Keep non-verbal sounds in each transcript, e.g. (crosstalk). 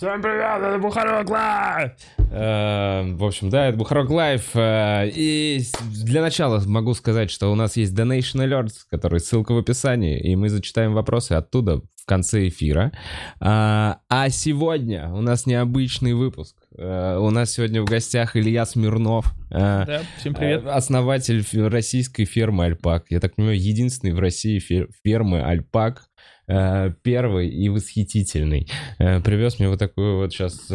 Всем привет, это Бухарог Live! Э, В общем, да, это Бухарог Live. э, И для начала могу сказать, что у нас есть Donation Alerts, который ссылка в описании, и мы зачитаем вопросы оттуда в конце эфира. А а сегодня у нас необычный выпуск. Э, У нас сегодня в гостях Илья Смирнов. э, Да, всем привет. Э, Основатель российской фермы альпак. Я так понимаю, единственный в России фе- фермы альпак. Э, Первый и восхитительный. Э, Привез мне вот такой вот сейчас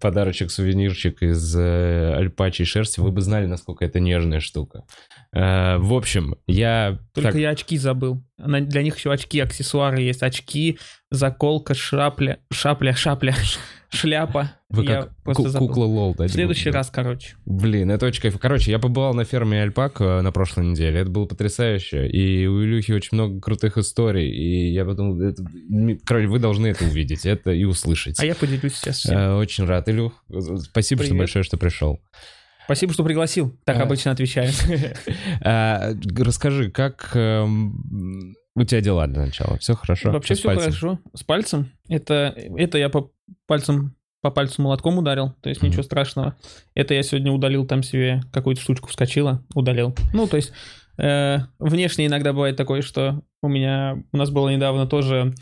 подарочек, сувенирчик из э, альпачьей шерсти. Вы бы знали, насколько это нежная штука. Э, В общем, я... Только так- я очки забыл. Для них еще очки, аксессуары есть. Очки, заколка, шапля, шапля, шапля, шляпа. Вы я как просто забыл. кукла лол, да? В следующий раз, короче. Блин, это очень кайф. Короче, я побывал на ферме Альпак э, на прошлой неделе. Это было потрясающе. И у Илюхи очень много крутых историй. И я подумал, это... короче, вы должны это увидеть, это и услышать. А я поделюсь сейчас всем. Э, Очень рад. Илюх, спасибо, что Привет. большое, что пришел. Спасибо, что пригласил. Так а- обычно отвечают. (laughs) Э, Расскажи, как эм, у тебя дела для начала? Все хорошо? Вообще все пальцем? хорошо. С пальцем. Это, это я по пальцам по пальцу молотком ударил, то есть Мгм. ничего страшного. Это я сегодня удалил там себе какую-то штучку вскочила, удалил. Ну, то есть э, внешне иногда бывает такое, что у меня, у нас было недавно тоже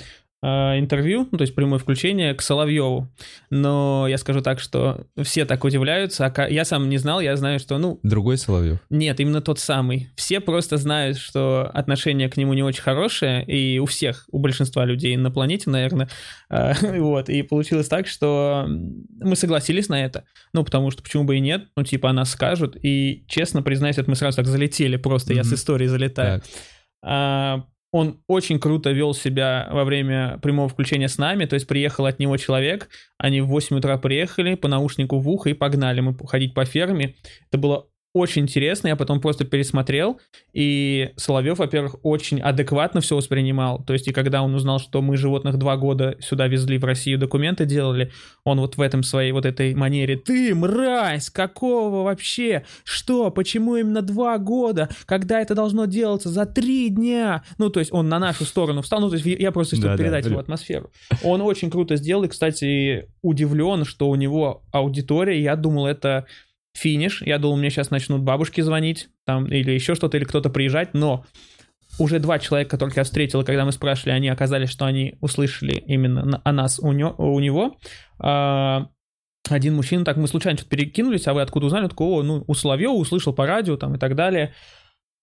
интервью, ну, то есть прямое включение к Соловьеву. Но я скажу так, что все так удивляются, а я сам не знал, я знаю, что, ну, Другой Соловьев? нет, именно тот самый. Все просто знают, что отношение к нему не очень хорошее, и у всех, у большинства людей на планете, наверное. А, (laughs) Вот, и получилось так, что мы согласились на это. Ну, потому что почему бы и нет? Ну, типа, о нас скажут. И, честно признаюсь, это мы сразу так залетели, просто я с Мгм. историей залетаю. Он очень круто вел себя во время прямого включения с нами, то есть приехал от него человек, они в 8 утра приехали, по наушнику в ухо и погнали мы ходить по ферме. Это было очень интересно, я потом просто пересмотрел, и Соловьев, во-первых, очень адекватно все воспринимал, то есть и когда он узнал, что мы животных два года сюда везли в Россию, документы делали, он вот в этом своей вот этой манере, ты, мразь, какого вообще, что, почему именно два года, когда это должно делаться? За три дня, ну, то есть он на нашу сторону встал, ну, то есть я просто чтобы Да-да, передать при- его атмосферу. Он очень круто сделал, и, кстати, удивлен, что у него аудитория, я думал, это финиш, я думал, мне сейчас начнут бабушки звонить, там, или еще что-то, или кто-то приезжать, но уже два человека, которых я встретил, когда мы спрашивали, они оказались, что они услышали именно о нас у, нё- у него. А, один мужчина, так мы случайно что-то перекинулись, а вы откуда узнали? Он такой, о, ну, у Соловьева услышал по радио там и так далее.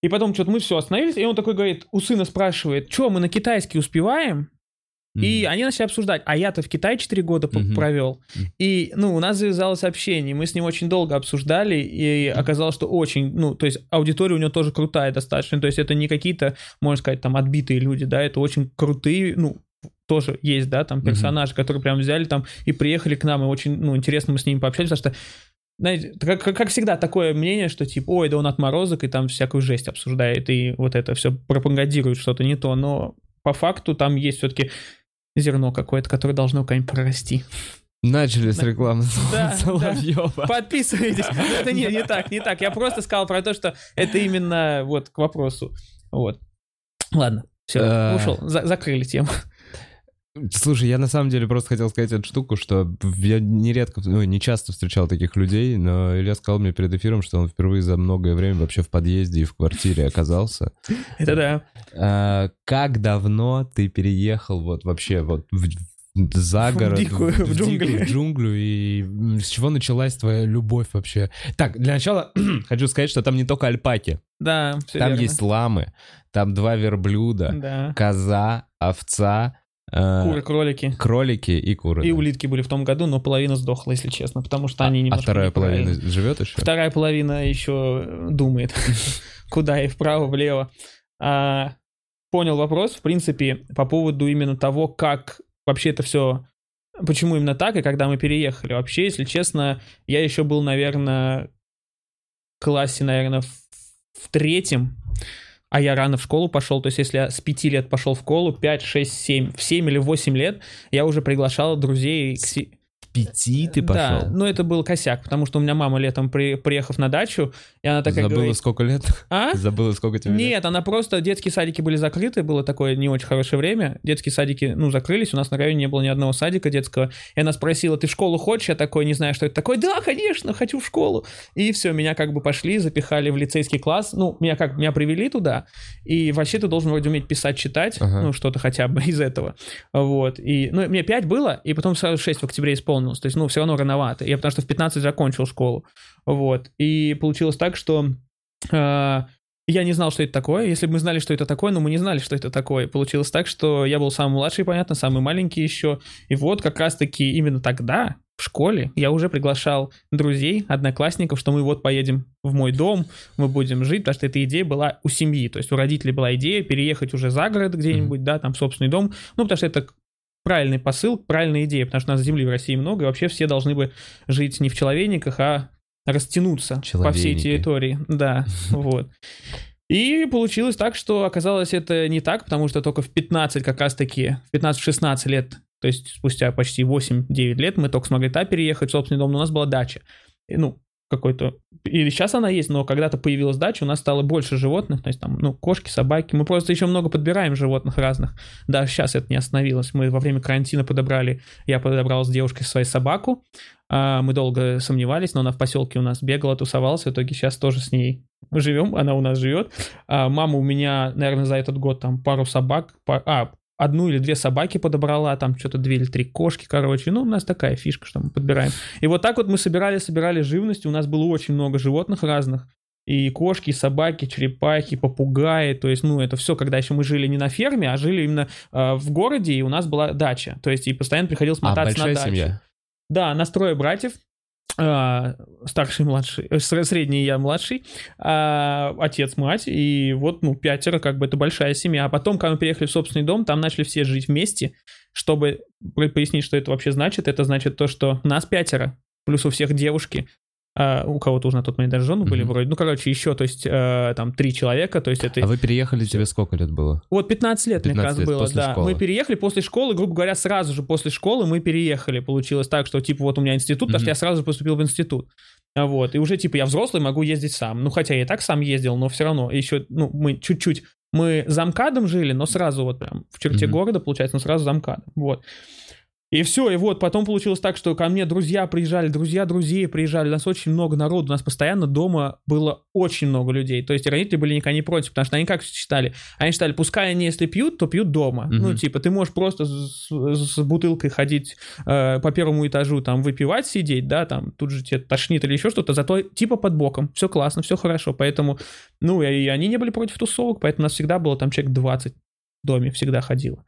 И потом что-то мы все остановились, и он такой говорит, у сына спрашивает, что, мы на китайский успеваем? И Мгм. они начали обсуждать, а я-то в Китае 4 года Мгм. провел. И, ну, у нас завязалось общение, мы с ним очень долго обсуждали, и оказалось, что очень, ну, то есть аудитория у него тоже крутая достаточно, то есть это не какие-то, можно сказать, там, отбитые люди, да, это очень крутые, ну, тоже есть, да, там, персонажи, которые прям взяли там и приехали к нам, и очень, ну, интересно мы с ними пообщались, потому что знаете, как, как- как всегда, такое мнение, что типа, ой, да он отморозок, и там всякую жесть обсуждает, и вот это все пропагандирует что-то не то, но по факту там есть все-таки зерно какое-то, которое должно куда-нибудь прорасти. Начали с рекламы (laughs) Да, Соловьева. Подписывайтесь. (laughs) Это не, не так, не так. Я просто сказал про то, что это именно вот к вопросу. Вот. Ладно, все, ушел. За- закрыли тему. Слушай, я на самом деле просто хотел сказать эту штуку, что я нередко, ну, не часто встречал таких людей, но Илья сказал мне перед эфиром, что он впервые за многое время вообще в подъезде и в квартире оказался. Это да. А, Как давно ты переехал вот вообще вот в за В город, дикую, в джунгли. дикую (laughs) джунглю, и с чего началась твоя любовь вообще? Так, для начала (clears throat) хочу сказать, что там не только альпаки, Да, все там есть ламы, там два верблюда, Да. коза, овца, Куры, кролики. кролики и куры. И да. улитки были в том году, но половина сдохла, если честно, потому что они А немножко вторая неправильно. половина живет еще? Вторая половина еще думает, (laughs) куда и вправо, влево. А, понял вопрос, в принципе, по поводу именно того, как вообще это все, почему именно так, и когда мы переехали. Вообще, если честно, я еще был, наверное, в классе, наверное, в, в третьем, а я рано в школу пошел, то есть если я с пяти лет пошел в школу, 5, 6, 7, в 7 или 8 лет я уже приглашал друзей к, пяти ты пошел? Да, но это был косяк, потому что у меня мама летом, при, приехав на дачу, и она такая Забыла, говорит... сколько лет? А? (laughs) Забыла, сколько тебе лет? Нет, она просто... Детские садики были закрыты, было такое не очень хорошее время. Детские садики, ну, закрылись, у нас на районе не было ни одного садика детского. И она спросила, ты в школу хочешь? Я такой, не знаю, что это такое. Да, конечно, хочу в школу. И все, меня как бы пошли, запихали в лицейский класс. Ну, меня как, меня привели туда. И вообще ты должен вроде уметь писать, читать, Ага. ну, что-то хотя бы (laughs) из этого. Вот. И, ну, мне 5 было, и потом сразу 6 в октябре исполнилось. То есть, ну, все равно рановато. Я потому что в 15 закончил школу. Вот. И получилось так, что э, я не знал, что это такое. Если бы мы знали, что это такое, но мы не знали, что это такое. Получилось так, что я был самый младший, понятно, самый маленький еще. И вот как раз-таки именно тогда, в школе, я уже приглашал друзей, одноклассников, что мы вот поедем в мой дом, мы будем жить, потому что эта идея была у семьи. То есть у родителей была идея переехать уже за город где-нибудь, да, там собственный дом. Ну, потому что это правильный посыл, правильная идея, потому что у нас земли в России много, и вообще все должны бы жить не в человейниках, а растянуться по всей территории. Да, (laughs) вот. И получилось так, что оказалось это не так, потому что только в 15 как раз-таки, в 15-16 лет, то есть спустя почти 8-9 лет мы только смогли та переехать в собственный дом, но у нас была дача. И, ну, какой-то... Или сейчас она есть, но когда-то появилась дача, у нас стало больше животных, то есть там, ну, кошки, собаки. Мы просто еще много подбираем животных разных. Да, сейчас это не остановилось. Мы во время карантина подобрали, я подобрал с девушкой свою собаку. А, Мы долго сомневались, но она в поселке у нас бегала, тусовалась. В итоге сейчас тоже с ней живем, она у нас живет. А, Мама у меня, наверное, за этот год там пару собак, па- а, одну или две собаки подобрала, там что-то две или три кошки, короче. Ну, у нас такая фишка, что мы подбираем. И вот так вот мы собирали, собирали живность. У нас было очень много животных разных. И кошки, и собаки, черепахи, попугаи. То есть, ну, это все, когда еще мы жили не на ферме, а жили именно э, в городе, и у нас была дача. То есть, и постоянно приходилось А, мотаться большая на дачу. семья? Да, нас трое братьев. А, Старший, младший, э, сре- средний я младший, а, отец, мать, и вот, ну, пятеро, как бы это большая семья. А потом, когда мы переехали в собственный дом, там начали все жить вместе. Чтобы пояснить, что это вообще значит, это значит то, что нас пятеро, плюс у всех девушки, а, у кого-то уже на тот момент даже жены были Мгм. вроде, ну, короче, еще, то есть, э, там, три человека, то есть это... А вы переехали, тебе сколько лет было? Вот 15 лет, мне 15 кажется, лет было, после да. школы. Мы переехали после школы, грубо говоря, сразу же после школы мы переехали. Получилось так, что, типа, вот у меня институт, потому что я сразу же поступил в институт. А Вот, и уже, типа, я взрослый, могу ездить сам. Ну, хотя я и так сам ездил, но все равно еще, ну, мы чуть-чуть, мы за МКАДом жили, но сразу вот прям в черте Мгм. города, получается, но сразу за МКАДом, вот. И все, и вот потом получилось так, что ко мне друзья приезжали, друзья друзей приезжали, у нас очень много народу, у нас постоянно дома было очень много людей. То есть родители были никогда не против, потому что они как считали? Они считали, пускай они если пьют, то пьют дома. Мгм. Ну, типа, ты можешь просто с, с бутылкой ходить э, по первому этажу, там, выпивать, сидеть, да, там, тут же тебе тошнит или еще что-то, зато типа под боком, все классно, все хорошо, поэтому, ну, и они не были против тусовок, поэтому у нас всегда было там человек 20 в доме, всегда ходило.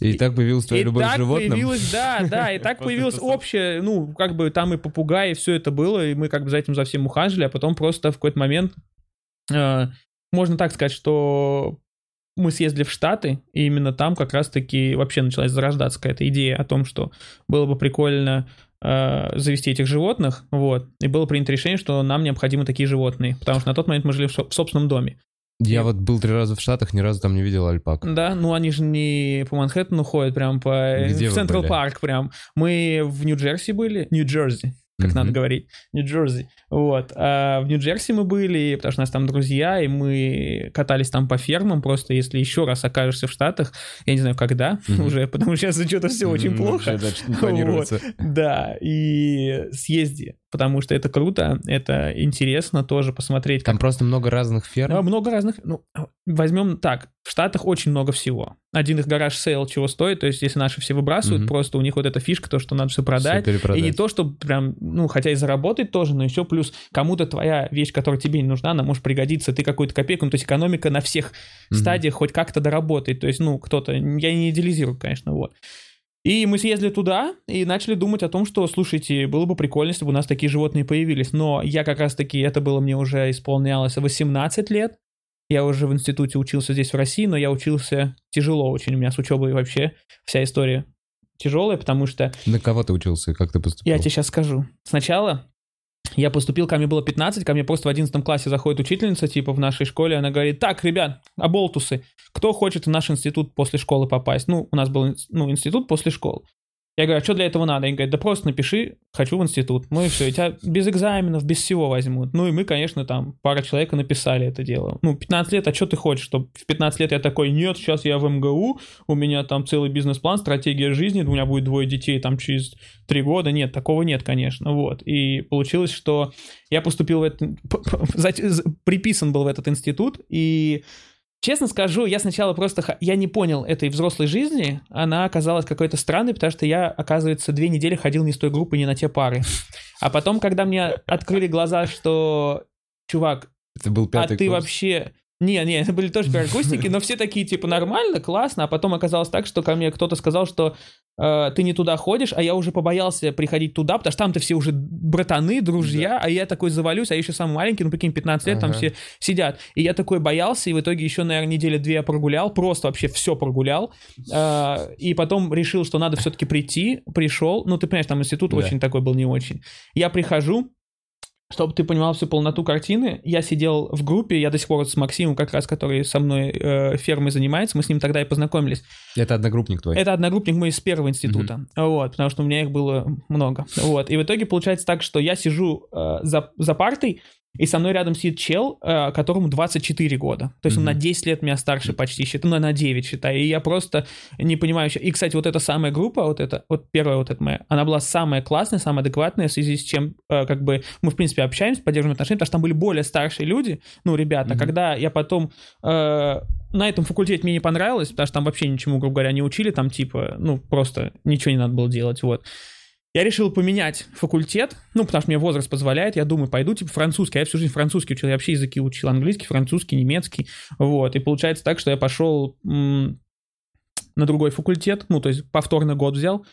И так появилась твоя И любовь к животным? появилась, да, (laughs) да, и так появилась тусовки. общая, ну, как бы там и попугаи, все это было, и мы как бы за этим за всем ухаживали, а потом просто в какой-то момент, э, можно так сказать, что мы съездили в Штаты, и именно там как раз-таки вообще началась зарождаться какая-то идея о том, что было бы прикольно э, завести этих животных, вот, и было принято решение, что нам необходимы такие животные, потому что на тот момент мы жили в, со- в собственном доме. Я вот был три раза в Штатах, ни разу там не видел альпак. Да, ну они же не по Манхэттену ходят, прям по Где в вы Централ? Парк прям. Мы в Нью-Джерси были, Нью-Джерси, как Мгм. надо говорить, Нью-Джерси. Вот. А в Нью-Джерси мы были, потому что у нас там друзья, и мы катались там по фермам. Просто если еще раз окажешься в Штатах, я не знаю, когда Мгм. уже, потому что сейчас что-то все очень М, плохо. вообще, да, планируется. Да, и съезди, потому что это круто, это интересно тоже посмотреть, как Там просто много разных ферм. а, Много разных. Ну, возьмем так. В Штатах очень много всего. Один их garage sale чего стоит. То есть, если наши все выбрасывают, Мгм. просто у них вот эта фишка, то, что надо все продать. Перепродать. И не то, что прям, ну, хотя и заработать тоже, но еще плюс кому-то твоя вещь, которая тебе не нужна, она может пригодиться, ты какую-то копейку, ну, то есть экономика на всех Мгм. стадиях хоть как-то доработает. То есть, ну, кто-то, я не идеализирую, конечно, вот. И мы съездили туда и начали думать о том, что, слушайте, было бы прикольно, если бы у нас такие животные появились. Но я как раз-таки, это было мне уже исполнялось 18 лет. Я уже в институте учился здесь, в России, но я учился тяжело очень. У меня с учебой вообще вся история тяжелая, потому что На кого ты учился как ты поступил? я тебе сейчас скажу. Сначала я поступил, ко мне было 15, ко мне просто в 11 классе заходит учительница, типа, в нашей школе, она говорит, так, ребят, оболтусы, кто хочет в наш институт после школы попасть? Ну, у нас был, ну, институт после школы. Я говорю, а что для этого надо? Они говорят, да просто напиши, хочу в институт. Ну и все, и тебя без экзаменов, без всего возьмут. Ну и мы, конечно, там пара человек написали это дело. Ну, 15 лет, а что ты хочешь? Чтобы в 15 лет я такой, нет, сейчас я в МГУ, у меня там целый бизнес-план, стратегия жизни, у меня будет двое детей там через три года. Нет, такого нет, конечно. Вот. И получилось, что я поступил в этот... (laughs) Приписан был в этот институт, и Честно скажу, я сначала просто... Я не понял этой взрослой жизни. Она оказалась какой-то странной, потому что я, оказывается, две недели ходил не с той группы, не на те пары. А потом, когда мне открыли глаза, что... Чувак, это был пятый а ты курс. вообще не, не, это были тоже первокурсники, но все такие, типа, нормально, классно, а потом оказалось так, что ко мне кто-то сказал, что э, ты не туда ходишь, а я уже побоялся приходить туда, потому что там-то все уже братаны, друзья, да. а я такой завалюсь, а я еще самый маленький, ну, прикинь, 15 лет, ага. там все сидят. И я такой боялся, и в итоге еще, наверное, недели две я прогулял, просто вообще все прогулял, э, и потом решил, что надо все-таки прийти, пришел, ну, ты понимаешь, там институт да. очень такой был не очень. Я прихожу, чтобы ты понимал всю полноту картины, я сидел в группе, я до сих пор с Максимом, как раз, который со мной э, фермой занимается, мы с ним тогда и познакомились. Это одногруппник твой? Это одногруппник мой из первого института, mm-hmm. вот, потому что у меня их было много, вот. И в итоге получается так, что я сижу э, за, за партой, и со мной рядом сидит чел, э, которому 24 года. То есть mm-hmm. он на 10 лет меня старше почти, считаю, ну, на 9, считай. И я просто не понимаю. И, кстати, вот эта самая группа, вот эта, вот первая вот эта моя, она была самая классная, самая адекватная, в связи с чем, э, как бы, мы, в принципе, общаемся, поддерживаем отношения, потому что там были более старшие люди, ну, ребята. Mm-hmm. Когда я потом... Э, на этом факультете мне не понравилось, потому что там вообще ничему, грубо говоря, не учили, там, типа, ну, просто ничего не надо было делать, вот. Я решил поменять факультет, ну, потому что мне возраст позволяет, я думаю, пойду, типа, французский, я всю жизнь французский учил, я вообще языки учил, английский, французский, немецкий, вот, и получается так, что я пошел м- на другой факультет, ну, то есть повторно год взял,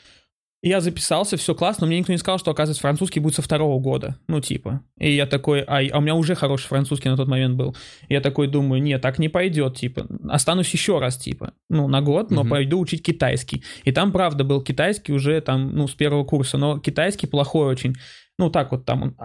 я записался, все классно, но мне никто не сказал, что, оказывается, французский будет со второго года. Ну, типа. И я такой, а, а у меня уже хороший французский на тот момент был. Я такой думаю, нет, так не пойдет, типа. Останусь еще раз, типа. Ну, на год, но mm-hmm. пойду учить китайский. И там, правда, был китайский уже там, ну, с первого курса, но китайский плохой очень. Ну, так вот там,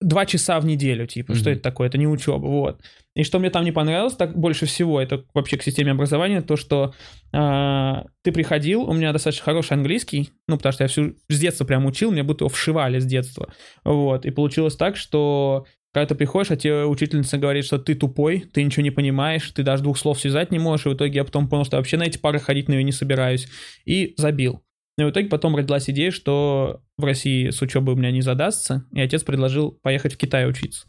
два часа в неделю, типа, mm-hmm. что это такое, это не учеба, вот. И что мне там не понравилось так больше всего, это вообще к системе образования, то, что э, ты приходил, у меня достаточно хороший английский, ну, потому что я всю с детства прям учил, мне будто его вшивали с детства, вот, и получилось так, что когда ты приходишь, а тебе учительница говорит, что ты тупой, ты ничего не понимаешь, ты даже двух слов связать не можешь, и в итоге я потом понял, что вообще на эти пары ходить на нее не собираюсь, и забил. Ну и в итоге потом родилась идея, что в России с учебой у меня не задастся, и отец предложил поехать в Китай учиться.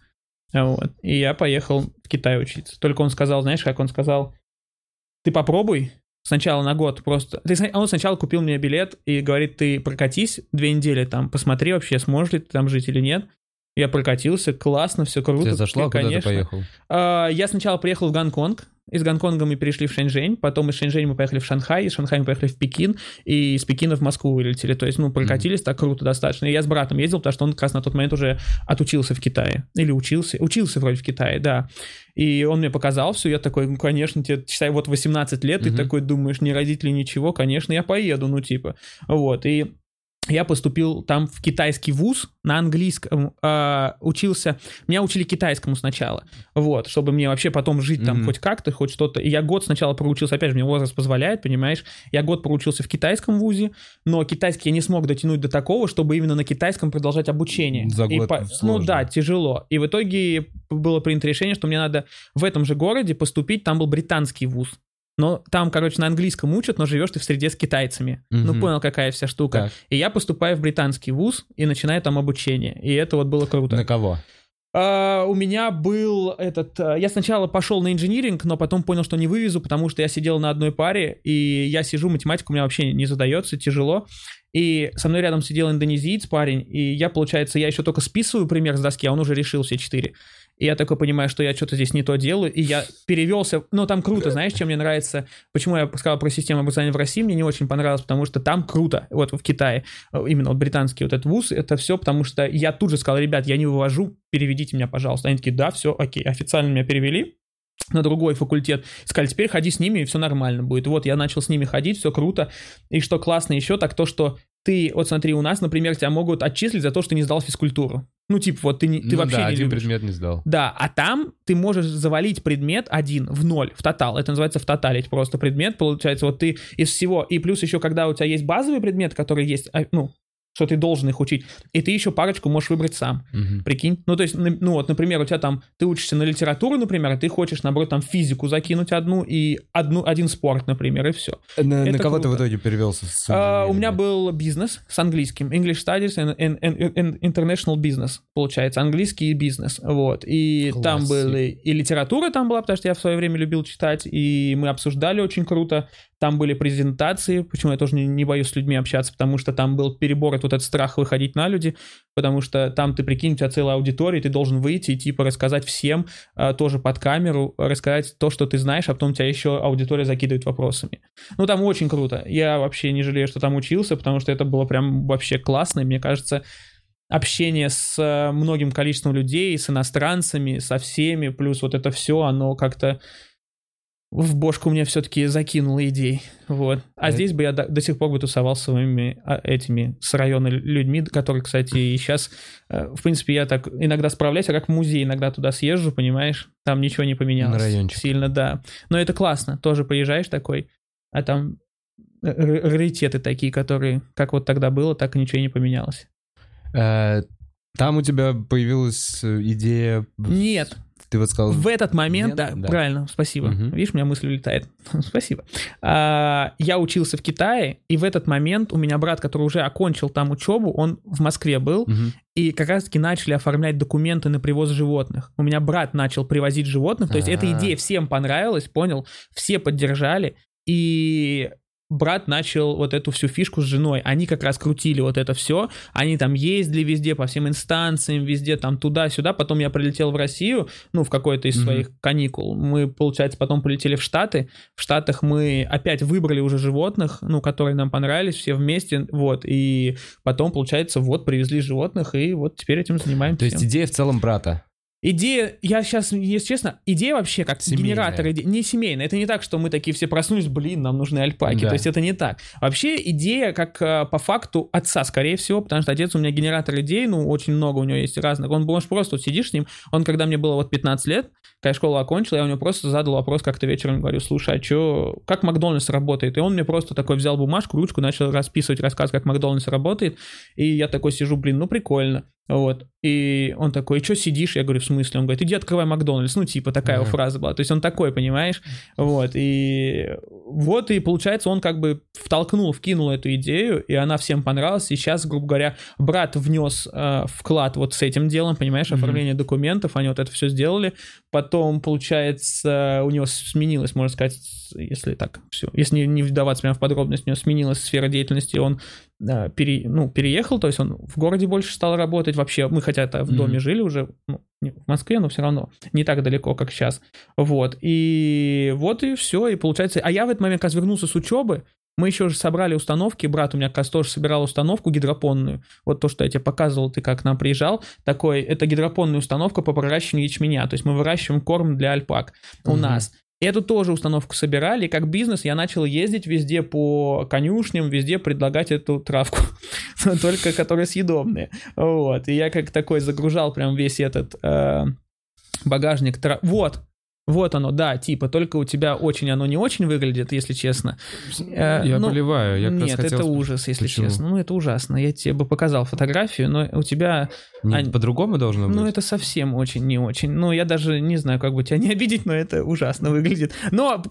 Вот. И я поехал в Китай учиться. Только он сказал, знаешь, как он сказал, ты попробуй сначала на год просто... Он сначала купил мне билет и говорит, ты прокатись две недели там, посмотри вообще, сможешь ли ты там жить или нет. Я прокатился, классно, все круто. Ты зашла, куда ты поехал? А, я сначала приехал в Гонконг, из Гонконга мы перешли в Шэньчжэнь, потом из Шэньчжэнь мы поехали в Шанхай, из Шанхая мы поехали в Пекин, и из Пекина в Москву вылетели. То есть, ну, прокатились mm-hmm. так круто достаточно. И я с братом ездил, потому что он как раз на тот момент уже отучился в Китае. Или учился. Учился вроде в Китае, да. И он мне показал все, я такой, ну, конечно, тебе, считай, вот 18 лет, mm-hmm. ты такой думаешь, не родители, ничего, конечно, я поеду, ну, типа. Вот, и я поступил там в китайский вуз на английском, э, учился, меня учили китайскому сначала, вот, чтобы мне вообще потом жить там mm-hmm. хоть как-то, хоть что-то. И я год сначала проучился, опять же, мне возраст позволяет, понимаешь, я год проучился в китайском вузе, но китайский я не смог дотянуть до такого, чтобы именно на китайском продолжать обучение. За год по... Ну да, тяжело. И в итоге было принято решение, что мне надо в этом же городе поступить, там был британский вуз, но там, короче, на английском учат, но живешь ты в среде с китайцами. Угу. Ну, понял, какая вся штука. Так. И я поступаю в британский вуз и начинаю там обучение. И это вот было круто. На кого? Uh, у меня был этот... Uh, я сначала пошел на инжиниринг, но потом понял, что не вывезу, потому что я сидел на одной паре, и я сижу, математика у меня вообще не задается, тяжело. И со мной рядом сидел индонезиец парень, и я, получается, я еще только списываю пример с доски, а он уже решил все четыре. И я такой понимаю, что я что-то здесь не то делаю, и я перевелся, ну там круто, знаешь, чем мне нравится, почему я сказал про систему образования в России, мне не очень понравилось, потому что там круто, вот в Китае, э, именно вот британский вот этот вуз, это все, потому что я тут же сказал, ребят, я не вывожу, переведите меня, пожалуйста. Они такие, да, все, окей, официально меня перевели, на другой факультет. Сказали, теперь ходи с ними, и все нормально будет. Вот я начал с ними ходить, все круто. И что классно еще, так то, что ты, вот смотри, у нас, например, тебя могут отчислить за то, что не сдал физкультуру. Ну, типа, вот ты, не, ты Ну вообще да, не один любишь. предмет не сдал. Да, а там ты можешь завалить предмет один в ноль, в тотал. Это называется в тоталить просто предмет. Получается, вот ты из всего... И плюс еще, когда у тебя есть базовый предмет, который есть, а, ну, что ты должен их учить, и ты еще парочку можешь выбрать сам. Мгм. Прикинь. Ну, то есть, на- ну вот, например, у тебя там, ты учишься на литературу, например, и ты хочешь, наоборот, там физику закинуть одну и одну, один спорт, например, и все. На, на Это кого ты в круто. итоге перевелся? с А, у меня был бизнес с английским. English Studies and, and- and- and International Business, получается. Английский и бизнес. Вот. И там Классик. были... И литература там была, потому что я в свое время любил читать. И мы обсуждали очень круто. Там были презентации. Почему я тоже не, не боюсь с людьми общаться, потому что там был перебор, вот этот страх выходить на люди. Потому что там ты, прикинь, у тебя целая аудитория, ты должен выйти и типа рассказать всем, а, тоже под камеру, рассказать то, что ты знаешь, а потом тебя еще аудитория закидывает вопросами. Ну, там очень круто. Я вообще не жалею, что там учился, потому что это было прям вообще классно. И мне кажется, общение с э, многим количеством людей, с иностранцами, со всеми, плюс вот это все, оно как-то в бошку мне все-таки закинуло идей. Вот. А Э. здесь бы я до, до сих пор бы тусовал с своими а, этими с района людьми, которые, кстати, и сейчас, э, в принципе, я так иногда справляюсь, а как в музей иногда туда съезжу, понимаешь, там ничего не поменялось. На райончик. Сильно, да. Но это классно, тоже приезжаешь такой, а там раритеты такие, которые, как вот тогда было, так и ничего не поменялось. Э, Там у тебя появилась э, идея... Нет, Ты вот сказал... В этот момент, Нет? да, Да. правильно, спасибо. Мгм. Видишь, у меня мысль улетает. (laughs) спасибо. А, я учился в Китае, и в этот момент у меня брат, который уже окончил там учебу, он в Москве был, Мгм. и как раз-таки начали оформлять документы на привоз животных. У меня брат начал привозить животных, то есть эта А. идея всем понравилась, понял, все поддержали, и брат начал вот эту всю фишку с женой. Они как раз крутили вот это все. Они там ездили везде, по всем инстанциям, везде там туда-сюда. Потом я прилетел в Россию, ну, в какой-то из Мгм. своих каникул. Мы, получается, потом полетели в Штаты. В Штатах мы опять выбрали уже животных, ну, которые нам понравились, все вместе, вот. И потом, получается, вот, привезли животных, и вот теперь этим занимаемся. То есть идея в целом брата. Идея, я сейчас, если честно, идея вообще как Семейная. генератор идей, не семейная. Это не так, что мы такие все проснулись, блин, нам нужны альпаки. Да. То есть это не так. Вообще идея как э, по факту отца, скорее всего, потому что отец у меня генератор идей, ну, очень много у него есть разных. Он может просто вот сидишь с ним, он, когда мне было вот 15 лет, когда я школу окончил, я у него просто задал вопрос как-то вечером, говорю, слушай, а что, как Макдональдс работает? И он мне просто такой взял бумажку, ручку, начал расписывать рассказ, как Макдональдс работает. И я такой сижу, блин, ну прикольно. Вот. И он такой, что сидишь? Я говорю, в смысле? Он говорит, иди открывай Макдональдс. Ну, типа, такая его Ага. фраза была. То есть он такой, понимаешь? Вот. И вот, и получается, он как бы втолкнул, вкинул эту идею, и она всем понравилась. И сейчас, грубо говоря, брат внес э, вклад вот с этим делом, понимаешь, оформление документов, они вот это все сделали. Потом, получается, у него сменилась, можно сказать, если так все, если не, не вдаваться прямо в подробности, у него сменилась сфера деятельности, он пере- ну, переехал, то есть он в городе больше стал работать вообще. Мы хотя-то в Мгм. доме жили уже, ну, не в Москве, но все равно не так далеко, как сейчас. Вот. И вот и все. И получается... А я в этот момент, как раз вернулся с учебы, мы еще же собрали установки, брат у меня как раз тоже собирал установку гидропонную. Вот то, что я тебе показывал, ты как к нам приезжал. Такой, это гидропонная установка по проращиванию ячменя. То есть мы выращиваем корм для альпак у Мгм. нас. Эту тоже установку собирали, и как бизнес я начал ездить везде по конюшням, везде предлагать эту травку, (laughs) только которая съедобная. Вот, и я как такой загружал прям весь этот э, багажник. тра- Вот, вот оно, да, типа, только у тебя очень оно не очень выглядит, если честно. Э, Я ну, поливаю. Я Нет, хотел это ужас, если почему? честно. Ну, это ужасно. Я тебе бы показал фотографию, но у тебя Не, Ань, По-другому должно быть? ну, это совсем очень не очень. Ну, я даже не знаю, как бы тебя не обидеть, но это ужасно выглядит. Но,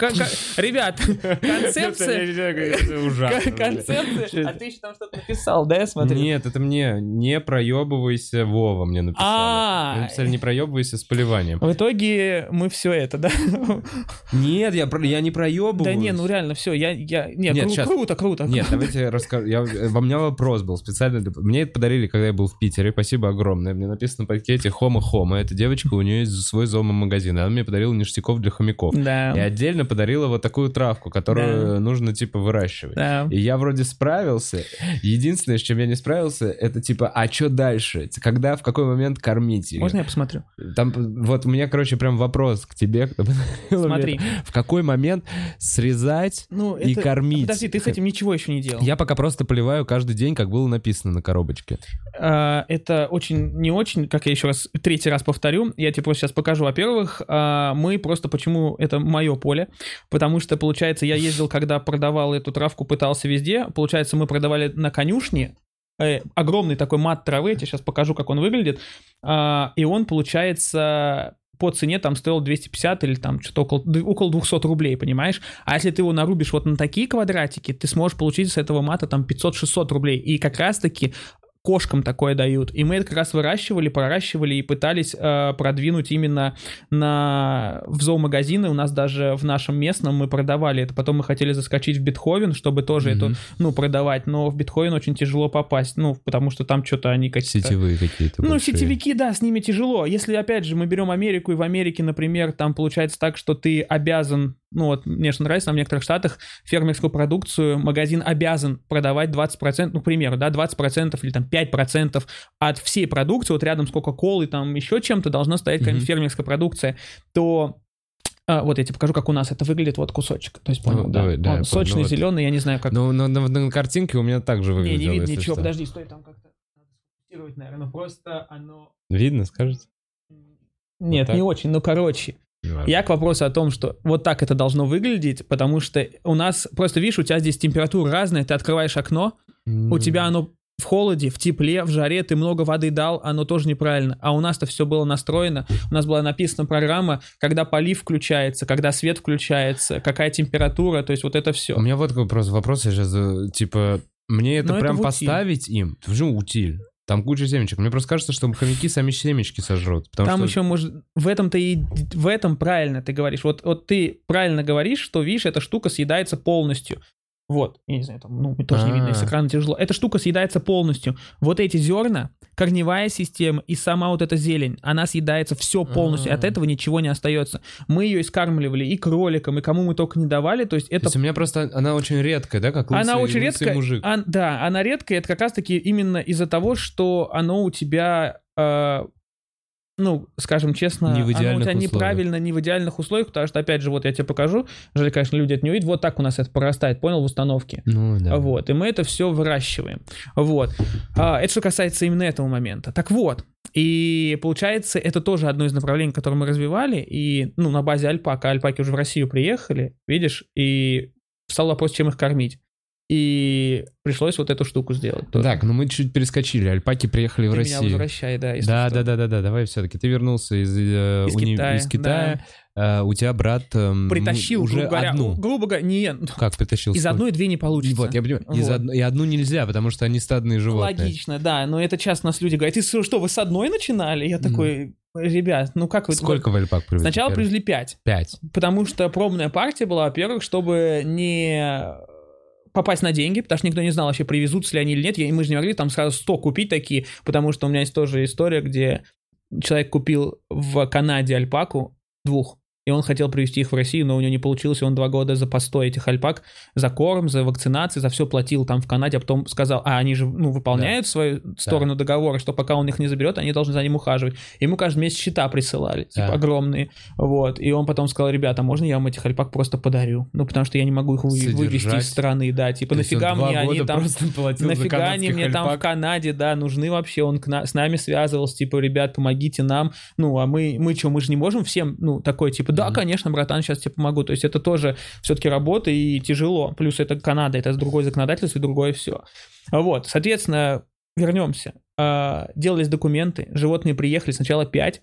ребят, (laughs) концепция... (laughs) ужасно. Концепция... А ты еще там что-то написал, да, я смотрю? Нет, это мне не проебывайся, Вова мне написали. А. Написали, не проебывайся с поливанием. В итоге мы все это, да? Нет, я, я не проебываюсь. Да не, ну реально, все, я... я... Не, Нет, кру- щас. круто, круто. Нет, давайте расскажу. Я, у меня вопрос был специально. для- Мне это подарили, когда я был в Питере. Спасибо огромное. Мне написано на пакете Хома Хома. Эта девочка, у нее есть свой зоомагазин. Она мне подарила ништяков для хомяков. И Да, отдельно подарила вот такую травку, которую нужно, типа, выращивать. да. И я вроде справился. Единственное, с чем я не справился, это типа, а что дальше? Когда, в какой момент кормить ее? Можно я посмотрю? Там, вот у меня, короче, прям вопрос к тебе тебе, кто подарил мне Смотри. В какой момент срезать Ну, и это- кормить? Подожди, ты с этим ничего еще не делал. Я пока просто поливаю каждый день, как было написано на коробочке. А, это очень не очень, как я еще раз, третий раз повторю, я тебе просто сейчас покажу. Во-первых, а, мы просто, почему это мое поле, потому что, получается, я ездил, когда продавал эту травку, пытался везде, получается, мы продавали на конюшне, э, огромный такой мат травы, я тебе сейчас покажу, как он выглядит, А, и он, получается, по цене там стоил 250 или там что-то около, около 200 рублей, понимаешь? А если ты его нарубишь вот на такие квадратики, ты сможешь получить с этого мата там 500-600 рублей. И как раз-таки кошкам такое дают. И мы это как раз выращивали, проращивали и пытались э, продвинуть именно на в зоомагазины. У нас даже в нашем местном мы продавали это. Потом мы хотели заскочить в Бетховен, чтобы тоже Мгм. эту, ну, продавать. Но в Бетховен очень тяжело попасть. Ну, потому что там что-то они какие-то... Сетевые какие-то Ну, большие. сетевики, да, с ними тяжело. Если, опять же, мы берем Америку, и в Америке, например, там получается так, что ты обязан, ну вот, мне что нравится, там в некоторых штатах фермерскую продукцию магазин обязан продавать 20%, ну, к примеру, да, 20% или там 5% от всей продукции, вот рядом с Кока-Колой, там еще чем-то должна стоять какая-нибудь Мгм. фермерская продукция, то а, вот я тебе покажу, как у нас это выглядит, вот кусочек. То есть, понял, Ну, да. давай, да, Он сочный, Ну, вот. зеленый, я не знаю, как... Ну, на, на- на картинке у меня также не, выглядело. не видно ничего, что. подожди, стой, там как-то... надо сфокусировать, наверное, просто оно... Видно, скажете? Нет, так? не очень, ну короче. Я к вопросу о том, что вот так это должно выглядеть, потому что у нас, просто видишь, у тебя здесь температура разная, ты открываешь окно, у тебя оно в холоде, в тепле, в жаре, ты много воды дал, оно тоже неправильно. А у нас-то все было настроено, у нас была написана программа, когда полив включается, когда свет включается, какая температура, то есть вот это все. У меня вот какой просто вопрос, я сейчас, э, типа, мне это Но это прям утиль. поставить им? Почему утиль? Там куча семечек. Мне просто кажется, что хомяки сами семечки сожрут. Там что... еще может в этом-то и в этом правильно ты говоришь. Вот, вот ты правильно говоришь, что видишь, эта штука съедается полностью. Вот, я не знаю, там, ну, тоже не видно, с А. экрана тяжело. Эта штука съедается полностью. Вот эти зерна, корневая система и сама вот эта зелень, она съедается все полностью. От А. этого ничего не остается. Мы ее искармливали и кроликам, и кому мы только не давали. То есть То это есть у меня просто... Она очень редкая, да? Как лысый, она очень редкая. мужик. ан- да, она редкая. Это как раз-таки именно из-за того, что оно у тебя, э, ну, скажем честно, Не в оно у тебя условиях. неправильно, не в идеальных условиях, потому что, опять же, вот я тебе покажу. Жаль, конечно, люди это не увидят. Вот так у нас это прорастает, понял, в установке. Ну, да. Вот, и мы это все выращиваем. Вот. А, это что касается именно этого момента. Так вот, и получается, это тоже одно из направлений, которое мы развивали, и, ну, на базе альпака, альпаки уже в Россию приехали, видишь, и встал вопрос, чем их кормить. И пришлось вот эту штуку сделать. тоже. Так, ну мы чуть перескочили. Альпаки приехали в Ты меня Россию. возвращай, да, Да, да, да, да, да, давай все-таки. Ты вернулся из, э, Из уни- Китая, из Китая. Э, у тебя брат эм, Притащил, уже грубо говоря, одну. грубо говоря, не, Как притащил? из Сколько? одной две не получится. Вот, я понимаю. Из Вот. одно- И одну нельзя, потому что они стадные животные. Логично, да, но это часто нас люди говорят, ты что, вы с одной начинали? Я такой, ребят, ну как вы... Сколько в альпак привезли? Сначала первый? привезли пять. Пять. Потому что пробная партия была, во-первых, чтобы не попасть на деньги, потому что никто не знал вообще, привезутся ли они или нет. И мы же не могли там сразу 100 купить такие, потому что у меня есть тоже история, где человек купил в Канаде альпаку двух, и он хотел привезти их в Россию, но у него не получилось, и он два года за постой этих альпак, за корм, за вакцинации, за все платил там в Канаде, а потом сказал, а они же, ну, выполняют свою сторону договора, что пока он их не заберет, они должны за ним ухаживать. Ему каждый месяц счета присылали, типа Да. огромные, вот, и он потом сказал, ребята, можно я вам этих альпак просто подарю? Ну, потому что я не могу их вы- вывести Содержать. из страны, да, типа, То нафига мне они там... Нафига они мне там в альпак? Канаде, да, нужны вообще, он к на- с нами связывался, типа, ребят, помогите нам, ну, а мы, мы что, мы же не можем всем, ну, такой, типа, да, конечно, братан, сейчас тебе помогу, то есть это тоже все-таки работа и тяжело, плюс это Канада, это другое законодательство и другое все. Вот, соответственно, вернемся. А, Делались документы, животные приехали сначала 5,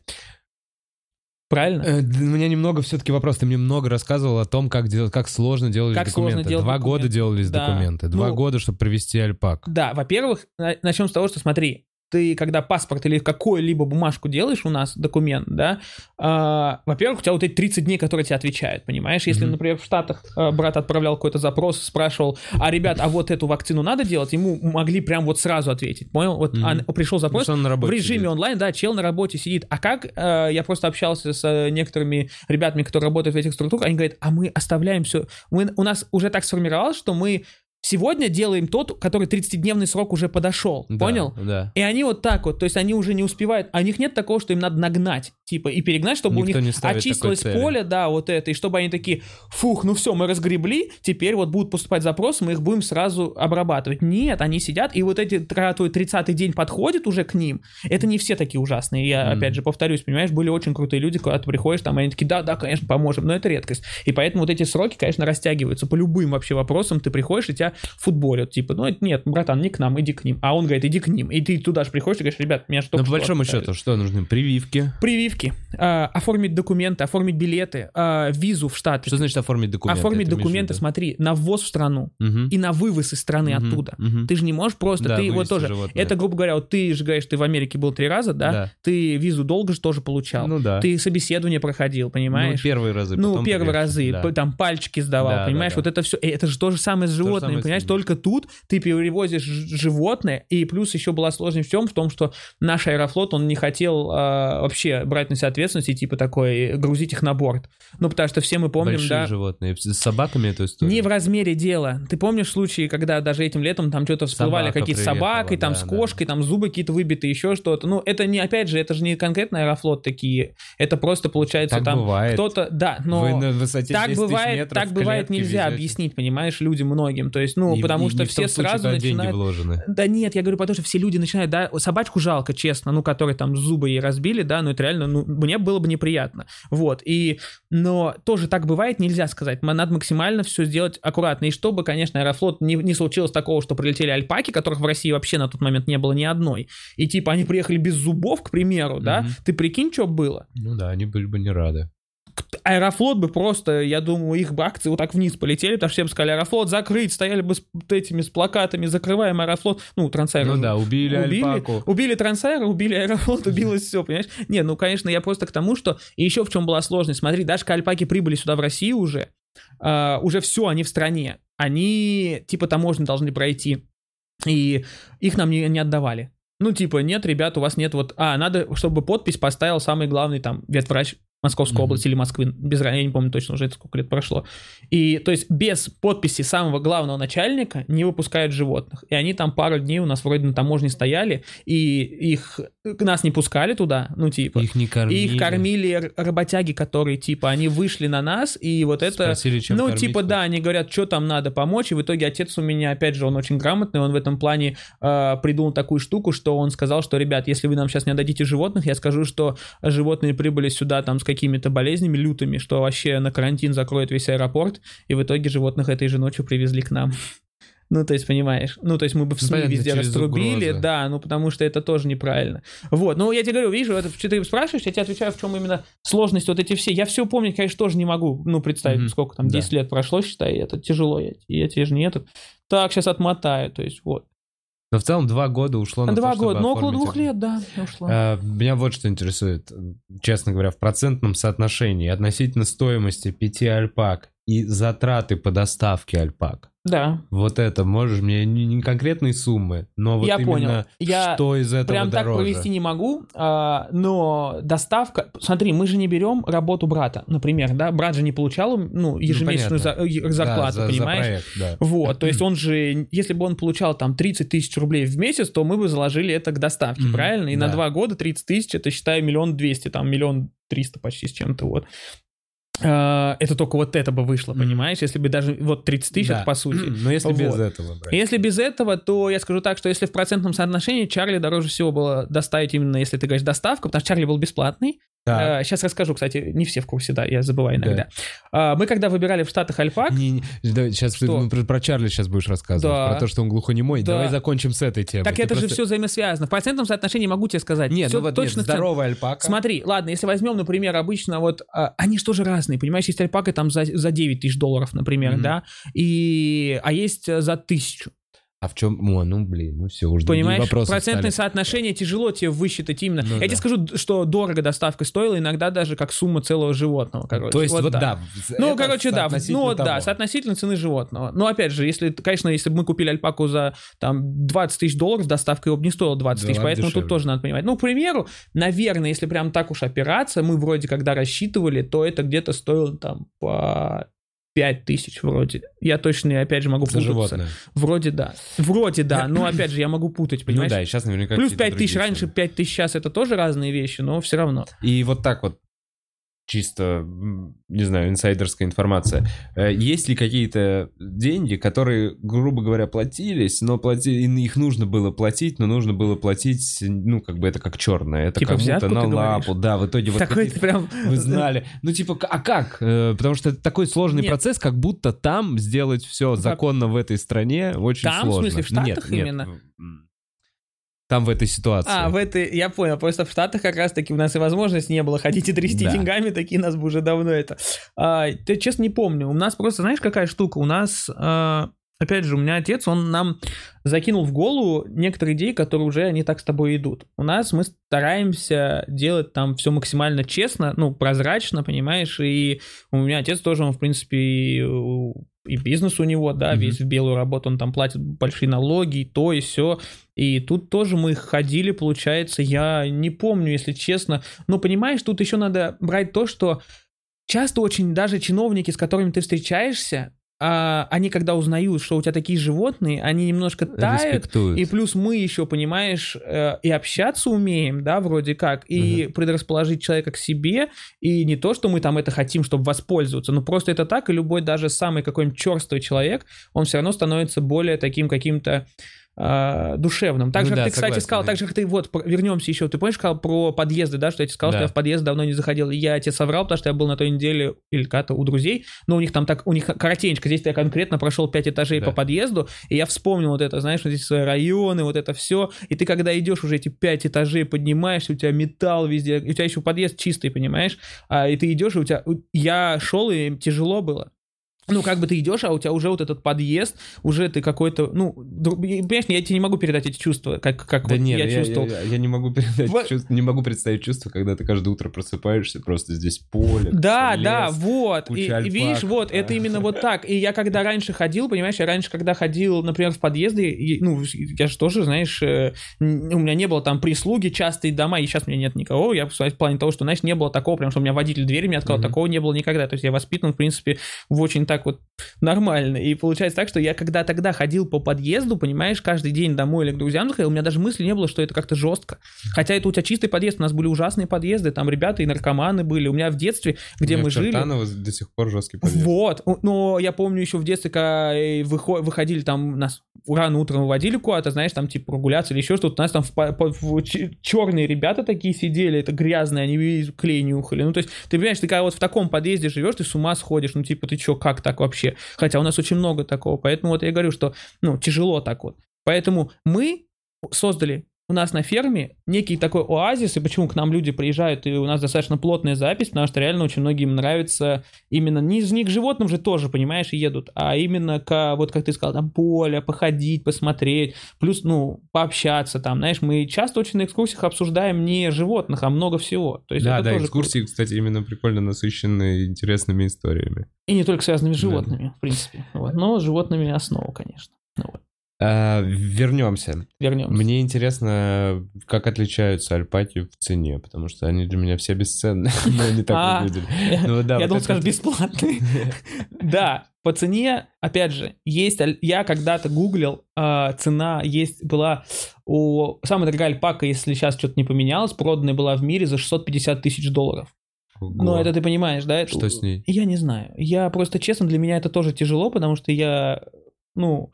правильно? Э, У меня немного все-таки вопрос. Ты мне много рассказывал о том, как, делать, как сложно делались Как сложно документы. делать Два документы. года делались Да. документы. Два Ну, года, чтобы привести альпак. Да, во-первых, на- начнем с того, что смотри, ты когда паспорт или какую-либо бумажку делаешь у нас, документ, да, а, во-первых, у тебя вот эти 30 дней, которые тебе отвечают, понимаешь? Если, Мгм. например, в Штатах а, брат отправлял какой-то запрос, спрашивал, а, ребят, а вот эту вакцину надо делать? Ему могли прям вот сразу ответить, понял? Вот Мгм. а, пришел запрос, Потому что он на в режиме сидит. онлайн, да, чел на работе сидит. А как, э, я просто общался с э, некоторыми ребятами, которые работают в этих структурах, они говорят, а мы оставляем все, мы, у нас уже так сформировалось, что мы сегодня делаем тот, который 30-дневный срок уже подошел, Да, понял? Да. И они вот так вот, то есть они уже не успевают, а у них нет такого, что им надо нагнать, типа, и перегнать, чтобы Никто у них очистилось поле, да, вот это, и чтобы они такие, фух, ну все, мы разгребли, теперь вот будут поступать запросы, мы их будем сразу обрабатывать. Нет, они сидят, и вот эти, когда твой 30-й день подходит уже к ним, это не все такие ужасные. Я, Мгм. опять же, повторюсь, понимаешь, были очень крутые люди, когда ты приходишь, там, они такие, да, да, конечно, поможем, но это редкость. И поэтому вот эти сроки, конечно, растягиваются. По любым вообще вопросам ты приходишь, и тебя футболят, типа, ну, нет, братан, не к нам, иди к ним. А он говорит, иди к ним. И ты туда же приходишь и говоришь, ребят, меня что Но по большому счету, что нужны? Прививки. Прививки, а, оформить документы, оформить билеты, а, визу в Штаты. Что значит оформить документы? оформить Это документы, смотри, на ввоз в страну Мгм. и на вывоз из страны Мгм. оттуда. Мгм. Ты же не можешь просто, Да, ты вот тоже, животное. это, грубо говоря, вот ты же говоришь, ты в Америке был три раза, да? Да. Ты визу долго же тоже получал. Ну да. Ты собеседование проходил, понимаешь? Ну, первые разы. Ну, первые разы, да. там пальчики сдавал, Да, да, понимаешь, да. вот это все, это же то же самое с животными, понимаешь, только тут ты перевозишь животное, и плюс еще была сложность в том, в том, что наш аэрофлот, он не хотел а, вообще брать на себя ответственность и типа такой грузить их на борт. Ну, потому что все мы помним, Большие да, животные. С собаками эту историю? не в размере дела. Ты помнишь случаи, когда даже этим летом там что-то всплывали какие-то с приехала, собакой, там да, с да. кошкой, там зубы какие-то выбиты, еще что-то. Ну, это не, опять же, это же не конкретно аэрофлот такие. Это просто получается Так там кто-то, да, но Вы на высоте так 10 тысяч бывает, так бывает нельзя везете. объяснить, понимаешь, людям многим. То есть, ну, И- потому и что в все случае, сразу деньги начинают... вложены. Да нет, я говорю потому, что все люди начинают, да, собачку жалко, честно, ну, которые там зубы ей разбили, да, ну, это реально, ну, мне было бы неприятно. Вот, и, но тоже так бывает, нельзя сказать. Надо максимально все сделать аккуратно. И чтобы, конечно, Аэрофлот не, не случилось такого, что прилетели альпаки, которых в России вообще на тот момент не было ни одной. И типа они приехали без зубов, к примеру, да, Мгм. ты прикинь, что было? Ну да, они были бы не рады. Аэрофлот бы просто, я думаю, их бы акции вот так вниз полетели, потому что всем сказали, Аэрофлот закрыть, стояли бы с этими, с плакатами, закрываем Аэрофлот, ну, Трансайр. Ну да, убили, Убили, альпаку. убили Трансайра, убили Аэрофлот, убилось все, понимаешь? Не, ну, конечно, я просто к тому, что... И еще в чем была сложность. Смотри, даже альпаки прибыли сюда в Россию уже, а, уже все, они в стране. Они, типа, таможню должны пройти. И их нам не, не отдавали. Ну, типа, нет, ребят, у вас нет вот... А, надо, чтобы подпись поставил самый главный там ветврач Московской Мгм. области или Москвы, без я не помню точно уже это сколько лет прошло. И, то есть, без подписи самого главного начальника не выпускают животных. И они там пару дней у нас вроде на таможне стояли, и их... Нас не пускали туда, ну, типа... Их не кормили. И их кормили работяги, которые, типа, они вышли на нас, и вот это... Спросили, чем ну, кормить типа, хоть. да, они говорят, что там надо помочь, и в итоге отец у меня, опять же, он очень грамотный, он в этом плане э, придумал такую штуку, что он сказал, что, ребят, если вы нам сейчас не отдадите животных, я скажу, что животные прибыли сюда там с какими-то болезнями лютыми, что вообще на карантин закроет весь аэропорт, и в итоге животных этой же ночью привезли к нам. Ну, то есть, понимаешь, ну, то есть мы бы в СМИ понятно, везде раструбили, угрозы. да, ну, потому что это тоже неправильно. Вот, ну, я тебе говорю, вижу, это, что ты спрашиваешь, я тебе отвечаю, в чем именно сложность вот эти все. Я все помнить, конечно, тоже не могу, ну, представить, Мгм. сколько там, Да. 10 лет прошло, считай, это тяжело, я, я тебе же не этот. Так, сейчас отмотаю, то есть, вот. Но в целом два года ушло на Два то, года, ну, около двух лет, да, ушло. А, Меня вот что интересует, честно говоря, в процентном соотношении относительно стоимости пяти альпак и затраты по доставке альпак. Да, Вот это можешь мне не, не конкретные суммы, но вот Я именно понял. Я что из этого Прям так дороже. провести не могу, а, но доставка... Смотри, мы же не берем работу брата, например, да? Брат же не получал, ну, ежемесячную за- понятно. э, зарплату, Да, за- за понимаешь? проект, да. Вот, то есть (clears throat) он же, если бы он получал там 30 тысяч рублей в месяц, то мы бы заложили это к доставке, Мгм, правильно? И на да. два года 30 тысяч, это считай миллион двести, там миллион триста почти с чем-то, вот. А, Это только вот это бы вышло, понимаешь? Если бы даже вот 30 тысяч, Да. это по сути. Но если без Вот. этого брать. Если без этого, то я скажу так, что если в процентном соотношении Чарли дороже всего было доставить именно, если ты говоришь доставка, потому что Чарли был бесплатный. Так. сейчас расскажу, кстати, не все в курсе, да, я забываю иногда. А, мы когда выбирали в Штатах Альпак, Не- не- да, сейчас ты Что? ну, про, про Чарли сейчас будешь рассказывать, Да. про то, что он глухонемой. Да. Давай закончим с этой темы. так Ты это же просто- все взаимосвязано. В процентном соотношении могу тебе сказать. Нет, Всё ну вот точно нет, здоровая альпака. Смотри, ладно, если возьмем, например, обычно вот, а, они же тоже разные, понимаешь, есть альпака там за, за 9 тысяч долларов, например, Мгм. да, и, а есть э, за тысячу. А в чем? О, ну блин, ну все, уже Понимаешь, вопросы процентное стали. соотношение тяжело тебе высчитать именно. Ну Я да. тебе скажу, что дорого доставка стоила, иногда даже как сумма целого животного, короче. То есть вот, так. да. Ну, это короче, да, ну вот да, того. соотносительно цены животного. Но опять же, если, конечно, если бы мы купили альпаку за там 20 тысяч долларов, доставка его бы не стоила 20 тысяч, Да, поэтому дешевле. тут тоже надо понимать. Ну, к примеру, наверное, если прям так уж опираться, мы вроде когда рассчитывали, то это где-то стоило там по 5 тысяч вроде. Я точно, опять же, могу За путаться. животное. Вроде да. Вроде да, но (coughs) опять же, я могу путать, Ну понимаешь? да, и сейчас наверняка Плюс какие-то 5 тысяч раньше, цены. 5 тысяч сейчас это тоже разные вещи, но все равно. И вот так вот, чисто, не знаю, инсайдерская информация. Э, Есть ли какие-то деньги, которые, грубо говоря, платились, но плати... и их нужно было платить, но нужно было платить, ну, как бы это как черное. Это Типа кому-то на лапу. говоришь? Да, в итоге вот Такой какие-то- прям... Вы знали. Ну, типа, а как? Э, Потому что это такой сложный Нет. процесс, как будто там сделать все законно в этой стране очень Там, в сложно. смысле, в Штатах Нет, нет, именно? м, Там в этой ситуации. А, в этой, я понял, просто в Штатах как раз-таки у нас и возможности не было ходить и трясти Да. деньгами, такие нас бы уже давно это. А, ты, честно, не помню. У нас просто, знаешь, какая штука? У нас, а, опять же, у меня отец, он нам закинул в голову некоторые идеи, которые уже они так с тобой идут. У нас мы стараемся делать там все максимально честно, ну, прозрачно, понимаешь, и у меня отец тоже, он, в принципе, и, бизнес у него, да, Мгм. весь в белую работу, он там платит большие налоги, и то, и все. И тут тоже мы ходили, получается, я не помню, если честно. Но понимаешь, тут еще надо брать то, что часто очень даже чиновники, с которыми ты встречаешься, а, они когда узнают, что у тебя такие животные, они немножко тают, Респектуют. и плюс мы еще, понимаешь, э, и общаться умеем, да, вроде как, и предрасположить человека к себе, и не то, что мы там это хотим, чтобы воспользоваться, но просто это так, и любой даже самый какой-нибудь черствый человек, он все равно становится более таким каким-то а, душевным. Так Ну же, да, как ты, кстати, согласен, сказал, да. так же, как ты, вот, вернемся еще, ты помнишь, сказал про подъезды, да, что я тебе сказал, Да. что я в подъезд давно не заходил, и я тебе соврал, потому что я был на той неделе или как-то у друзей, но у них там так, у них коротенько, здесь я конкретно прошел 5 этажей Да. по подъезду, и я вспомнил вот это, знаешь, вот здесь свои районы, вот это все, и ты когда идешь уже эти 5 этажей, поднимаешься, у тебя металл везде, у тебя еще подъезд чистый, понимаешь, а, и ты идешь, и у тебя, я шел, и тяжело было. Ну, как бы ты идешь, а у тебя уже вот этот подъезд, уже ты какой-то, ну, понимаешь, я тебе не могу передать эти чувства, как, как Да вот нет, я, я, чувствовал. я- я не могу передать Вот. чувство, не могу представить чувство, когда ты каждое утро просыпаешься, просто здесь поле. Да, лес. да, вот. И, и видишь, вот, да. это именно вот так. И я когда раньше ходил, понимаешь, я раньше, когда ходил, например, в подъезды, и, ну, я же тоже, знаешь, э, у меня не было там прислуги, частые дома, и сейчас у меня нет никого. Я в плане того, что, знаешь, не было такого, прям, что у меня водитель двери мне открыл, Мгм. такого не было никогда. То есть я воспитан, в принципе, в очень так вот нормально. И получается так, что я когда тогда ходил по подъезду, понимаешь, каждый день домой или к друзьям заходил, у меня даже мысли не было, что это как-то жестко. Хотя это у тебя чистый подъезд, у нас были ужасные подъезды, там ребята и наркоманы были. У меня в детстве, где мы в жили... Чертаново до сих пор жесткий подъезд. Вот, но я помню еще в детстве, когда э, выхо- выходили там, нас рано утром выводили куда-то, знаешь, там типа прогуляться или еще что-то, у нас там черные ребята такие сидели, это грязные, они клей нюхали. Ну, то есть, ты понимаешь, ты когда вот в таком подъезде живешь, ты с ума сходишь, ну, типа, ты что, как так вообще? Хотя у нас очень много такого, поэтому вот я говорю, что, ну, тяжело так вот. Поэтому мы создали у нас на ферме некий такой оазис, и почему к нам люди приезжают, и у нас достаточно плотная запись, потому что реально очень многим нравится именно не, не к животным же тоже, понимаешь, и едут, а именно к, вот как ты сказал, там поле, походить, посмотреть, плюс, ну, пообщаться там, знаешь, мы часто очень на экскурсиях обсуждаем не животных, а много всего. То есть Да, да, экскурсии, кстати, именно прикольно насыщенные интересными историями. круто. И не только связанными с Да. животными, в принципе. Вот. Но с животными основа, конечно. Ну, вот. А, вернемся. Вернемся. Мне интересно, как отличаются альпаки в цене, потому что они для меня все бесценны, (laughs) но они так А, выглядели. Я, Ну думал, скажешь, вот. бесплатный. (laughs) Да, по цене, опять же, есть, я когда-то гуглил, а, цена есть, была у, самая дорогая альпака, если сейчас что-то не поменялось, проданная была в мире за 650 тысяч долларов. Но Ого. это ты понимаешь, да? Что с ней? Я не знаю. Я просто, честно, для меня это тоже тяжело, потому что я, ну,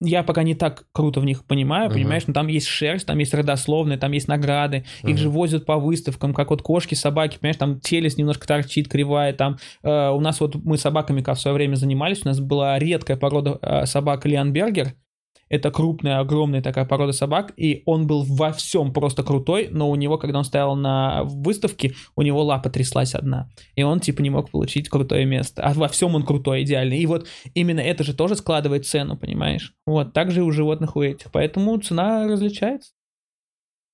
я пока не так круто в них понимаю, понимаешь, но там есть шерсть, там есть родословные, там есть награды, их же возят по выставкам, как вот кошки, собаки, понимаешь, там челюсть немножко торчит, кривая, там э, у нас вот мы собаками как в свое время занимались, у нас была редкая порода э, собак Лианбергер, это крупная, огромная такая порода собак, и он был во всем просто крутой, но у него, когда он стоял на выставке, у него лапа тряслась одна, и он типа не мог получить крутое место. А во всем он крутой, идеальный. И вот именно это же тоже складывает цену, понимаешь? Вот, так же и у животных у этих. Поэтому цена различается.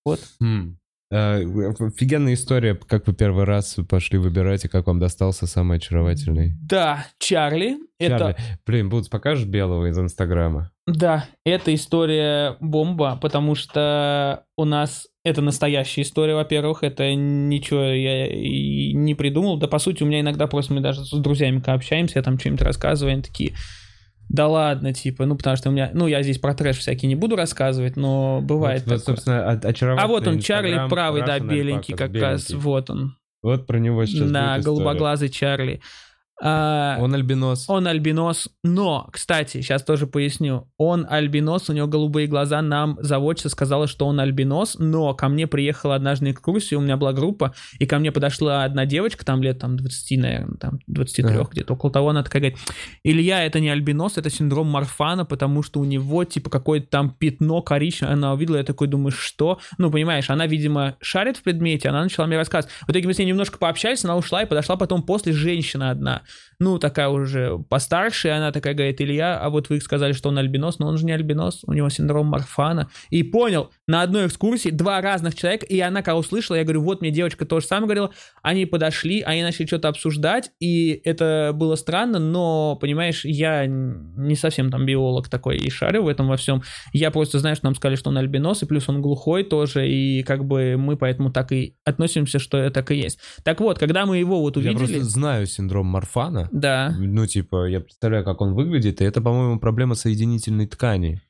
Вот. Хм. А, Офигенная история, как вы первый раз пошли выбирать и как вам достался самый очаровательный. Да, Чарли, это... Чарли. Блин, Будс, покажешь белого из Инстаграма? Да, эта история бомба, потому что у нас это настоящая история, во-первых, это ничего я не придумал. Да, по сути, у меня иногда просто мы даже с друзьями общаемся, я там что-нибудь рассказываю, они такие, да ладно, типа, ну, потому что у меня, ну, я здесь про трэш всякий не буду рассказывать, но бывает Вот, такое. собственно, очаровательный А вот он, Чарли правый, да, беленький как раз, беленький. вот он, Вот про него сейчас история. голубоглазый Чарли. А, Он альбинос. Он альбинос, но, кстати, сейчас тоже поясню. Он альбинос, у него голубые глаза. Нам заводчица сказала, что он альбинос, но ко мне приехала однажды на экскурсию, у меня была группа, и ко мне подошла одна девочка, там лет там 20, наверное, там 23 Ага. где-то, около того, она такая говорит, Илья, это не альбинос, это синдром Марфана, потому что у него, типа, какое-то там пятно коричневое. Она увидела, я такой думаю, что? Ну, понимаешь, она, видимо, шарит в предмете, она начала мне рассказывать. В итоге мы с ней немножко пообщались, она ушла и подошла потом после женщина одна ну, такая уже постарше, и она такая говорит, Илья, а вот вы сказали, что он альбинос, но он же не альбинос, у него синдром Марфана. И понял, на одной экскурсии два разных человека, и она, когда услышала, я говорю, вот мне девочка тоже самое говорила, они подошли, они начали что-то обсуждать, и это было странно, но, понимаешь, я не совсем там биолог такой и шарю в этом во всем. Я просто знаю, что нам сказали, что он альбинос, и плюс он глухой тоже, и как бы мы поэтому так и относимся, что это так и есть. Так вот, когда мы его вот Я увидели... просто знаю синдром Марфана. Да. Ну, типа, я представляю, как он выглядит, и это, по-моему, проблема соединительной ткани.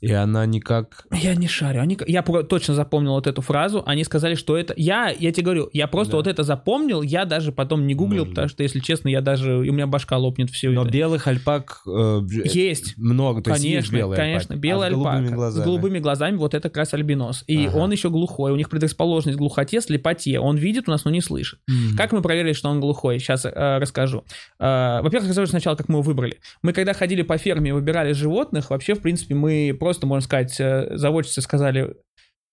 И она никак... Я не шарю. Они, я точно запомнил вот эту фразу. Они сказали, что это... Я, я тебе говорю, я просто Да. вот это запомнил. Я даже потом не гуглил, Может потому быть. что, если честно, я даже... У меня башка лопнет все Но это. белых альпак... э, б- Есть. Много, то есть есть Конечно, белые конечно, альпаки, белый а с голубыми альпака. глазами. С голубыми глазами вот это как раз альбинос. И Ага. он еще глухой. У них предрасположенность к глухоте, слепоте. Он видит у нас, но не слышит. М. Как мы проверили, что он глухой? Сейчас расскажу. Э, во-первых, расскажу сначала, как мы его выбрали. Мы когда ходили по ферме и выбирали животных, вообще, в принципе, мы просто, можно сказать, э, заводчицы сказали,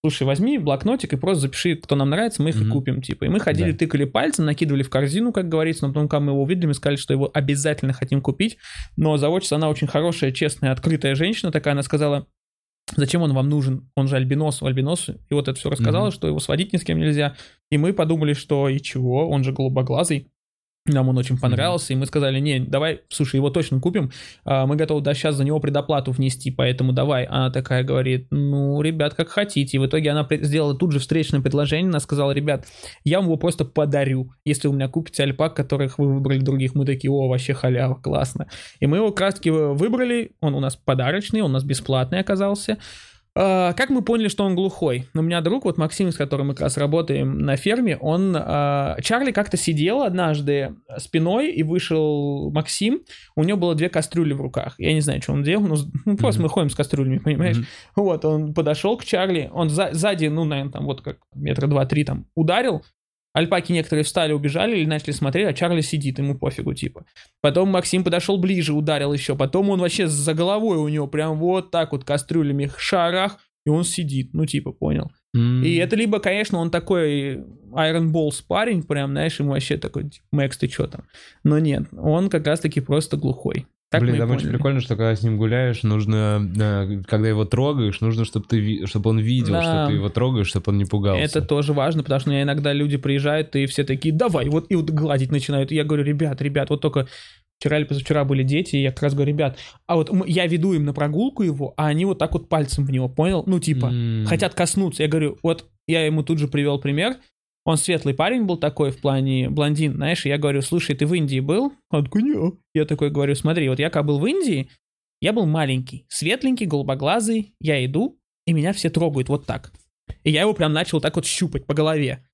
слушай, возьми блокнотик и просто запиши, кто нам нравится, мы их и Мгм. купим, типа. И мы ходили, Да. тыкали пальцем, накидывали в корзину, как говорится, но потом, когда мы его увидели, мы сказали, что его обязательно хотим купить. Но заводчица, она очень хорошая, честная, открытая женщина такая, она сказала, Зачем он вам нужен? Он же альбинос, альбинос. И вот это все рассказала, Мгм. что его сводить ни с кем нельзя. И мы подумали, что и чего, он же голубоглазый. Нам он очень понравился, и мы сказали, не, давай, слушай, его точно купим, а, мы готовы да, сейчас за него предоплату внести, поэтому давай. Она такая говорит, ну, ребят, как хотите. И в итоге она сделала тут же встречное предложение, она сказала, ребят, я вам его просто подарю, если у меня купите альпак, которых вы выбрали других. Мы такие, о, вообще халява, классно. И мы его как раз таки выбрали, он у нас подарочный, он у нас бесплатный оказался. А, Как мы поняли, что он глухой? У меня друг, вот Максим, с которым мы как раз работаем на ферме, он... а, Чарли как-то сидел однажды спиной, и вышел Максим, у него было две кастрюли в руках. Я не знаю, что он делал, но ну, просто Мгм. мы ходим с кастрюлями, понимаешь? Мгм. Вот, он подошел к Чарли, он за- сзади, ну, наверное, там вот как метра два-три там ударил, Альпаки некоторые встали, убежали или начали смотреть, а Чарли сидит, ему пофигу, типа. Потом Максим подошел ближе, ударил еще. Потом он вообще за головой у него прям вот так вот кастрюлями шарах, и он сидит, ну типа, понял. М. И это либо, конечно, он такой Iron Balls парень, прям, знаешь, ему вообще такой, типа, Мэкс, ты что там? Но нет, он как раз-таки просто глухой. Так Блин, там очень прикольно, что когда с ним гуляешь, нужно, э, когда его трогаешь, нужно, чтобы ты, чтобы он видел, Да. что ты его трогаешь, чтобы он не пугался. Это тоже важно, потому что у меня иногда люди приезжают, и все такие, давай, вот, и вот гладить начинают. И я говорю, ребят, ребят, вот только вчера или позавчера были дети, и я как раз говорю, ребят, а вот я веду им на прогулку его, а они вот так вот пальцем в него, понял? Ну, типа, М. хотят коснуться. Я говорю, вот я ему тут же привел пример. Он светлый парень был такой в плане блондин, знаешь, я говорю, слушай, ты в Индии был? «Не». Я такой говорю, смотри, вот я когда был в Индии, я был маленький, светленький, голубоглазый, я иду, и меня все трогают вот так. И я его прям начал так вот щупать по голове.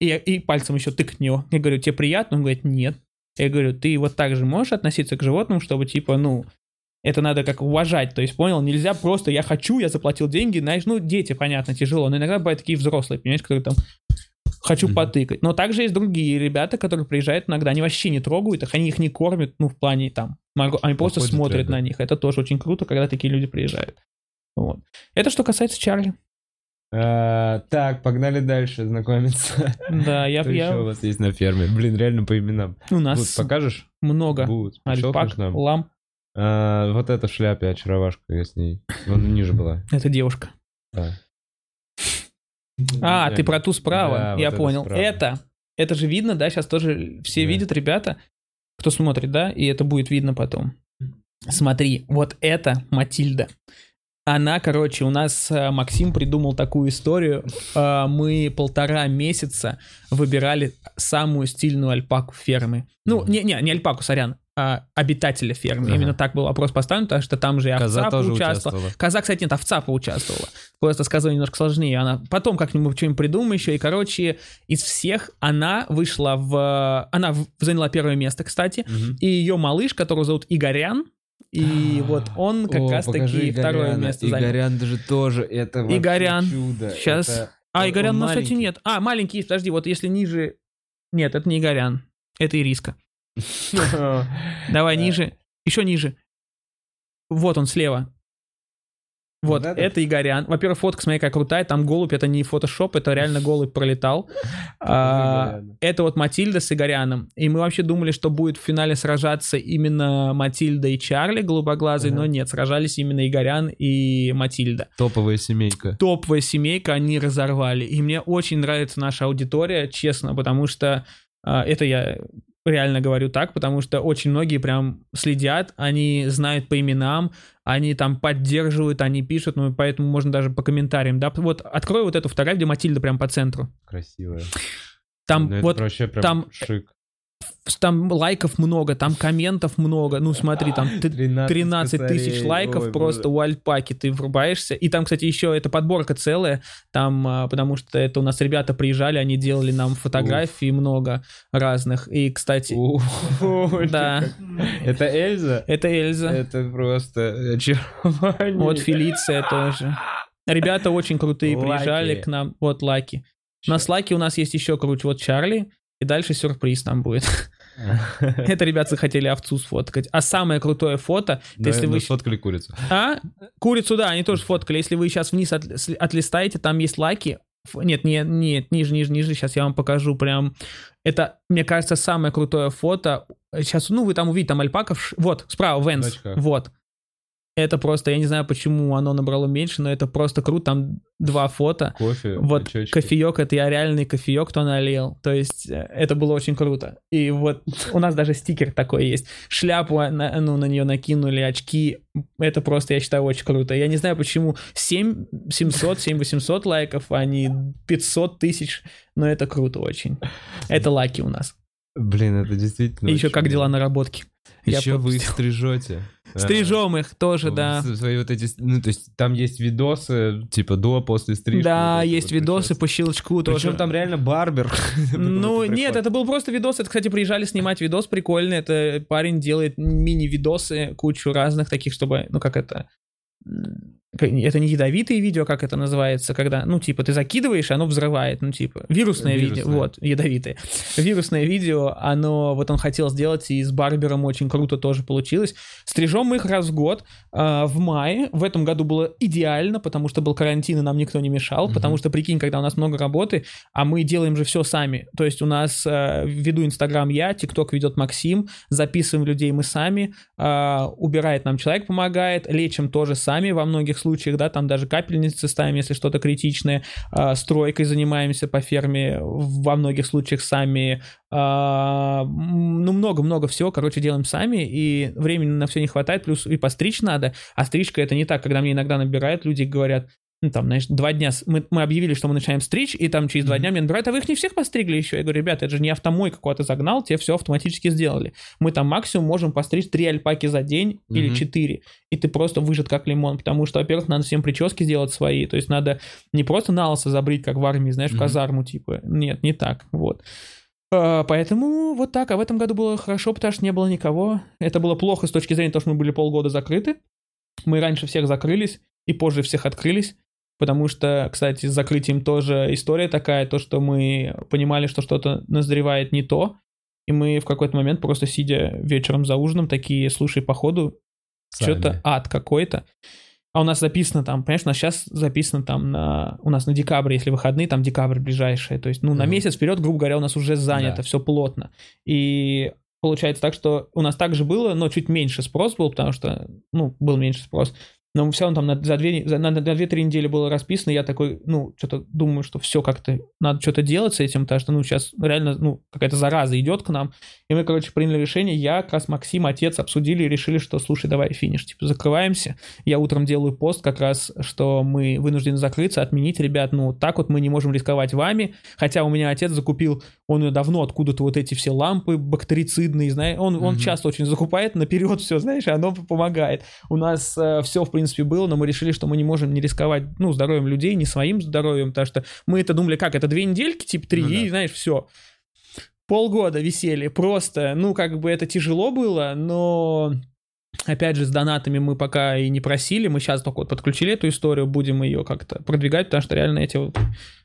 И, я- и пальцем еще тыкать в него. Я говорю, тебе приятно? Он говорит, нет. Я говорю, ты вот так же можешь относиться к животным, чтобы типа, ну, это надо как уважать, то есть, понял, нельзя просто, я хочу, я заплатил деньги, знаешь, ну, дети, понятно, тяжело, но иногда бывают такие взрослые, понимаешь, которые там, хочу Мгм. потыкать. Но также есть другие ребята, которые приезжают иногда, они вообще не трогают их, они их не кормят, ну, в плане там, они просто Походят смотрят рядом. на них, это тоже очень круто, когда такие люди приезжают. Вот. Это что касается Чарли. А, так, погнали дальше знакомиться. Да, я, Что я- еще у вас есть на ферме? Блин, реально по именам. у нас покажешь? много Будут. альпак, лам, А, вот эта в шляпе очаровашка, я с ней. Вон ниже была. это девушка. Да. А, Я- ты про ту справа, вот я это понял. справа. Это, это же видно, да, сейчас тоже все Да. видят, ребята, кто смотрит, да, и это будет видно потом. Смотри, вот это Матильда. Она, короче, у нас э, Максим придумал такую историю. Э, Мы полтора месяца выбирали самую стильную альпаку фермы. Ну, не, не, не альпаку, сорян, а обитателя фермы. Ага. Именно так был вопрос поставлен, потому что там же и овца Коза тоже поучаствовала. участвовала. Коза, кстати, нет, овца поучаствовала. Просто с козой немножко сложнее. Она потом как-нибудь что-нибудь придумаем еще. И, короче, из всех она вышла в... Она заняла первое место, кстати. Мгм. И ее малыш, которого зовут Игорян, и вот он как О, раз покажи таки второе место занял. Игорян даже тоже, это Игорян. чудо. Сейчас. А, Игорян, он ну, кстати, маленький. нет. А, маленький подожди, вот если ниже... Нет, это не Игорян, это Ириска. (laughs) Давай Да. ниже, еще ниже. Вот он слева. Вот, Вот это Игорян. Во-первых, фотка, смотри, какая крутая. Там голубь, это не фотошоп, это реально голубь пролетал. (laughs) А, это вот Матильда с Игоряном. И мы вообще думали, что будет в финале сражаться именно Матильда и Чарли голубоглазый, но нет, сражались именно Игорян и Матильда. Топовая семейка. топовая семейка, они разорвали. И мне очень нравится наша аудитория, честно, потому что а, это я реально говорю так, потому что очень многие прям следят, они знают по именам, они там поддерживают, они пишут, ну, поэтому можно даже по комментариям, да, вот открой вот эту фотографию, где Матильда прям по центру. Красивая. Там Ну, вот прям там- шик. Там лайков много, там комментов много, ну смотри, там т- 13 тысяч лайков Ой, просто боже. у альпаки, ты врубаешься. И там, кстати, еще эта подборка целая, там, а, потому что это у нас ребята приезжали, они делали нам фотографии много разных. И, кстати, (laughs) Да. Это Эльза? это Эльза, Это просто очарование. вот Фелиция тоже. Ребята очень крутые приезжали к нам, вот Лаки. На Слаке у нас есть еще круче, вот Чарли, и дальше сюрприз там будет. (laughs) Это ребята захотели овцу сфоткать. А самое крутое фото, Да, если вы сфоткали курицу. А? Курицу, да, они тоже фоткали. Если вы сейчас вниз от- отлистаете, там есть лаки. Ф- Нет, нет, нет, ниже, ниже, ниже. Сейчас я вам покажу прям. Это, мне кажется, самое крутое фото. Сейчас, ну, вы там увидите, там альпака. в ш- Вот, справа, Венс. Вот. Это просто, я не знаю, почему оно набрало меньше, но это просто круто. Там два фото. Кофе, Вот очечки. кофеек, это я реальный кофеек, кто налил. То есть э, это было очень круто. И вот у нас даже стикер такой есть. Шляпу, на, ну, на нее накинули, очки. Это просто, я считаю, очень круто. Я не знаю, почему 7 700, 7 800 лайков, а не 500 тысяч. Но это круто очень. Это лаки у нас. Блин, это действительно И еще как дела наработки. Я Еще вы их пропустил. стрижете. Стрижем их тоже, да. Свои вот эти, ну, то есть там есть видосы, типа до, после стрижки. Да, есть видосы по щелчку тоже. Причем там реально барбер. (laughs) Ну, нет, это был просто видос. Это, кстати, приезжали снимать видос прикольный. Это парень делает мини-видосы, кучу разных таких, чтобы, ну, как это... Это не ядовитые видео, как это называется, когда, ну, типа, ты закидываешь, и оно взрывает, ну, типа, вирусное видео, Вирусное. вот, ядовитые. Вирусное видео, оно, вот он хотел сделать, и с Барбером очень круто тоже получилось. Стрижем мы их раз в год, а, в мае. В этом году было идеально, потому что был карантин, и нам никто не мешал, Мгм. потому что, прикинь, когда у нас много работы, а мы делаем же все сами. То есть у нас э, веду Инстаграм я, ТикТок ведет Максим, записываем людей мы сами, э, убирает нам человек, помогает, лечим тоже сами во многих случаях, да, там даже капельницы ставим, если что-то критичное, э, стройкой занимаемся по ферме во многих случаях сами, а, ну, много-много всего, короче, делаем сами, и времени на все не хватает, плюс и постричь надо, а стрижка это не так, когда мне иногда набирают люди говорят, ну, там, знаешь, два дня, мы, мы объявили, что мы начинаем стричь, и там через два Мгм. дня мне набирают, а вы их не всех постригли еще? Я говорю, ребята, это же не автомойка куда-то загнал, тебе все автоматически сделали. Мы там максимум можем постричь три альпаки за день или Мгм. четыре, и ты просто выжат как лимон, потому что, во-первых, надо всем прически сделать свои, то есть надо не просто на лысо забрить, как в армии, знаешь, в Мгм. казарму, типа, нет, не так, вот. А, Поэтому вот так. А в этом году было хорошо, потому что не было никого. Это было плохо с точки зрения того, что мы были полгода закрыты. Мы раньше всех закрылись и позже всех открылись. Потому что, кстати, с закрытием тоже история такая, то, что мы понимали, что что-то назревает не то, и мы в какой-то момент просто сидя вечером за ужином такие, слушай, походу, что-то ад какой-то. А у нас записано там, понимаешь, у нас сейчас записано там на... У нас на декабрь, если выходные, там декабрь ближайший. То есть, ну, на Мгм. месяц вперед, грубо говоря, у нас уже занято, Да. все плотно. И получается так, что у нас также было, но чуть меньше спрос был, потому что, ну, был меньше спрос. Но все равно там на, за две, за, на, на 2-3 недели было расписано, я такой, ну, что-то думаю, что все как-то, надо что-то делать с этим, потому что, ну, сейчас реально, ну, какая-то зараза идет к нам. И мы, короче, приняли решение, я, как раз Максим, отец обсудили и решили, что, слушай, давай финиш, типа, закрываемся. Я утром делаю пост как раз, что мы вынуждены закрыться, отменить, ребят, ну, так вот мы не можем рисковать вами, хотя у меня отец закупил, он давно откуда-то вот эти все лампы бактерицидные, знаешь, он, он mm-hmm. часто очень закупает наперед все, знаешь, и оно помогает. У нас э, все, в принципе, было, но мы решили, что мы не можем не рисковать, ну, здоровьем людей, не своим здоровьем, потому что мы это думали, как, это две недельки, типа три, ну, да. и, знаешь, все. Полгода висели, просто, ну, как бы это тяжело было, но Опять же, с донатами мы пока и не просили, мы сейчас только вот подключили эту историю, будем ее как-то продвигать, потому что реально эти вот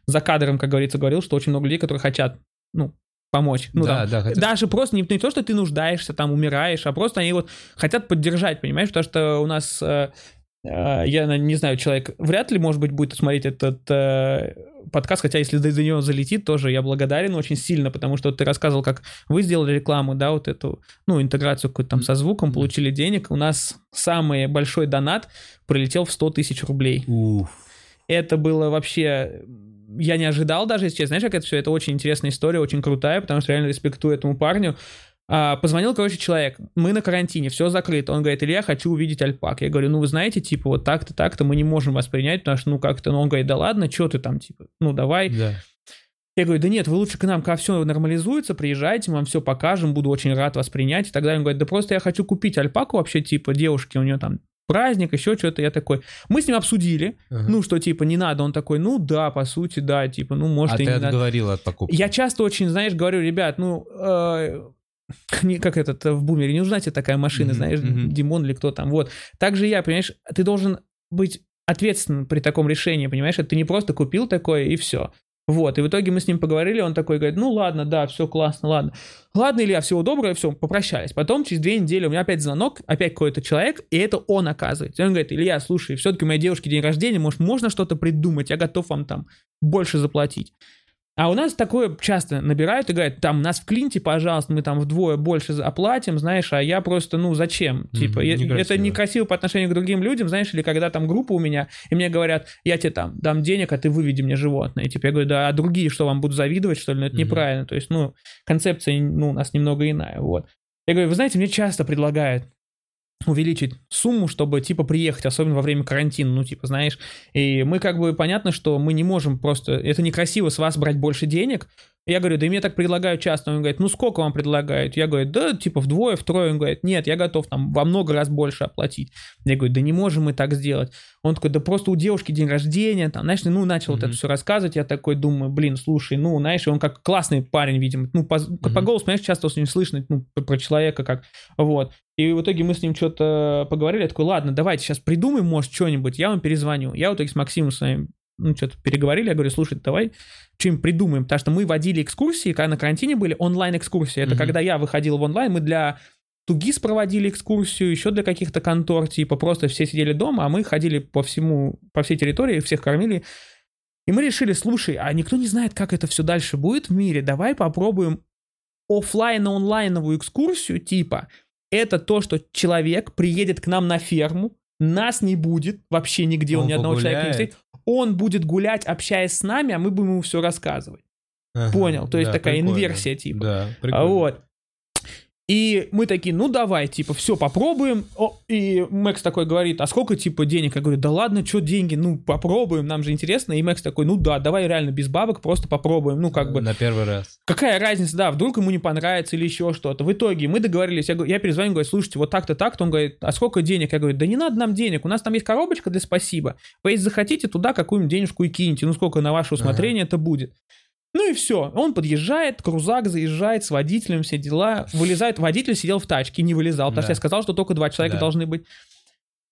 за кадром, как говорится, говорил, что очень много людей, которые хотят, ну, помочь. Ну, да, там, да, хотят... Даже просто не, не то, что ты нуждаешься, там, умираешь, а просто они вот хотят поддержать, понимаешь, потому что у нас э, я не знаю, человек вряд ли, может быть, будет смотреть этот э, подкаст, хотя если до, до него залетит, тоже я благодарен очень сильно, потому что ты рассказывал, как вы сделали рекламу, да, вот эту, ну, интеграцию какую-то там со звуком, получили денег. У нас самый большой донат прилетел в 100 тысяч рублей. Уф. Это было вообще я не ожидал даже, если честно. Знаешь, как это все? Это очень интересная история, очень крутая, потому что реально респектую этому парню. А, позвонил, короче, человек, мы на карантине, все закрыто. Он говорит, Илья, хочу увидеть альпак. Я говорю, ну вы знаете, типа, вот так-то, так-то мы не можем вас принять, потому что, ну как-то, ну он говорит, да ладно, что ты там, типа, ну давай. Да. Я говорю, да нет, вы лучше к нам, когда все нормализуется, приезжайте, мы вам все покажем, буду очень рад вас принять и так далее. Он говорит, да просто я хочу купить альпаку вообще, типа, девушки, у нее там праздник, еще что-то, я такой, мы с ним обсудили, ага. ну, что, типа, не надо, он такой, ну, да, по сути, да, типа, ну, может, а и ты не отговорил надо. от покупки? Я часто очень, знаешь, говорю, ребят, ну, э, не, как этот в бумере, не нужна тебе такая машина, mm-hmm, знаешь, mm-hmm. Димон или кто там, вот. Также я, понимаешь, ты должен быть ответственным при таком решении, понимаешь, это ты не просто купил такое и все. Вот, и в итоге мы с ним поговорили, он такой говорит, ну ладно, да, все классно, ладно. Ладно, Илья, всего доброго, все, попрощались. Потом через две недели у меня опять звонок, опять какой-то человек, и это он оказывается. И он говорит, Илья, слушай, все-таки у моей девушки день рождения, может, можно что-то придумать, я готов вам там больше заплатить. А у нас такое часто набирают и говорят, там, нас в клинте, пожалуйста, мы там вдвое больше оплатим, знаешь, а я просто, ну, зачем? Типа, mm-hmm, некрасиво. это некрасиво по отношению к другим людям, знаешь, или когда там группа у меня, и мне говорят, я тебе там дам денег, а ты выведи мне животное. Типа, я говорю, да, а другие что, вам будут завидовать, что ли? Ну, это mm-hmm. неправильно. То есть, ну, концепция, ну, у нас немного иная, вот. Я говорю, вы знаете, мне часто предлагают, увеличить сумму, чтобы, типа, приехать, особенно во время карантина, ну, типа, знаешь. И мы, как бы, понятно, что мы не можем просто... Это некрасиво с вас брать больше денег, я говорю, да и мне так предлагают часто. Он говорит, ну сколько вам предлагают? Я говорю, да типа вдвое, втрое. Он говорит, нет, я готов там во много раз больше оплатить. Я говорю, да не можем мы так сделать. Он такой, да просто у девушки день рождения, там, знаешь, ну начал mm-hmm. вот это все рассказывать. Я такой думаю, блин, слушай, ну, знаешь, он как классный парень, видимо. Ну, по, mm-hmm. по голосу, понимаешь, часто с ним слышно, ну, про человека как, вот. И в итоге мы с ним что-то поговорили. Я такой, ладно, давайте сейчас придумаем, может, что-нибудь, я вам перезвоню. Я в итоге с Максимом с вами ну, что-то переговорили, я говорю, слушай, давай что-нибудь придумаем, потому что мы водили экскурсии, когда на карантине были онлайн-экскурсии. Это mm-hmm. когда я выходил в онлайн, мы для Тугис проводили экскурсию, еще для каких-то контор, типа просто все сидели дома, а мы ходили по всему, по всей территории, всех кормили. И мы решили, слушай, а никто не знает, как это все дальше будет в мире, давай попробуем офлайн-онлайновую экскурсию, типа, это то, что человек приедет к нам на ферму, нас не будет вообще нигде, он, он ни одного погуляет. человека не встретит. Он будет гулять, общаясь с нами, а мы будем ему все рассказывать. Ага, Понял? То есть да, такая прикольно. инверсия типа. Да, прикольно. Вот. И мы такие, ну давай, типа, все, попробуем. О, и Мэкс такой говорит, а сколько, типа, денег? Я говорю, да ладно, что деньги, ну попробуем, нам же интересно. И Мэкс такой, ну да, давай реально без бабок просто попробуем, ну как бы. На первый раз. Какая разница, да, вдруг ему не понравится или еще что-то. В итоге мы договорились, я, я перезвоню, говорю, слушайте, вот так-то, так-то. Он говорит, а сколько денег? Я говорю, да не надо нам денег, у нас там есть коробочка для спасибо. Вы если захотите, туда какую-нибудь денежку и киньте, ну сколько на ваше усмотрение ага. это будет. Ну и все. Он подъезжает, крузак заезжает с водителем, все дела. Вылезает. Водитель сидел в тачке, не вылезал, потому да. что я сказал, что только два человека да. должны быть.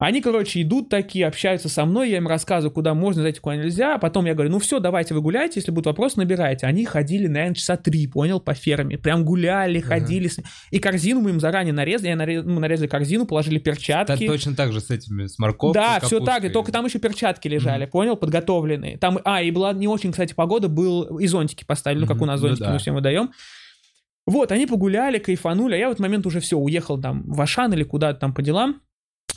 Они, короче, идут такие, общаются со мной, я им рассказываю, куда можно зайти, куда нельзя. А потом я говорю, ну все, давайте вы гуляйте, если будут вопросы, набирайте. Они ходили, наверное, часа три, понял, по ферме. Прям гуляли, ходили. Uh-huh. И корзину мы им заранее нарезали. Я нарез... Мы нарезали корзину, положили перчатки. Да, точно так же с этими, с морковкой, Да, все так, и только там еще перчатки лежали, uh-huh. понял, подготовленные. Там, а, и была не очень, кстати, погода, был и зонтики поставили, uh-huh. ну, как у нас ну зонтики ну, да. мы всем выдаем. Вот, они погуляли, кайфанули, а я в этот момент уже все, уехал там в Ашан или куда-то там по делам.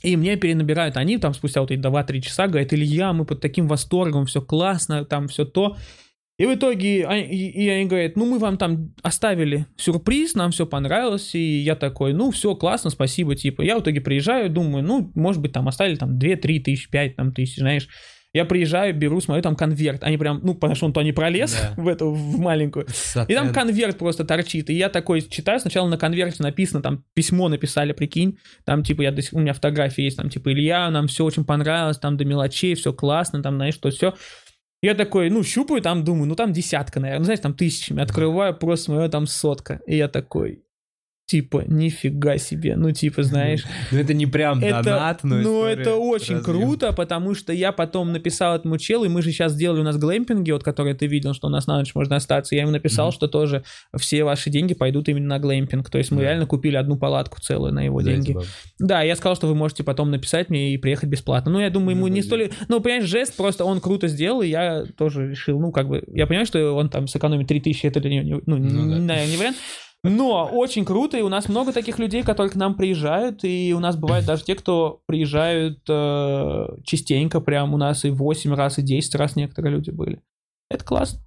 И мне перенабирают они там спустя вот эти 2-3 часа, говорят, Илья, мы под таким восторгом, все классно, там все то. И в итоге они, и они говорят, ну мы вам там оставили сюрприз, нам все понравилось, и я такой, ну все, классно, спасибо, типа. Я в итоге приезжаю, думаю, ну, может быть, там оставили там 2-3 тысячи, 5 там, тысяч, знаешь. Я приезжаю, беру, смотрю, там конверт. Они прям, ну, потому что он то не пролез Да. (laughs) в эту, в маленькую. И там конверт просто торчит. И я такой читаю, сначала на конверте написано, там письмо написали, прикинь. Там, типа, я до сих- у меня фотографии есть, там, типа, Илья, нам все очень понравилось, там до мелочей, все классно, там, знаешь, что все. Я такой, ну, щупаю, там думаю, ну, там десятка, наверное, ну, знаешь, там тысячами. Открываю, просто смотрю, там сотка. И я такой, типа, нифига себе, ну, типа, знаешь. (laughs) Ну это не прям Это, донат, но ну, это очень разъем. круто, потому что я потом написал этому челу, и мы же сейчас сделали у нас глэмпинги, вот которые ты видел, что у нас на ночь можно остаться. Я ему написал, что тоже все ваши деньги пойдут именно на глэмпинг. То есть мы реально купили одну палатку целую на его деньги. Да, я сказал, что вы можете потом написать мне и приехать бесплатно. Ну, я думаю, ему Ну, не да, столь... Ну, понимаешь, жест просто он круто сделал, и я тоже решил, ну, как бы... Я понимаю, что он там сэкономит 3000, это для него, не- ну, Ну, не вариант. Но очень круто, и у нас много таких людей, которые к нам приезжают, и у нас бывают даже те, кто приезжают э, частенько, прям у нас и 8 раз, и 10 раз некоторые люди были. Это классно.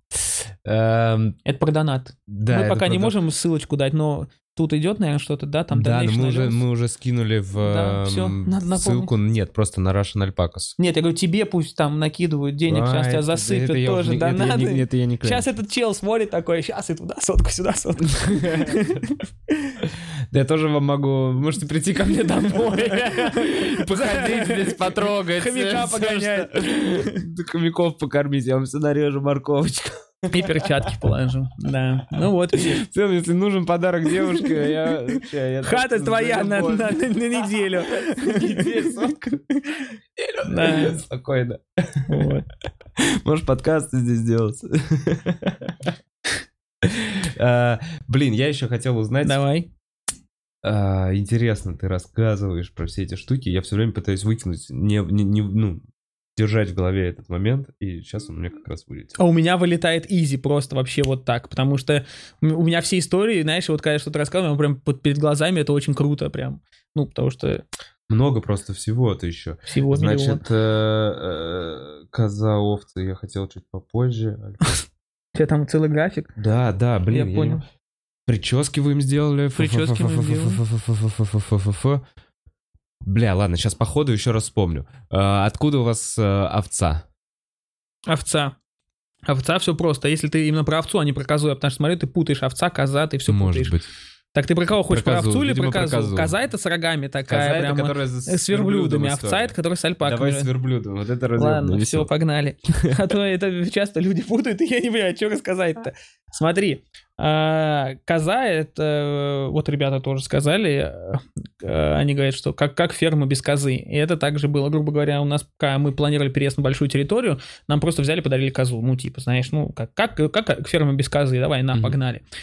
Эм, Это про донат. Да, Мы пока не можем ссылочку дать, но тут идет, наверное, что-то, да? Там да, мы уже, мы уже скинули в Да, всё, надо напомнить. ссылку, нет, просто на Russian Alpacas. Нет, я говорю, тебе пусть там накидывают денег, А, сейчас тебя это- засыпят это я тоже уже не- это я Это я не Сейчас этот чел смотрит такой, сейчас и туда сотку, сюда сотку. (laughs) Да я тоже вам могу... Можете прийти ко мне домой. (laughs) Походить здесь, потрогать. Хомяка погонять. Да (laughs) Хомяков покормить, я вам все нарежу морковочку. И перчатки положу. Да. Ну вот, целом, если нужен подарок девушке, я... вообще, я Хата твоя на, на- на неделю. Да. Спокойно. Вот. Можешь подкасты здесь делать. А, Блин, я еще хотел узнать. Давай. а, Интересно, ты рассказываешь про все эти штуки. Я все время пытаюсь выкинуть, не, не- не- ну, держать в голове этот момент, и сейчас он у меня как раз будет. А у меня вылетает изи просто вообще вот так, потому что у меня все истории, знаешь, вот когда я что-то рассказываю, прям под, перед глазами, это очень круто прям, ну, потому что... Много просто всего-то еще. Всего Значит, миллион. коза, овцы, я хотел чуть попозже. (laughs) У тебя там целый график? Да, да, блин. Я понял. Прически вы им сделали. Прически мы им сделали. Бля, ладно, сейчас по ходу еще раз вспомню. А, Откуда у вас э, овца? Овца. Овца все просто. Если ты именно про овцу, а не про козу, потому что смотрю, ты путаешь овца, коза, ты все Может путаешь. быть. Так ты про кого хочешь? Про Про, козу, овцу или про про козу? козу. Коза это с рогами такая, Коза это, прямо. которая за- э, с верблюдами. Овца это, которая с альпаками. Давай с верблюдом. Вот это разъемно, Ладно, все, погнали. А то это часто люди путают, и я не понимаю, что рассказать-то. Смотри, а, коза это, вот ребята тоже сказали, э, они говорят, что как, как ферма без козы. И это также было, грубо говоря, у нас, когда мы планировали переезд на большую территорию, нам просто взяли, подарили козу. Ну, типа, знаешь, ну, как, как, как ферма без козы, давай, на, погнали. А,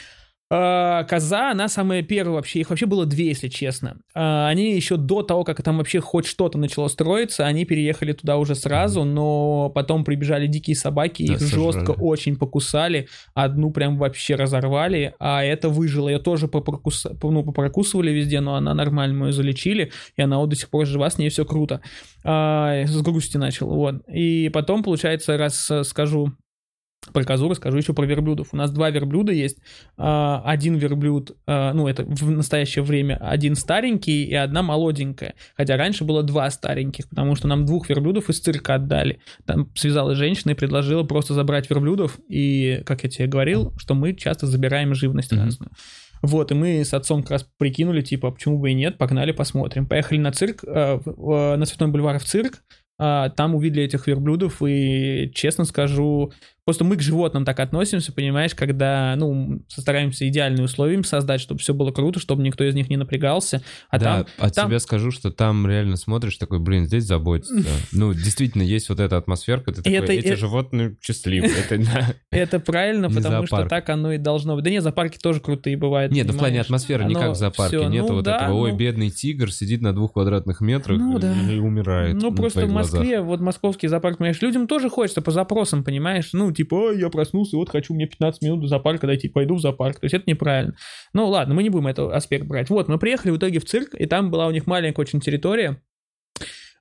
Коза, она самая первая вообще, их вообще было две, если честно. А, Они еще до того, как там вообще хоть что-то начало строиться, они переехали туда уже сразу, но потом прибежали дикие собаки, Да, их сожрали. жестко очень покусали, одну прям вообще разорвали, а это выжило. Ее тоже попрокус... ну, попрокусывали везде, но она нормально, мы ее залечили, и она вот до сих пор жива, с ней все круто. А, С грусти начал, вот. И потом, получается, раз э, скажу про козу расскажу еще про верблюдов. У нас два верблюда есть. А, Один верблюд, а, ну, это в настоящее время один старенький и одна молоденькая. Хотя раньше было два стареньких, потому что нам двух верблюдов из цирка отдали. Там связалась женщина и предложила просто забрать верблюдов. И, как я тебе говорил, что мы часто забираем живность разную. Вот, и мы с отцом как раз прикинули, типа, а почему бы и нет, погнали, посмотрим. Поехали на цирк, э, э, на Цветной бульвар в цирк, а, там увидели этих верблюдов, и, честно скажу, просто мы к животным так относимся, понимаешь, когда, ну, стараемся идеальные условия им создать, чтобы все было круто, чтобы никто из них не напрягался, а да, там... от там- себя скажу, что там реально смотришь такой, блин, здесь заботятся. (laughs) Ну, действительно, есть вот эта атмосферка, ты такой, это- эти это- животные счастливы. (laughs) Это правильно, потому что так оно и должно быть. Да нет, зоопарки тоже крутые бывают. Нет, в плане атмосферы, не Оно как в зоопарке. Нету ну вот этого, ой, ну- бедный тигр сидит на двух квадратных метрах Ну и умирает Ну, просто в. Москве, вот московский зоопарк, понимаешь, людям тоже хочется по запросам, понимаешь? Ну, типа, я проснулся, вот хочу мне 15 минут до зоопарка дойти, пойду в зоопарк. То есть это неправильно. Ну, ладно, мы не будем этот аспект брать. Вот, мы приехали в итоге в цирк, и там была у них маленькая очень территория,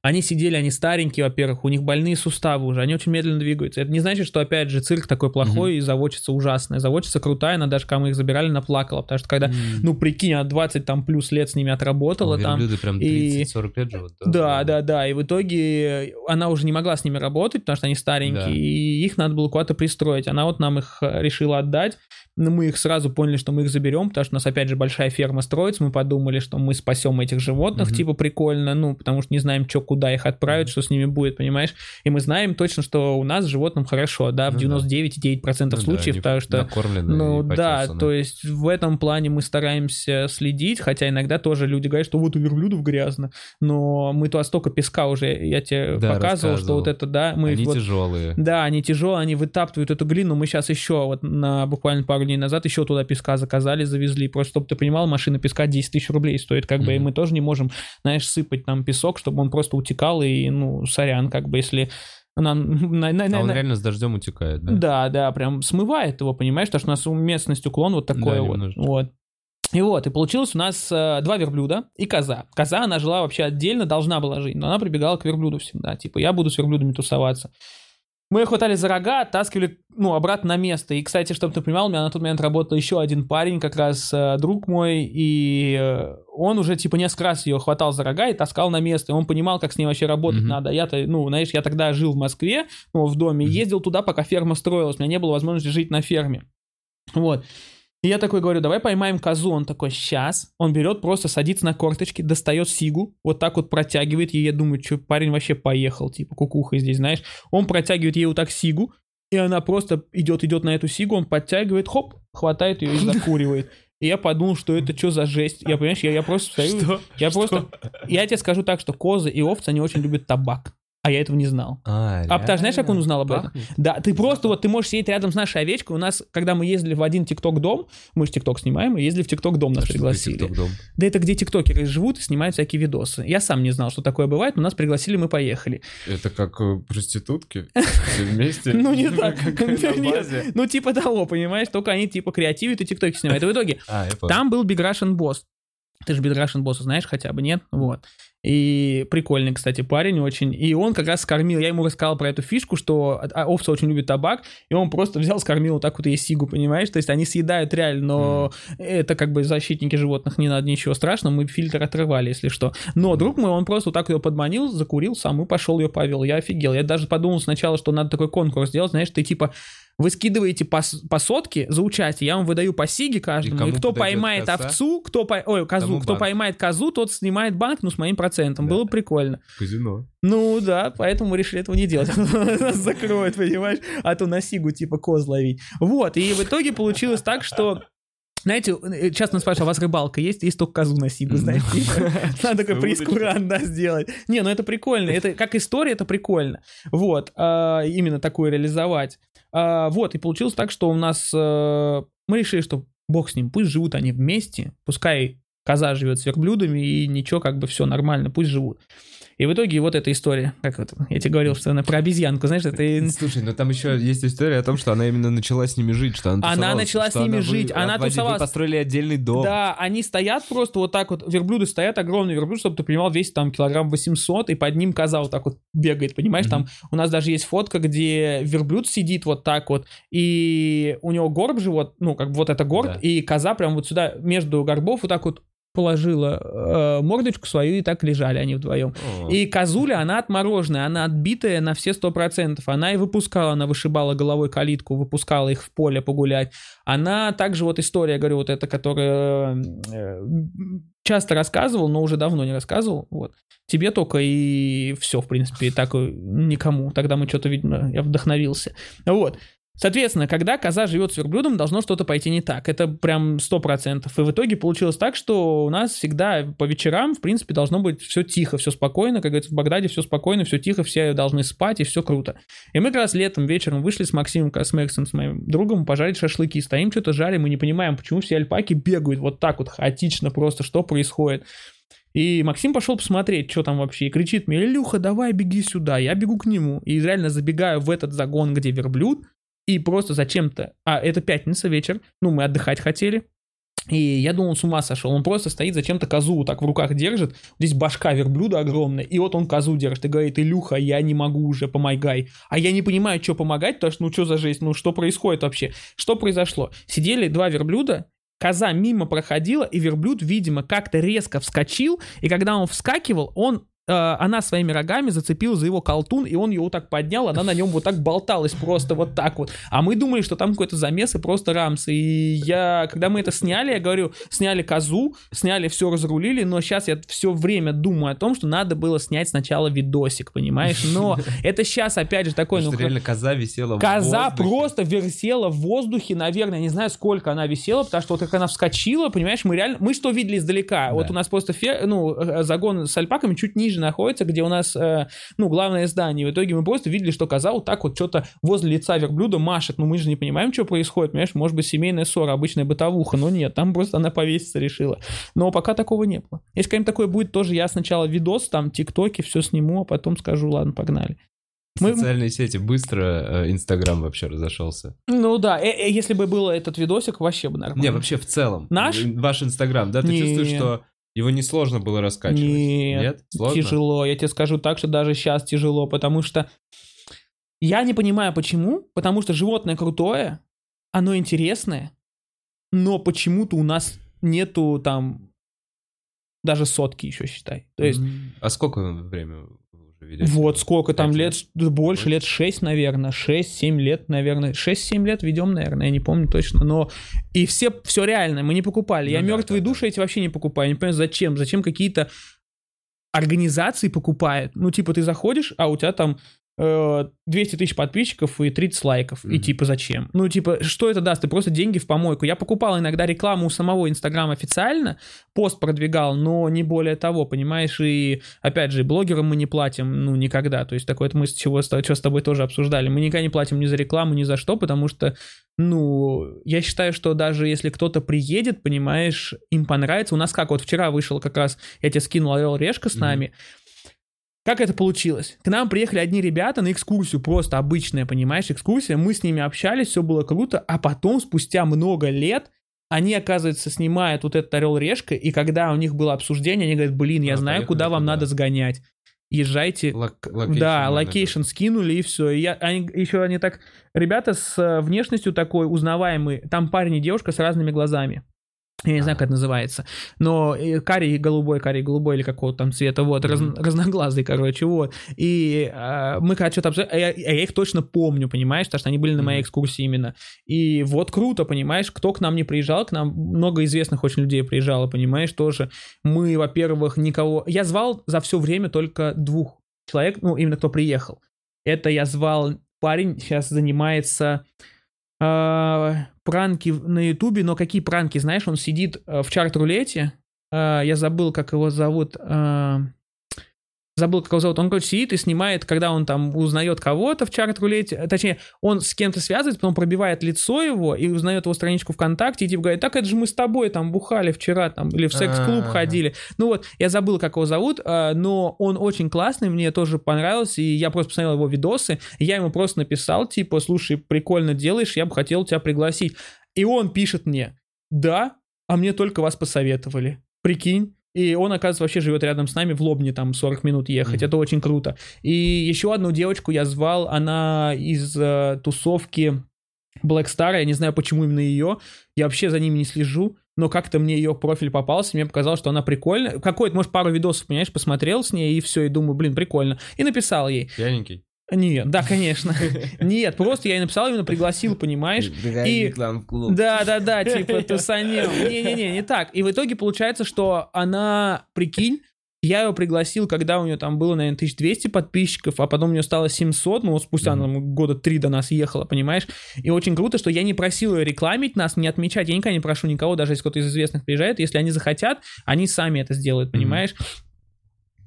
Они сидели, они старенькие, во-первых, у них больные суставы уже, они очень медленно двигаются. Это не значит, что, опять же, цирк такой плохой и заводчица ужасная. Заводчица крутая, она даже, мы их забирали, наплакала, потому что когда, ну, прикинь, она 20 там плюс лет с ними отработала там. Верблюды прям и- 30-40 лет живут, Да, да, да. И в итоге она уже не могла с ними работать, потому что они старенькие, Да. и их надо было куда-то пристроить. Она вот нам их э, решила отдать. Но мы их сразу поняли, что мы их заберем, потому что у нас опять же большая ферма строится. Мы подумали, что мы спасем этих животных, Мгм. типа прикольно, ну, потому что не знаем, что, куда их отправить, что с ними будет, понимаешь? И мы знаем точно, что у нас животным хорошо, да, в Ну да. 99,9% Ну да, случаев, они потому что накормлены ну да, то есть в этом плане мы стараемся следить, хотя иногда тоже люди говорят, что вот у верблюдов грязно, но мы туда столько песка уже, я тебе Да, показывал, что вот это, да, мы Они вот- тяжелые. да, они тяжелые, они вытаптывают эту глину. Мы сейчас еще вот на буквально пару дней назад еще туда песка заказали, завезли. Просто чтобы ты понимал, машина песка 10 тысяч рублей стоит, как бы, и мы тоже не можем, знаешь, сыпать там песок, чтобы он просто утекал, и, ну, сорян, как бы, если нам... на- на- на- А он на- реально с дождем утекает, да? да, да, прям смывает его, понимаешь, потому что у нас местность уклон вот такой Да, вот. немножечко. Вот. И вот, и получилось у нас э, два верблюда и коза. Коза, она жила вообще отдельно, должна была жить, но она прибегала к верблюду всегда. Типа, я буду с верблюдами тусоваться. Мы ее хватали за рога, оттаскивали, ну, обратно на место. И, кстати, чтобы ты понимал, у меня на тот момент работал еще один парень, как раз э, друг мой, и э, он уже, типа, несколько раз ее хватал за рога и таскал на место. И он понимал, как с ней вообще работать Мгм. надо. Я-то, ну, знаешь, я тогда жил в Москве, ну, в доме, Мгм. ездил туда, пока ферма строилась. У меня не было возможности жить на ферме. Вот. И я такой говорю, давай поймаем козу. Он такой, сейчас. Он берет, просто садится на корточки, достает сигу, вот так вот протягивает ей. Я думаю, что парень вообще поехал, типа кукуха здесь, знаешь. Он протягивает ей вот так сигу, и она просто идет, идет на эту сигу, он подтягивает, хоп, хватает ее и (laughs) закуривает. И я подумал, что это что за жесть. Я, понимаешь, я, я просто (laughs) стою, я просто, я тебе скажу так, что козы и овцы, они очень любят табак. А я этого не знал. А, А ты знаешь, как он узнал об этом? Пахнет? Да, ты просто вот, ты можешь сидеть рядом с нашей овечкой. У нас, когда мы ездили в один ТикТок-дом, мы же ТикТок снимаем, и ездили в ТикТок-дом, нас А пригласили. TikTok-дом? Да это где тиктокеры живут и снимают всякие видосы. Я сам не знал, что такое бывает, но нас пригласили, мы поехали. Это как э, проститутки? (laughs) Все вместе? Ну, не так. (laughs) Нет, базе? Ну, типа того, понимаешь? Только они типа креативят и тиктоки снимают. И в итоге (laughs) А. Там был Big Russian Boss. Ты же Big Russian Boss знаешь хотя бы, нет? Вот. И прикольный, кстати, парень очень. И он как раз скормил, я ему рассказал про эту фишку, что а, овцы очень любят табак, и он просто взял, скормил вот так вот ей сигу, понимаешь? То есть они съедают реально, но это как бы защитники животных, не надо ничего страшного, мы фильтр отрывали, если что. Но друг мой, он просто вот так ее подманил, закурил сам и пошел ее повел. Я офигел. Я даже подумал сначала, что надо такой конкурс сделать, знаешь, ты типа вы скидываете по, по сотке за участие, я вам выдаю по сиге каждому, и, кому кто поймает коса, овцу, кто по... ой, козу, кто банк. поймает козу, тот снимает банк, ну, с моим процентом. Да. Было прикольно. Казино. Ну, да, поэтому мы решили этого не делать. (laughs) Нас закроют, понимаешь? А то на сигу типа коз ловить. Вот, и в итоге получилось так, что знаете, э, часто нас спрашивают, а у вас рыбалка есть? Есть только козу на сигу, знаете. типа. (laughs) Надо такой Удочка. прескурант, да, сделать. Не, ну это прикольно. Это как история, это прикольно. Вот, а, именно такую реализовать. А, Вот, и получилось так, что у нас... э, Мы решили, что бог с ним, пусть живут они вместе, пускай коза живет с верблюдами, и ничего, как бы все нормально, пусть живут. И в итоге вот эта история, как это, я тебе говорил, что она про обезьянку, знаешь, это... Слушай, но там еще есть история о том, что она именно начала с ними жить, что она Она тусовалась, начала с ними вы- жить, она вы- тусовалась. Вы построили отдельный дом. Да, они стоят просто вот так вот, верблюды стоят, огромный верблюд, чтобы ты понимал, весит там килограмм 800, и под ним коза вот так вот бегает, понимаешь, там у нас даже есть фотка, где верблюд сидит вот так вот, и у него горб живот, ну, как бы вот это горб, Да. и коза прям вот сюда между горбов вот так вот положила э, мордочку свою, и так лежали они вдвоем. О. И козуля, она отмороженная, она отбитая на все сто процентов. Она и выпускала, она вышибала головой калитку, выпускала их в поле погулять. Она также вот история, говорю, вот эта, которая э, часто рассказывал, но уже давно не рассказывал. Вот. Тебе только и все, в принципе, и так и никому. Тогда мы что-то, видимо, я вдохновился. Вот. Соответственно, когда коза живет с верблюдом, должно что-то пойти не так. Это прям 100%. И в итоге получилось так, что у нас всегда по вечерам, в принципе, должно быть все тихо, все спокойно. Как говорится, в Багдаде все спокойно, все тихо, все должны спать, и все круто. И мы как раз летом вечером вышли с Максимом, Максом, с моим другом, пожарить шашлыки. Стоим, что-то жарим, мы не понимаем, почему все альпаки бегают вот так вот хаотично просто, что происходит. И Максим пошел посмотреть, что там вообще, и кричит мне, Илюха, давай беги сюда. Я бегу к нему, и реально забегаю в этот загон, где верблюд, и просто зачем-то... А, это пятница вечер, ну, мы отдыхать хотели. И я думал, он с ума сошел. Он просто стоит, зачем-то козу вот так в руках держит. Здесь башка верблюда огромная. И вот он козу держит и говорит, Илюха, я не могу уже, помогай. А я не понимаю, что помогать, потому что, ну, что за жизнь, ну, что происходит вообще? Что произошло? Сидели два верблюда, коза мимо проходила, и верблюд, видимо, как-то резко вскочил, и когда он вскакивал, он она своими рогами зацепила за его колтун, и он его вот так поднял, она на нем вот так болталась просто вот так вот. А мы думали, что там какой-то замес и просто рамс. И я, когда мы это сняли, я говорю, сняли козу, сняли все, разрулили, но сейчас я все время думаю о том, что надо было снять сначала видосик, понимаешь? Но (laughs) это сейчас, опять же, такой... Ну, реально коза висела Коза просто висела в воздухе, наверное, не знаю, сколько она висела, потому что вот как она вскочила, понимаешь, мы реально, мы что видели издалека? Вот у нас просто ну, э, загон с альпаками чуть ниже находится, где у нас, э, ну, главное здание. В итоге мы просто видели, что коза вот так вот что-то возле лица верблюда машет. Ну, мы же не понимаем, что происходит, понимаешь? Может быть, семейная ссора, обычная бытовуха, но нет, там просто она повеситься решила. Но пока такого не было. Если когда-нибудь такое будет, тоже я сначала видос, там, тиктоки, все сниму, а потом скажу, ладно, погнали. Мы- Социальные сети быстро, э, Инстаграм вообще разошелся. Ну да, э- э, если бы был этот видосик, вообще бы нормально. Не, вообще в целом. Наш? Ваш Инстаграм, да? Ты Не. чувствуешь, что его несложно было раскачивать? Нет, Сложно? Тяжело, я тебе скажу так, что даже сейчас тяжело, потому что я не понимаю почему, потому что животное крутое, оно интересное, но почему-то у нас нету там даже сотки еще считай. То есть А сколько время ведете? вот сколько там лет, лет? больше, лет 6, наверное, 6-7 лет, наверное, 6-7 лет ведем, наверное, я не помню точно, но и все, все реально, мы не покупали, я Ну да, мертвые да, да. души эти вообще не покупаю, не понимаю, зачем, зачем какие-то организации покупают, ну, типа, ты заходишь, а у тебя там 200 тысяч подписчиков и 30 лайков. И Мгм. типа зачем? Ну, типа, что это даст? Ты просто деньги в помойку. Я покупал иногда рекламу у самого Инстаграма официально, пост продвигал, но не более того, понимаешь? И, опять же, блогерам мы не платим, ну, никогда. То есть, такое мы с чего, с- что с тобой тоже обсуждали. Мы никогда не платим ни за рекламу, ни за что, потому что, ну, я считаю, что даже если кто-то приедет, понимаешь, им понравится. У нас как, вот вчера вышел как раз, я тебе скинул Орел Решка с Мгм. нами, как это получилось? К нам приехали одни ребята на экскурсию, просто обычная, понимаешь, экскурсия. Мы с ними общались, все было круто, а потом, спустя много лет, они, оказывается, снимают вот этот Орел Решка, и когда у них было обсуждение, они говорят, блин, я А, знаю, куда вам надо сгонять. Езжайте. Loc- location да, location скинули, и все. И я, они, еще они так... Ребята с э, внешностью такой узнаваемый. Там парень и девушка с разными глазами. Я не знаю, А. как это называется. Но карий голубой, карий голубой или какого там цвета, вот, раз- Мгм. разноглазый, короче, вот. И э, мы когда что-то обсуждали, а я, я их точно помню, понимаешь, потому что они были на моей экскурсии именно. И вот круто, понимаешь, кто к нам не приезжал, к нам много известных очень людей приезжало, понимаешь, тоже. Мы, во-первых, никого... Я звал за все время только двух человек, ну, именно кто приехал. Это я звал парень, сейчас занимается пранки в- на Ютубе, но какие пранки, знаешь, он сидит э, в чарт-рулете, э, я забыл, как его зовут, э, забыл, как его зовут, он, короче, сидит и снимает, когда он там узнает кого-то в чарт-рулете, э, точнее, он с кем-то связывается, потом пробивает лицо его и узнает его страничку ВКонтакте, и типа говорит, так это же мы с тобой там бухали вчера, там, или в секс-клуб ходили. Ну вот, я забыл, как его зовут, э, но он очень классный, мне тоже понравился, и я просто посмотрел его видосы, и я ему просто написал, типа, слушай, прикольно делаешь, я бы хотел тебя пригласить. И он пишет мне, да, а мне только вас посоветовали. Прикинь. И он, оказывается, вообще живет рядом с нами в Лобне, там 40 минут ехать. Мгм. Это очень круто. И еще одну девочку я звал, она из э, тусовки Black Star, я не знаю, почему именно ее, я вообще за ними не слежу, но как-то мне ее профиль попался, мне показалось, что она прикольная. Какой-то, может, пару видосов, понимаешь, посмотрел с ней, и все, и думаю, блин, прикольно. И написал ей. Пьяненький. Нет, да, конечно. (laughs) Нет, просто я ей написал, именно пригласил, понимаешь? И- к нам в клуб. Да, да, да, типа (laughs) тусанем. Не-не-не, не так. И в итоге получается, что она, прикинь, я ее пригласил, когда у нее там было, наверное, 1200 подписчиков, а потом у нее стало 700, ну, вот спустя Мгм. там, года три до нас ехала, понимаешь? И очень круто, что я не просил ее рекламить нас, не отмечать. Я никогда не прошу никого, даже если кто-то из известных приезжает. Если они захотят, они сами это сделают, понимаешь?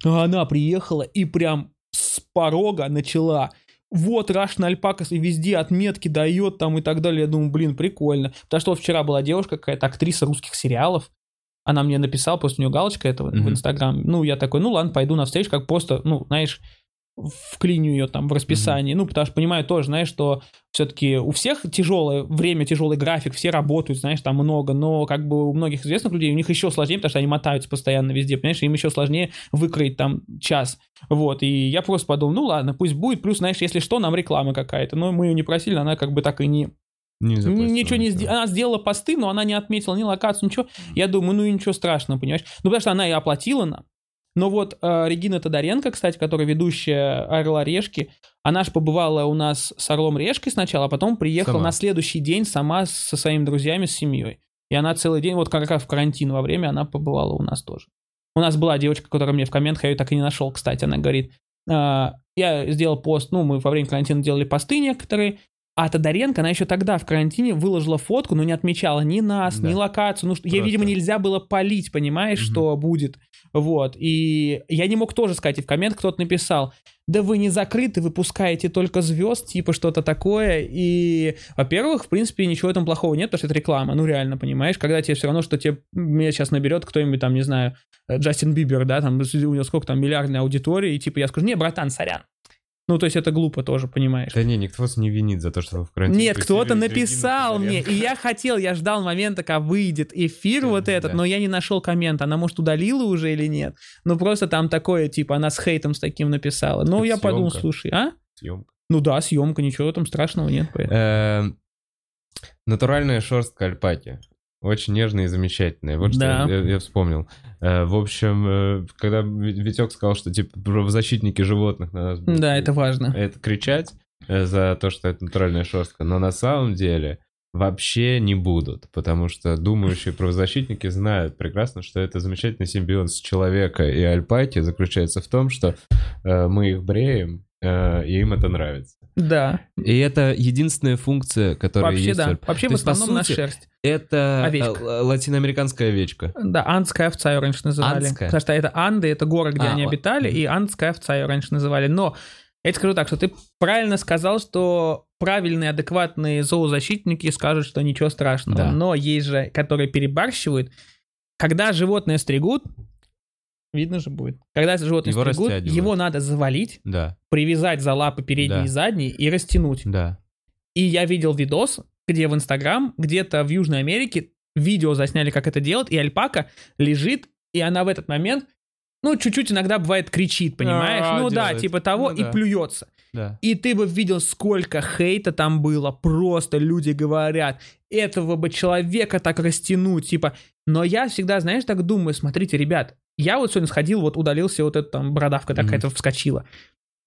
А она приехала и прям с порога начала вот Russian Alpacas и везде отметки дает там и так далее. Я думаю, блин, прикольно. Потому что вчера была девушка какая-то, актриса русских сериалов. Она мне написала, просто у нее галочка этого в Мгм. Инстаграм. Ну, я такой, ну ладно, пойду навстречу, как просто, ну, знаешь, вклиню ее там в расписание. Ну, потому что понимаю тоже, знаешь, что все-таки у всех тяжелое время, тяжелый график, все работают, знаешь, там много, но как бы у многих известных людей, у них еще сложнее, потому что они мотаются постоянно везде, понимаешь, им еще сложнее выкроить там час. Вот, и я просто подумал, ну ладно, пусть будет, плюс, знаешь, если что, нам реклама какая-то, но мы ее не просили, она как бы так и не Не ничего не сделала. Она сделала посты, но она не отметила ни локацию, ничего. Я думаю, ну и ничего страшного, понимаешь? Ну, потому что она и оплатила нам. Но вот э, Регина Тодоренко, кстати, которая ведущая «Орла Решки», она же побывала у нас с Орлом Решкой сначала, а потом приехала Сама. на следующий день сама со своими друзьями, с семьей. И она целый день, вот как раз в карантин во время, она побывала у нас тоже. У нас была девочка, которая мне в комментах, я ее так и не нашел, кстати, она говорит, «А, я сделал пост, ну, мы во время карантина делали посты некоторые, а Тодоренко, она еще тогда в карантине выложила фотку, но не отмечала ни нас, Да. ни локацию. Ну, что, ей, видимо, нельзя было полить, понимаешь, Мгм. что будет. Вот. И я не мог тоже сказать, и в коммент кто-то написал, да вы не закрыты, вы пускаете только звезд, типа что-то такое. И, во-первых, в принципе, ничего этом плохого нет, потому что это реклама. Ну, реально, понимаешь, когда тебе все равно, что тебе меня сейчас наберет кто-нибудь там, не знаю, э, Джастин Бибер, да, там, у него сколько там, миллиардная аудитория, и типа я скажу, не, братан, сорян. Ну, то есть это глупо тоже, понимаешь. Да не, никто вас не винит за то, что вы в карантине. Нет, кто-то написал мне, и я хотел, я ждал момента, когда выйдет эфир вот этот, Да. но я не нашел коммент, она, может, удалила уже или нет. Ну, просто там такое, типа, она с хейтом с таким написала. Ну, я подумал, съемка. слушай, а? Съемка. Ну да, съемка, ничего там страшного нет. Эм, Натуральная шерстка альпаки. Очень нежная и замечательная. Вот что Да. я, я вспомнил. Э, В общем, э, когда Ви- Витек сказал, что типа правозащитники животных на нас будут Да, это важно. это кричать э, за то, что это натуральная шерстка, но на самом деле вообще не будут, потому что думающие (laughs) правозащитники знают прекрасно, что это замечательный симбиоз человека и альпаки заключается в том, что э, мы их бреем, э, и им это нравится. Да, И это единственная функция, которая вообще есть. да. Вообще То в есть, основном на сути, шерсть. Это Овечка. э, латиноамериканская овечка. Да, андская овца ее раньше называли. Андская? Потому что это Анды, это горы, где А, они о- обитали, и андская овца ее раньше называли. Но я тебе скажу так, что ты правильно сказал, что правильные, адекватные зоозащитники скажут, что ничего страшного. Да. Но есть же, которые перебарщивают. Когда животное стригут, видно же будет. Когда животное Его стригут, растягивают. его надо завалить, Да, привязать за лапы передние Да. и задние и растянуть. да. И я видел видос, где в Инстаграм, где-то в Южной Америке видео засняли, как это делать, и альпака лежит, и она в этот момент, ну, чуть-чуть иногда бывает кричит, понимаешь? А, ну да, делает. типа того, Ну и да. плюется. Да. И ты бы видел, сколько хейта там было. Просто люди говорят, этого бы человека так растянуть, типа. Но я всегда, знаешь, так думаю, смотрите, ребят, я вот сегодня сходил, вот удалился, вот эта там бородавка Мгм. какая-то вскочила.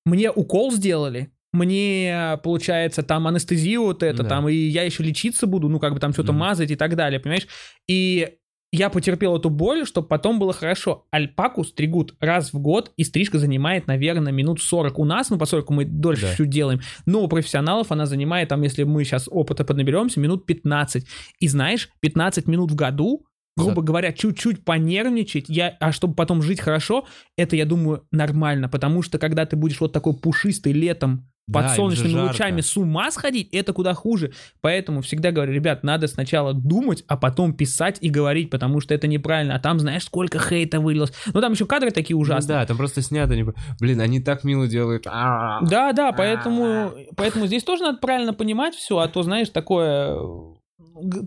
Мне укол сделали, мне, получается, там анестезию вот это, Да. там, и я еще лечиться буду, ну, как бы там что-то Мгм. мазать и так далее, понимаешь? И я потерпел эту боль, чтобы потом было хорошо. Альпаку стригут раз в год, и стрижка занимает, наверное, минут 40 у нас, ну, поскольку мы дольше Да. чуть делаем. Но у профессионалов она занимает, там, если мы сейчас опыта поднаберемся, минут 15. И знаешь, 15 минут в году, грубо говоря, чуть-чуть понервничать, я, а чтобы потом жить хорошо, это, я думаю, нормально, потому что когда ты будешь вот такой пушистый летом, Да, под же солнечными лучами с ума сходить, это куда хуже. Поэтому всегда говорю, ребят, надо сначала думать, а потом писать и говорить, потому что это неправильно. А там, знаешь, сколько хейта вылилось. Ну, там еще кадры такие Ну ужасные. да, там просто снято. не- Блин, они так мило делают. А. Да, да, поэтому, поэтому здесь тоже надо правильно понимать все, а то, знаешь, такое...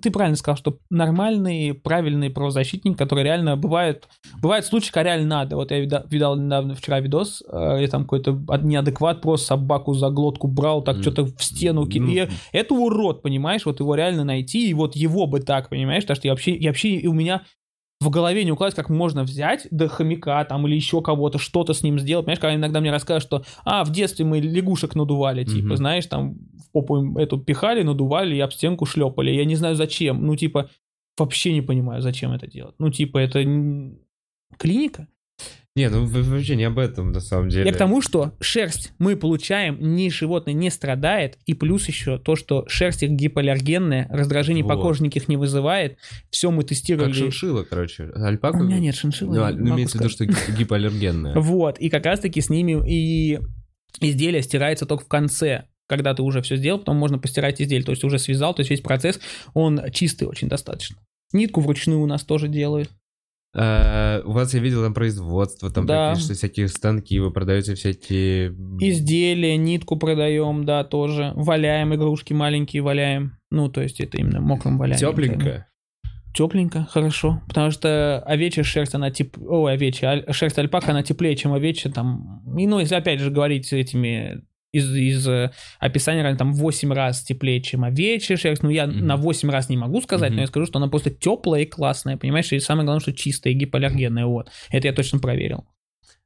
Ты правильно сказал, что нормальный, правильный правозащитник, который реально бывает... Бывают случаи, когда реально надо. Вот я вида- видал недавно вчера видос, э, где там какой-то неадекват просто собаку за глотку брал, так М. что-то в стену кинул. Ну, И Это урод, понимаешь? Вот его реально найти, и вот его бы так, понимаешь? Потому что я вообще, я вообще у меня в голове не укладывается, как можно взять до хомяка там или еще кого-то, что-то с ним сделать. Понимаешь, когда иногда мне рассказывают, что, а, в детстве мы лягушек надували, типа, Мгм. знаешь, там в попу эту пихали, надували и об стенку шлепали. Я не знаю зачем. Ну, типа, вообще не понимаю, зачем это делать. Ну, типа, это клиника. Не, ну вообще не об этом на самом деле. Я к тому, что шерсть мы получаем, ни животное не страдает, и плюс еще то, что шерсть их гипоаллергенная, раздражений по Вот. коже никаких не вызывает. Все мы тестировали. Как шиншилла, короче. Альпака... У меня нет шиншиллы. Ну, не могу имеется в виду, что ги- гипоаллергенная. (laughs) Вот, и как раз-таки с ними и изделие стирается только в конце, когда ты уже все сделал, потом можно постирать изделие, то есть уже связал, то есть весь процесс, он чистый очень достаточно. Нитку вручную у нас тоже делают. А, у вас, я видел, там производство, там Да. что всякие станки, вы продаете всякие... Изделия, нитку продаем, да, тоже. Валяем игрушки маленькие, валяем. Ну, то есть это именно мокрым валяем. Тепленько. Тепленько, хорошо. Потому что овечья шерсть, она теп... Ой, овечья, шерсть альпака, она теплее, чем овечья там. И, ну, если опять же говорить этими из, из э, описания, там 8 раз теплее, чем овечья шерсть. Ну, я Мгм. на 8 раз не могу сказать, Мгм. но я скажу, что она просто теплая и классная, понимаешь? И самое главное, что чистая и гипоаллергенная, вот. Это я точно проверил.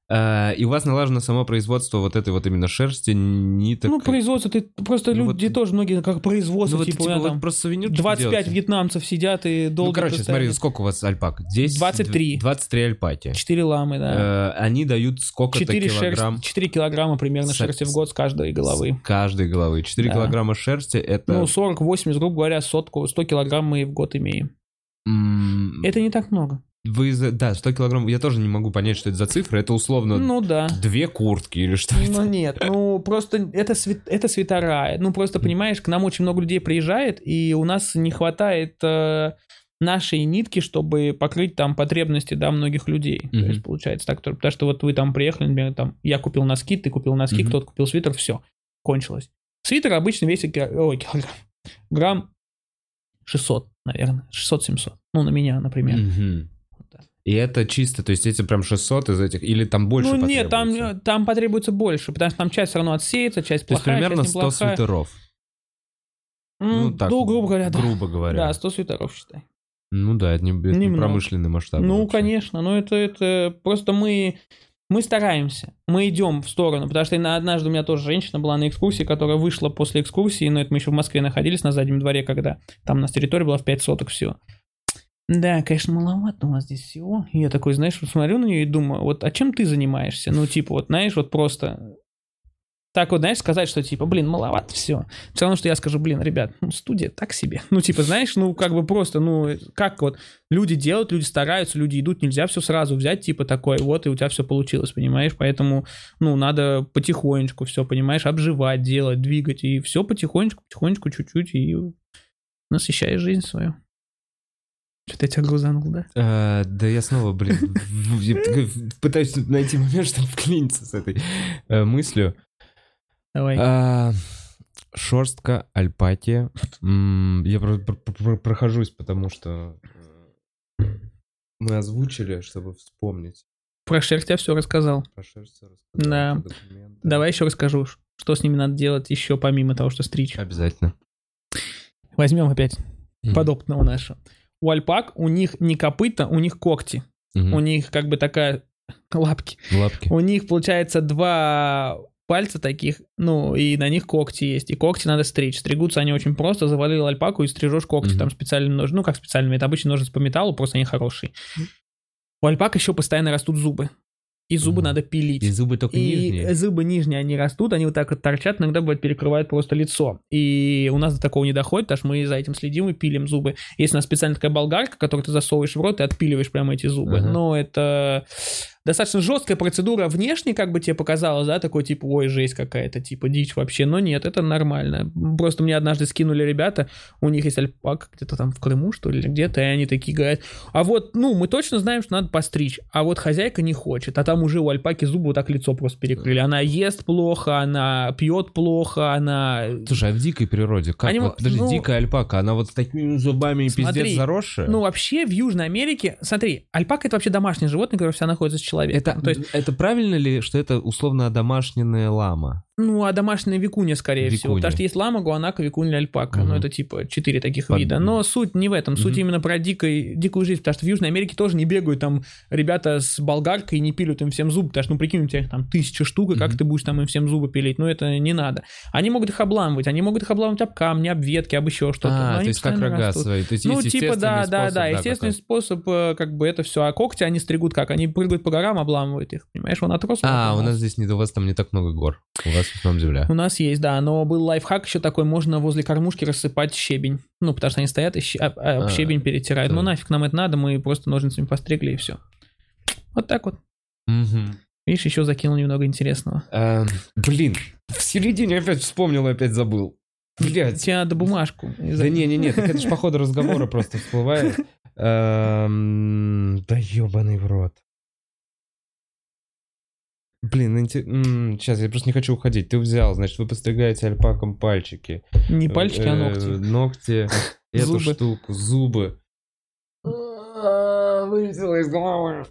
А, и у вас налажено само производство вот этой вот именно шерсти, ниток. Ну, производство, ты просто Ну, люди вот- тоже многие как производство, Ну, вот, типа, у типа, вот там просто сувенирчики 25 делаете. вьетнамцев сидят и долго Ну, короче, смотри, сколько у вас альпак? Здесь 23. 23 альпаки. 4 ламы, да. Э, Они дают сколько-то 4, килограмм шерсть, 4 килограмма примерно С- шерсти в год с каждой головы. с каждой головы. 4 Да. килограмма шерсти это... Ну, 40-80, грубо говоря, сотку, 100 килограмм мы в год имеем. м, Это не так много. Вы за... Да, 100 килограмм. Я тоже не могу понять, что это за цифра. Это условно Ну да. две куртки или что это. Ну нет, ну просто это, свит- это свитера. Ну просто понимаешь, к нам очень много людей приезжает, и у нас не хватает э, нашей нитки, чтобы покрыть там потребности, да, многих людей. То Мгм. есть получается так, то- потому что вот вы там приехали, например, там я купил носки, ты купил носки, Мгм. кто-то купил свитер, все, кончилось. Свитер обычно весит ой, килограмм, грамм 600, наверное, 600-700. Ну, на меня, например. Мгм. И это чисто, то есть эти прям 600 из этих, или там больше ну нет, там, потребуется? там потребуется больше, потому что там часть все равно отсеется, часть То есть плохая, примерно часть 100 неплохая. свитеров. Ну, так, ну, грубо говоря, да. Грубо говоря. Да, 100 свитеров, считай. Ну да, это не, это не промышленный масштаб. ну, вообще. конечно, но это, это просто мы, мы стараемся, мы идем в сторону, потому что на- однажды у меня тоже женщина была на экскурсии, которая вышла после экскурсии, но это мы еще в Москве находились на заднем дворе, когда там у нас территория была в 5 соток всего. Да, конечно, маловато у нас здесь всего. Я такой, знаешь, вот смотрю на нее и думаю, вот а чем ты занимаешься? Ну, типа, вот, знаешь, вот просто так вот, знаешь, сказать, что типа, блин, маловато все. Все равно, что я скажу, блин, ребят, ну, студия так себе. Ну, типа, знаешь, ну, как бы просто, ну, как вот люди делают, люди стараются, люди идут, нельзя все сразу взять, типа, такое, вот, и у тебя все получилось, понимаешь? Поэтому, ну, надо потихонечку все, понимаешь, обживать, делать, двигать, и все потихонечку, потихонечку, чуть-чуть, и насыщаешь жизнь свою. Что-то я тебя грузанул, да? А, да я снова, блин, пытаюсь найти момент, чтобы вклиниться с этой э, мыслью. Давай. А, Шерстка, альпаки. М, Я про- про- про- прохожусь, потому что э, мы озвучили, чтобы вспомнить. Про шерсть я все рассказал. Про шерсть рассказал, Да. Давай еще расскажу, что с ними надо делать еще помимо того, что стричь. Обязательно. Возьмем опять Мгм. подопытного нашего. У альпак у них не копыта, у них когти. Мгм. У них как бы такая (laughs) лапки. Лапки. У них получается два пальца таких, ну, и на них когти есть. И когти надо стричь. Стригутся они очень просто. Завалил альпаку и стрижешь когти. Мгм. Там специальными ножницами. Ну, как специальными. Это обычно ножницы по металлу, просто они хорошие. У альпак еще постоянно растут зубы. И зубы Мгм. надо пилить. И зубы только И нижние. зубы нижние, они растут, они вот так вот торчат, иногда бывает перекрывают просто лицо. И у нас до такого не доходит, потому что мы за этим следим и пилим зубы. Есть у нас специальная такая болгарка, которую ты засовываешь в рот и отпиливаешь прямо эти зубы. Ага. Но это достаточно жесткая процедура внешне, как бы тебе показалось, да, такой типа, ой, жесть какая-то, типа дичь вообще. Но нет, это нормально. Просто мне однажды скинули ребята, у них есть альпака где-то там в Крыму, что ли, где-то, и они такие говорят, а вот, ну, мы точно знаем, что надо постричь, а вот хозяйка не хочет, а там уже у альпаки зубы вот так лицо просто перекрыли. Она ест плохо, она пьет плохо, она... Слушай, а в дикой природе как? Они вот, подожди, ну- дикая альпака, она вот с такими зубами и пиздец заросшая? Ну, вообще, в Южной Америке, смотри, альпака это вообще домашнее животное, которое всегда находится с человеком. Это, То есть, это правильно ли, что это условно одомашненная лама? Ну, а домашняя викуня, скорее всего. Викуня. Потому что есть лама, гуанака, викуня, альпака. Мгм. Ну, это типа четыре таких Под- вида. Но суть не в этом. Суть Мгм. именно про дикой, дикую жизнь. Потому что в Южной Америке тоже не бегают там ребята с болгаркой и не пилят им всем зубы. Потому что, ну, прикинь, у тебя их там тысяча штук, и как Мгм. ты будешь там им всем зубы пилить? Ну, это не надо. Они могут их обламывать. Они могут их обламывать об камни, об ветки, об еще что-то. А, то есть как рога растут. свои. То есть Ну, есть типа, да, естественный да, способ, да, естественный какой-то. способ, э, как бы это все. А когти они стригут как? Они прыгают по горам, обламывают их. Понимаешь, он отрос. А, у нас здесь не, у вас там не так много гор. У вас в основном земля. У нас есть, да, но был лайфхак еще такой, можно возле кормушки рассыпать щебень. Ну, потому что они стоят и щ- об- об А, щебень перетирают. Ну, да. нафиг нам это надо, мы просто ножницами постригли и все. Вот так вот. Мгм. Видишь, еще закинул немного интересного. Эм, Блин, в середине опять вспомнил и опять забыл. Блять. Тебе надо бумажку. Да не-не-не, так это же по ходу разговора просто всплывает. Эм, Да ебаный в рот. Блин, инте- м, сейчас я просто не хочу уходить. Ты взял, значит, вы подстригаете альпаком пальчики. Не пальчики, а Э, ногти. (laughs) Ногти, (laughs) эту Зубы. штуку, зубы. Вылетело из головы.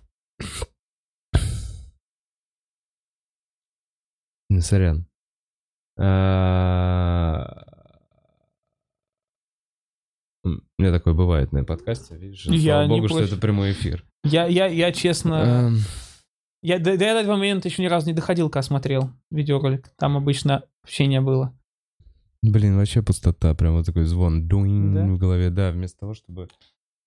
Ну, Сорян. А, У меня такое бывает на подкасте, видишь? Я Слава не богу, что это прямой эфир. Я, я, я честно... Эм, Я до, до этого момента еще ни разу не доходил, когда смотрел видеоролик. Там обычно общение было. Блин, вообще пустота, прям вот такой звон дуин Да? в голове, да, вместо того, чтобы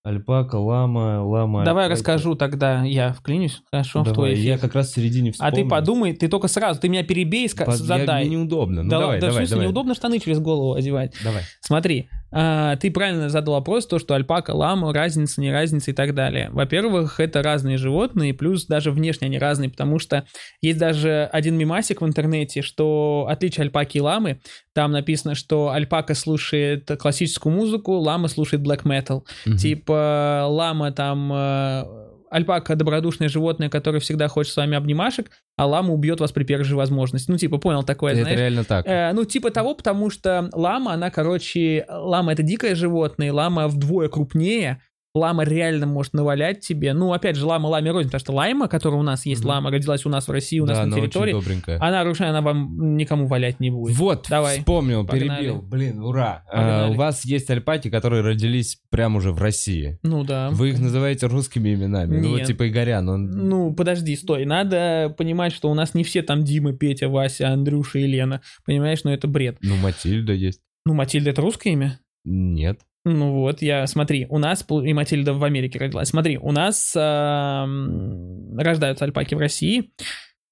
альпака, лама, лама. Давай альпака. расскажу тогда, я вклинюсь, хорошо, в Давай, твой эфир. я как раз в середине А вспомнил. ты подумай, ты только сразу, ты меня перебей, Под- я- задай. Мне неудобно, ну да, давай, да в давай, смысле, давай. неудобно штаны через голову одевать. Давай. Смотри, а, ты правильно задал вопрос, то, что альпака, лама, разница, не разница и так далее. Во-первых, это разные животные, плюс даже внешне они разные, потому что есть даже один мимасик в интернете, что отличие альпаки и ламы, там написано, что альпака слушает классическую музыку, лама слушает black metal. Мгм. Типа лама там... э, Альпака добродушное животное, которое всегда хочет с вами обнимашек, а лама убьет вас при первой же возможности. Ну, типа, понял такое, Это знаешь? реально так. Э, ну, типа того, потому что лама, она, короче, лама это дикое животное, лама вдвое крупнее, лама реально может навалять тебе. Ну, опять же, лама ламе рознь, потому что лайма, которая у нас есть, Мгм. лама родилась у нас в России, у нас да, на она территории, добренькая. она оружие, она вам никому валять не будет. Вот, Давай. вспомнил, Погнали. перебил. Блин, ура. А, у вас есть альпаки, которые родились прямо уже в России. Ну да. Вы их называете русскими именами. Ну, вот Нет. типа Игорян, он... Ну, подожди, стой. Надо понимать, что у нас не все там Дима, Петя, Вася, Андрюша и Лена. Понимаешь, ну это бред. Ну, Матильда есть. Ну, Матильда это русское имя? Нет. Ну вот, я, смотри, у нас, и Матильда в Америке родилась. Смотри, у нас ам, рождаются альпаки в России.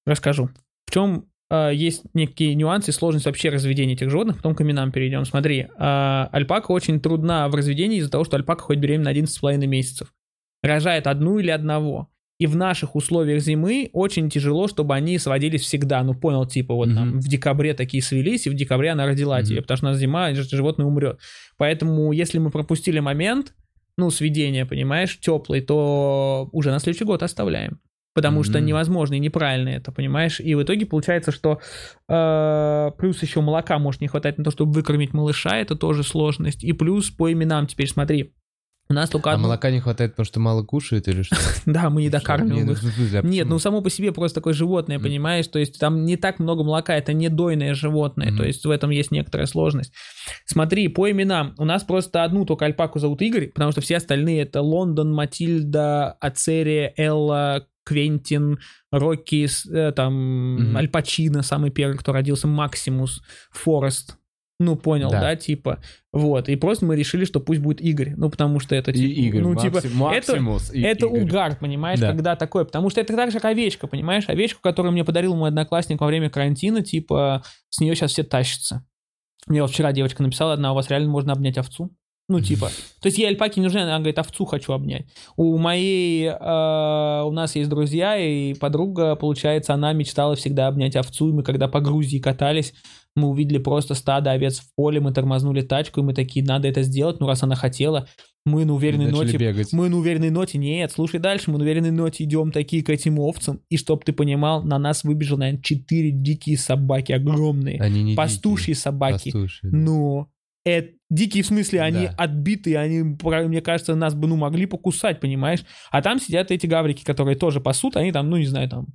Расскажу. В чем а, есть некие нюансы и сложность вообще разведения этих животных, потом к именам перейдем. Смотри, а, альпака очень трудна в разведении из-за того, что альпака ходит беременна 11,5 месяцев. Рожает одну или одного. И в наших условиях зимы очень тяжело, чтобы они сводились всегда. Ну, понял, типа, вот там Мгм. в декабре такие свелись, и в декабре она родила Мгм. тебе, потому что у нас зима, животное умрет. Поэтому, если мы пропустили момент, ну, сведения, понимаешь, теплый, то уже на следующий год оставляем. Потому что Мгм. невозможно и неправильно это, понимаешь? И в итоге получается, что э, плюс еще молока может не хватать на то, чтобы выкормить малыша, это тоже сложность. И плюс по именам теперь смотри. У нас только А молока не хватает, потому что мало кушает или что? (laughs) Да, мы не докармливаем их. ну, а Нет, ну само по себе просто такое животное, понимаешь? То есть там не так много молока, это не дойное животное, то есть в этом есть некоторая сложность. Смотри, по именам, у нас просто одну только альпаку зовут Игорь, потому что все остальные это Лондон, Матильда, Ацерия, Элла, Квентин, Рокки, э, там, Мгм. Аль Пачино, самый первый, кто родился, Максимус, Форест. Ну, понял, Да. да. типа. Вот. И просто мы решили, что пусть будет Игорь. Ну, потому что это, И типа, Игорь, ну, типа, Макси- Максимус и это Игорь. угар, понимаешь, Да. когда такое. Потому что это так же, как овечка, понимаешь? Овечку, которую мне подарил мой одноклассник во время карантина, типа, с нее сейчас все тащатся. Мне вот вчера девочка написала одна, у вас реально можно обнять овцу? Ну, типа. (laughs) То есть ей альпаки не нужны, она говорит, овцу хочу обнять. У моей, э, у нас есть друзья, и подруга, получается, она мечтала всегда обнять овцу, и мы когда по Грузии катались, мы увидели просто стадо овец в поле, мы тормознули тачку, и мы такие, надо это сделать, ну, раз она хотела, мы на уверенной Начали ноте бегать. мы на уверенной ноте, нет, слушай дальше, мы на уверенной ноте идем такие к этим овцам, и чтоб ты понимал, на нас выбежало, наверное, четыре дикие собаки, огромные, Они не пастушьи дикие. собаки, Пастушьи, да. но это дикие в смысле, они Да. отбитые, они, мне кажется, нас бы, ну, могли покусать, понимаешь? А там сидят эти гаврики, которые тоже пасут, они там, ну, не знаю, там,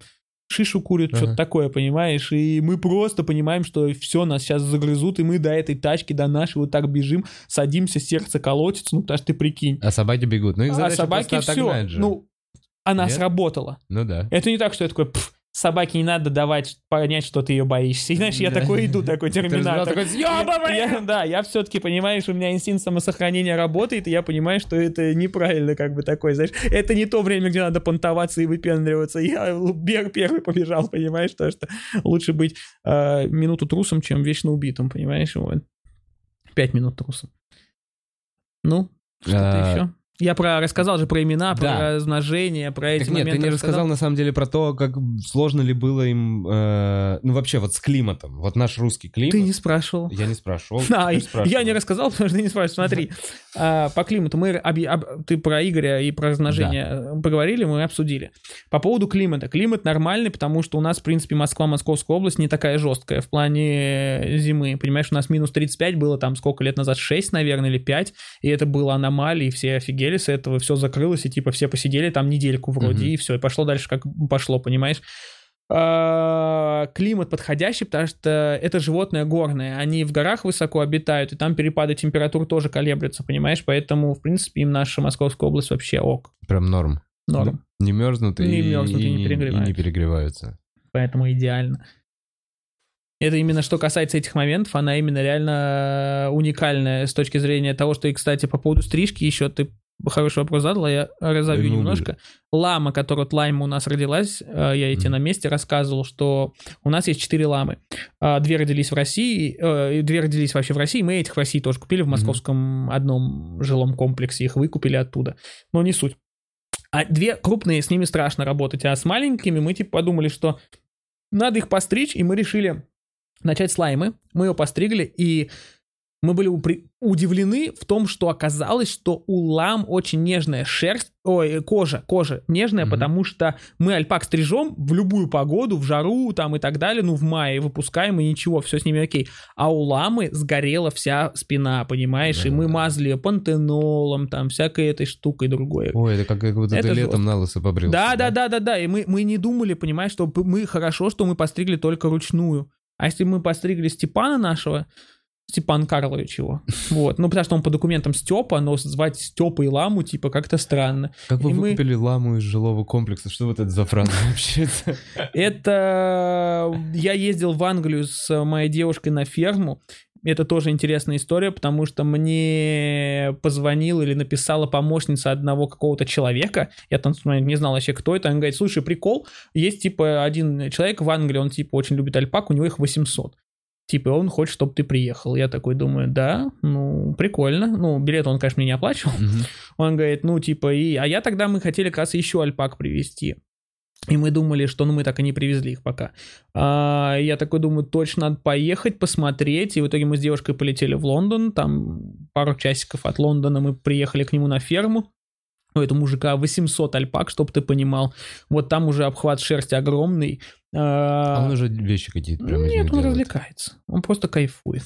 шишу курят, Ага. что-то такое, понимаешь? И мы просто понимаем, что все, нас сейчас загрызут, и мы до этой тачки, до нашей вот так бежим, садимся, сердце колотится, ну, потому что ты прикинь. А собаки бегут. Ну, их А собаки все, же. ну, она Нет? сработала. Ну да. Это не так, что я такой, «Пф, собаке не надо давать понять, что ты ее боишься. И знаешь, я такой иду, такой терминатор. Да, я все-таки, понимаешь, у меня инстинкт самосохранения работает, и я понимаю, что это неправильно, как бы такой, знаешь, это не то время, где надо понтоваться и выпендриваться. Я бег первый побежал, понимаешь, то что лучше быть э, минуту трусом, чем вечно убитым, понимаешь, вот. Пять минут трусом. Ну, что-то еще? Я про рассказал же про имена, про да. размножение, про эти так нет, моменты. ты не рассказал, рассказал на самом деле про то, как сложно ли было им, э, ну вообще вот с климатом. Вот наш русский климат. Ты не спрашивал. Я не спрашивал. А, я не рассказал, потому что ты не спрашивал. Смотри, а, по климату мы об, об, ты про Игоря и про размножение да. Э, поговорили, мы обсудили. По поводу климата. Климат нормальный, потому что у нас, в принципе, Москва, Московская область не такая жесткая в плане зимы. Понимаешь, у нас минус 35 было там сколько лет назад, 6, наверное, или 5, и это было аномалией, все офигели с этого, все закрылось, и типа все посидели там недельку вроде, угу. и все, и пошло дальше как пошло, понимаешь? А, климат подходящий, потому что это животное горное, они в горах высоко обитают, и там перепады температур тоже колеблются, понимаешь, поэтому, в принципе, им наша Московская область вообще ок. Прям норм. Норм. Не мерзнут, не и, мерзнут и, и, не перегреваются. И не перегреваются. Поэтому идеально. Это именно что касается этих моментов, она именно реально уникальная с точки зрения того, что, и, кстати, по поводу стрижки еще ты хороший вопрос задал, я разовью ну, немножко. Лама, которая от лайма у нас родилась, э, я эти на месте рассказывал, что у нас есть четыре ламы. А, две родились в России, э, две родились вообще в России, мы этих в России тоже купили в московском одном жилом комплексе, их выкупили оттуда. Но не суть. А две крупные, с ними страшно работать, а с маленькими мы типа подумали, что надо их постричь, и мы решили начать с лаймы. Мы ее постригли, и мы были удивлены в том, что оказалось, что у лам очень нежная шерсть, ой, кожа, кожа нежная, mm-hmm. потому что мы альпак стрижем в любую погоду, в жару там и так далее, ну в мае выпускаем и ничего, все с ними окей. А у ламы сгорела вся спина, понимаешь, да, и мы мазали ее пантенолом, там всякой этой штукой другой. Ой, это как, как будто это ты жестко. летом на лысо побрился. Да, да, да, да, да, и мы, мы не думали, понимаешь, что мы хорошо, что мы постригли только ручную. А если мы постригли Степана нашего, Степан Карлович его. (laughs) Вот. Ну, потому что он по документам Степа, но звать Степа и Ламу, типа, как-то странно. Как вы и выкупили мы... Ламу из жилого комплекса? Что вот это за фраза (laughs) вообще Это... Я ездил в Англию с моей девушкой на ферму, это тоже интересная история, потому что мне позвонила или написала помощница одного какого-то человека, я там не знал вообще, кто это, он говорит, слушай, прикол, есть типа один человек в Англии, он типа очень любит альпак, у него их 800. Типа, он хочет, чтобы ты приехал. Я такой думаю, да, ну, прикольно. Ну, билет он, конечно, мне не оплачивал. Mm-hmm. Он говорит, ну, типа, и... А я тогда, мы хотели, как раз, еще альпак привезти. И мы думали, что ну мы так и не привезли их пока. А, я такой думаю, точно надо поехать, посмотреть. И в итоге мы с девушкой полетели в Лондон. Там пару часиков от Лондона мы приехали к нему на ферму. У этого мужика 800 альпак, чтобы ты понимал. Вот там уже обхват шерсти огромный. А, а он уже вещи какие-то прям Нет, он делает. развлекается. Он просто кайфует.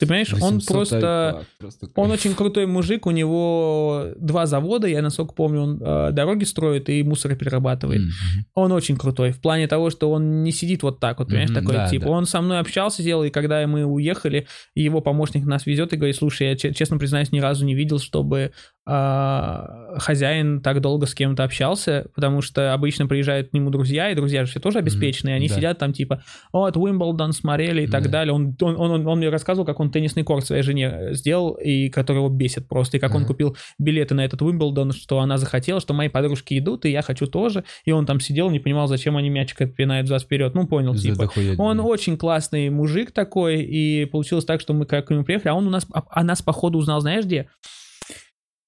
Ты понимаешь, он просто, просто он очень крутой мужик, у него два завода, я насколько помню, он э, дороги строит и мусор перерабатывает. Mm-hmm. Он очень крутой в плане того, что он не сидит вот так вот, понимаешь, mm-hmm, такой да, тип. Да. Он со мной общался, делал, и когда мы уехали, его помощник нас везет и говорит, слушай, я честно признаюсь, ни разу не видел, чтобы а, хозяин так долго с кем-то общался, потому что обычно приезжают к нему друзья, и друзья же все тоже обеспеченные, mm-hmm. они да. сидят там типа, о, от Уимблдон смотрели и так да. далее. Он, он, он, он мне рассказывал, как он теннисный корт своей жене сделал, и который его бесит просто, и как mm-hmm. он купил билеты на этот Уимблдон, что она захотела, что мои подружки идут, и я хочу тоже, и он там сидел, не понимал, зачем они мячик отпинают за вперед, ну понял, За типа. Он очень классный мужик такой, и получилось так, что мы как к нему приехали, а он у нас, а, а нас походу узнал, знаешь где?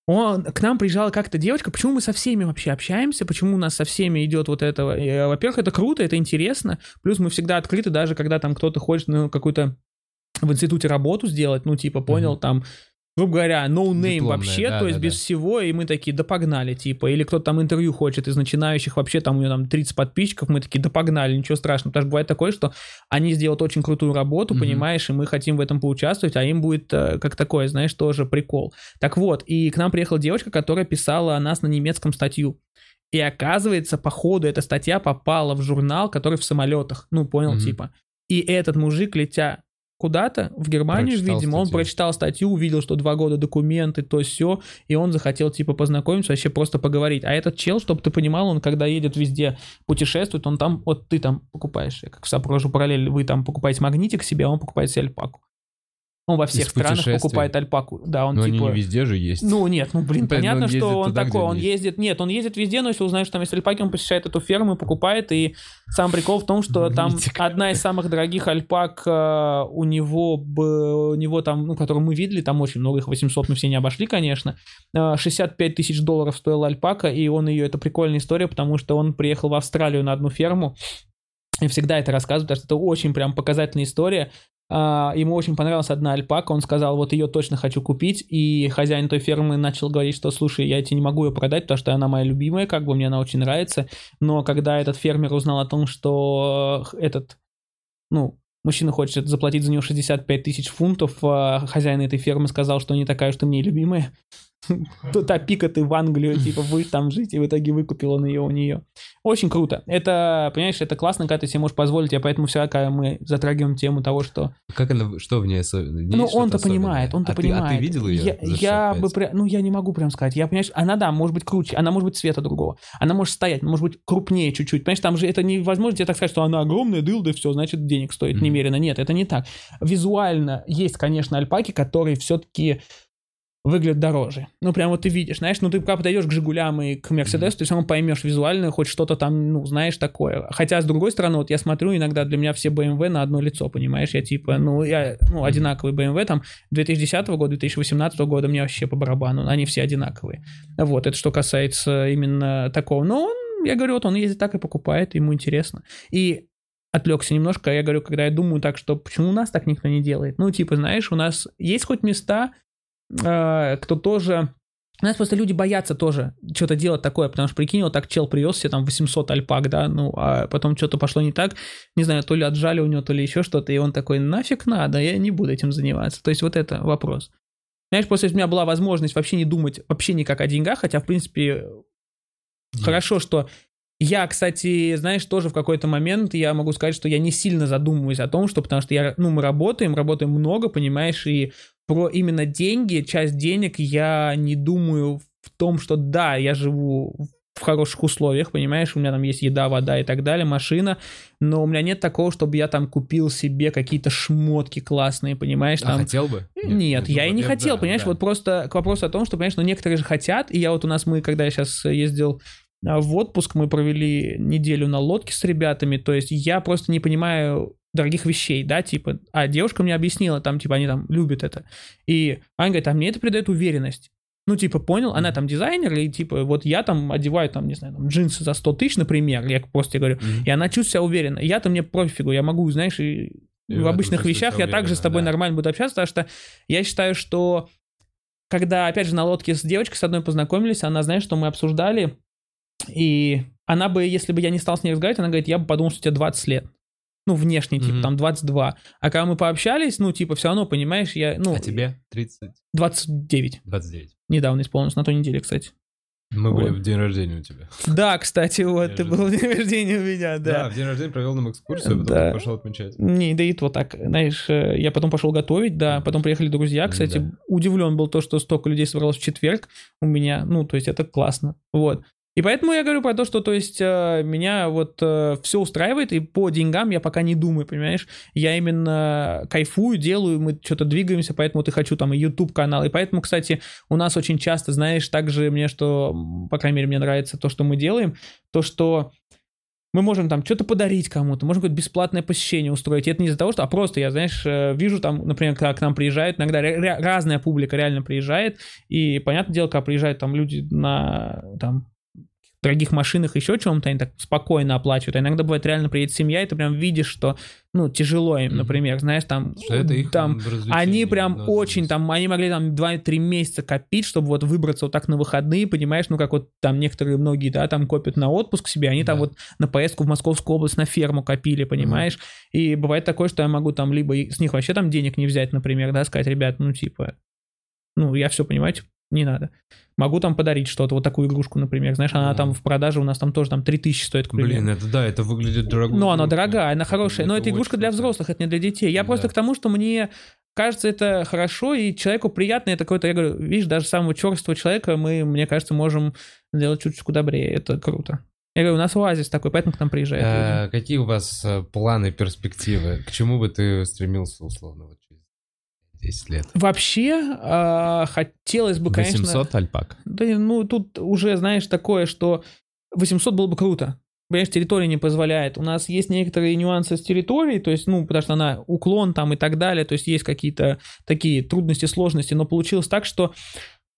Он, к нам приезжала как-то девочка, почему мы со всеми вообще общаемся, почему у нас со всеми идет вот это. Э, во-первых, это круто, это интересно, плюс мы всегда открыты, даже когда там кто-то хочет ну, какую-то в институте работу сделать, ну, типа, понял, mm-hmm. там, грубо говоря, no name Дипломная, вообще, да, то есть да, без да. всего, и мы такие, да погнали, типа, или кто-то там интервью хочет из начинающих, вообще там у него там 30 подписчиков, мы такие, да погнали, ничего страшного, потому что бывает такое, что они сделают очень крутую работу, mm-hmm. понимаешь, и мы хотим в этом поучаствовать, а им будет э, как такое, знаешь, тоже прикол. Так вот, и к нам приехала девочка, которая писала о нас на немецком статью. И оказывается, по ходу эта статья попала в журнал, который в самолетах. Ну, понял, mm-hmm. типа. И этот мужик, летя куда-то, в Германию, прочитал видимо, статью. он прочитал статью, увидел, что два года документы, то все, и он захотел, типа, познакомиться, вообще просто поговорить. А этот чел, чтобы ты понимал, он когда едет везде, путешествует, он там, вот ты там покупаешь, как в Сапрожу параллель, вы там покупаете магнитик себе, а он покупает себе альпаку. Он во всех странах покупает альпаку. Да, он но типа... они не везде же есть. Ну нет, ну блин, (laughs) понятно, что он туда, такой, он ездит... Нет, он ездит везде, но если узнаешь, что там есть альпаки, он посещает эту ферму и покупает, и сам прикол в том, что там одна из самых дорогих альпак э, у него, у него там, ну, которую мы видели, там очень много, их 800 мы все не обошли, конечно, 65 э, тысяч долларов стоила альпака, и он ее, это прикольная история, потому что он приехал в Австралию на одну ферму, и всегда это рассказываю, потому что это очень прям показательная история. Uh, ему очень понравилась одна альпака, он сказал, вот ее точно хочу купить, и хозяин той фермы начал говорить, что, слушай, я тебе не могу ее продать, потому что она моя любимая, как бы мне она очень нравится, но когда этот фермер узнал о том, что этот, ну, мужчина хочет заплатить за нее 65 тысяч фунтов, а хозяин этой фермы сказал, что не такая, что мне любимая, топика ты в Англию, типа, будешь там жить, и в итоге выкупил он ее у нее. Очень круто. Это, понимаешь, это классно, когда ты себе можешь позволить, я поэтому всегда, когда мы затрагиваем тему того, что... Как она, что в ней особенно? Ну, он-то понимает, он-то а понимает. Ты, а ты видел ее? Я, я бы, ну, я не могу прям сказать. Я, понимаешь, она, да, может быть круче, она может быть цвета другого, она может стоять, может быть крупнее чуть-чуть. Понимаешь, там же это невозможно тебе так сказать, что она огромная, дылда, и все, значит, денег стоит mm-hmm. немерено. Нет, это не так. Визуально есть, конечно, альпаки, которые все-таки выглядят дороже. Ну, прям вот ты видишь, знаешь, ну, ты пока подойдешь к Жигулям и к Мерседесу, mm-hmm. ты равно поймешь визуально хоть что-то там, ну, знаешь, такое. Хотя, с другой стороны, вот я смотрю, иногда для меня все BMW на одно лицо, понимаешь, я типа, ну, я, ну, одинаковый BMW, там, 2010 года, 2018 года мне вообще по барабану, они все одинаковые. Вот, это что касается именно такого. Но он, я говорю, вот он ездит так и покупает, ему интересно. И отвлекся немножко, я говорю, когда я думаю так, что почему у нас так никто не делает? Ну, типа, знаешь, у нас есть хоть места, кто тоже... У нас просто люди боятся тоже что-то делать такое, потому что, прикинь, вот так чел привез себе там 800 альпак, да, ну, а потом что-то пошло не так, не знаю, то ли отжали у него, то ли еще что-то, и он такой, нафиг надо, я не буду этим заниматься. То есть вот это вопрос. Знаешь, после у меня была возможность вообще не думать вообще никак о деньгах, хотя, в принципе, Нет. хорошо, что я, кстати, знаешь, тоже в какой-то момент я могу сказать, что я не сильно задумываюсь о том, что потому что я, ну, мы работаем, работаем много, понимаешь, и про именно деньги, часть денег я не думаю в том, что да, я живу в хороших условиях, понимаешь, у меня там есть еда, вода и так далее, машина, но у меня нет такого, чтобы я там купил себе какие-то шмотки классные, понимаешь, а там... А хотел бы? Нет, нет я и не хотел, да, понимаешь, да. вот просто к вопросу о том, что, понимаешь, ну некоторые же хотят, и я вот у нас, мы, когда я сейчас ездил а, в отпуск, мы провели неделю на лодке с ребятами, то есть я просто не понимаю дорогих вещей, да, типа, а девушка мне объяснила, там, типа, они там любят это. И Аня говорит, а мне это придает уверенность. Ну, типа, понял, она там дизайнер, и типа, вот я там одеваю, там, не знаю, там, джинсы за 100 тысяч, например, я просто говорю, mm-hmm. и она чувствует себя уверенно. Я-то мне профигу, я могу, знаешь, и, и в обычных вещах я также с тобой да. нормально буду общаться, потому что я считаю, что когда, опять же, на лодке с девочкой с одной познакомились, она, знаешь, что мы обсуждали, и она бы, если бы я не стал с ней разговаривать, она говорит, я бы подумал, что тебе 20 лет. Ну, внешне, типа, mm-hmm. там 22. А когда мы пообщались, ну, типа, все равно, понимаешь, я, ну... А тебе 30? 29. 29. Недавно исполнилось, на той неделе, кстати. Мы вот. были в день рождения у тебя. (laughs) Да, кстати, вот, ты был в день рождения у меня, да. Да, в день рождения провел нам экскурсию, а потом да. пошел отмечать. Не, да и то так, знаешь, э, я потом пошел готовить, да, потом приехали друзья, кстати, да. удивлен был то, что столько людей собралось в четверг у меня, ну, то есть это классно, вот. И поэтому я говорю про то, что, то есть, э, меня вот э, все устраивает, и по деньгам я пока не думаю, понимаешь? Я именно кайфую, делаю, мы что-то двигаемся, поэтому и хочу там и YouTube канал. И поэтому, кстати, у нас очень часто, знаешь, также мне, что, по крайней мере, мне нравится то, что мы делаем, то, что мы можем там что-то подарить кому-то, можем какое-то бесплатное посещение устроить. И это не из-за того, что, а просто я, знаешь, э, вижу там, например, когда к нам приезжают, иногда разная публика реально приезжает, и понятное дело, когда приезжают там люди на там дорогих машинах, еще чем-то, они так спокойно оплачивают. А иногда бывает реально приедет семья, и ты прям видишь, что, ну, тяжело им, например, знаешь, там, что это их там, они прям очень, там, они могли там 2-3 месяца копить, чтобы вот выбраться вот так на выходные, понимаешь, ну, как вот там некоторые многие, да, там копят на отпуск себе, они да. там вот на поездку в Московскую область на ферму копили, понимаешь, mm. и бывает такое, что я могу там либо с них вообще там денег не взять, например, да, сказать, ребят, ну, типа, ну, я все, понимаете, не надо. Могу там подарить что-то, вот такую игрушку, например. Знаешь, она mm. там в продаже у нас там тоже там 3000 стоит, к примеру. Блин, это да, это выглядит дорого. Ну, она дорогая, она хорошая, но это игрушка для взрослых, это не для детей. Я да. просто к тому, что мне кажется, это хорошо, и человеку приятно, это какой-то, я говорю, видишь, даже самого черствого человека мы, мне кажется, можем сделать чуть-чуть добрее, это круто. Я говорю, у нас оазис такой, поэтому к нам приезжают. А, какие у вас э, планы, перспективы? К чему бы ты стремился, условно, вот 10 лет. Вообще, э, хотелось бы, конечно... 800 альпак. Да, ну, тут уже, знаешь, такое, что 800 было бы круто. Понимаешь, территория не позволяет. У нас есть некоторые нюансы с территорией, то есть, ну, потому что она уклон там и так далее, то есть есть какие-то такие трудности, сложности, но получилось так, что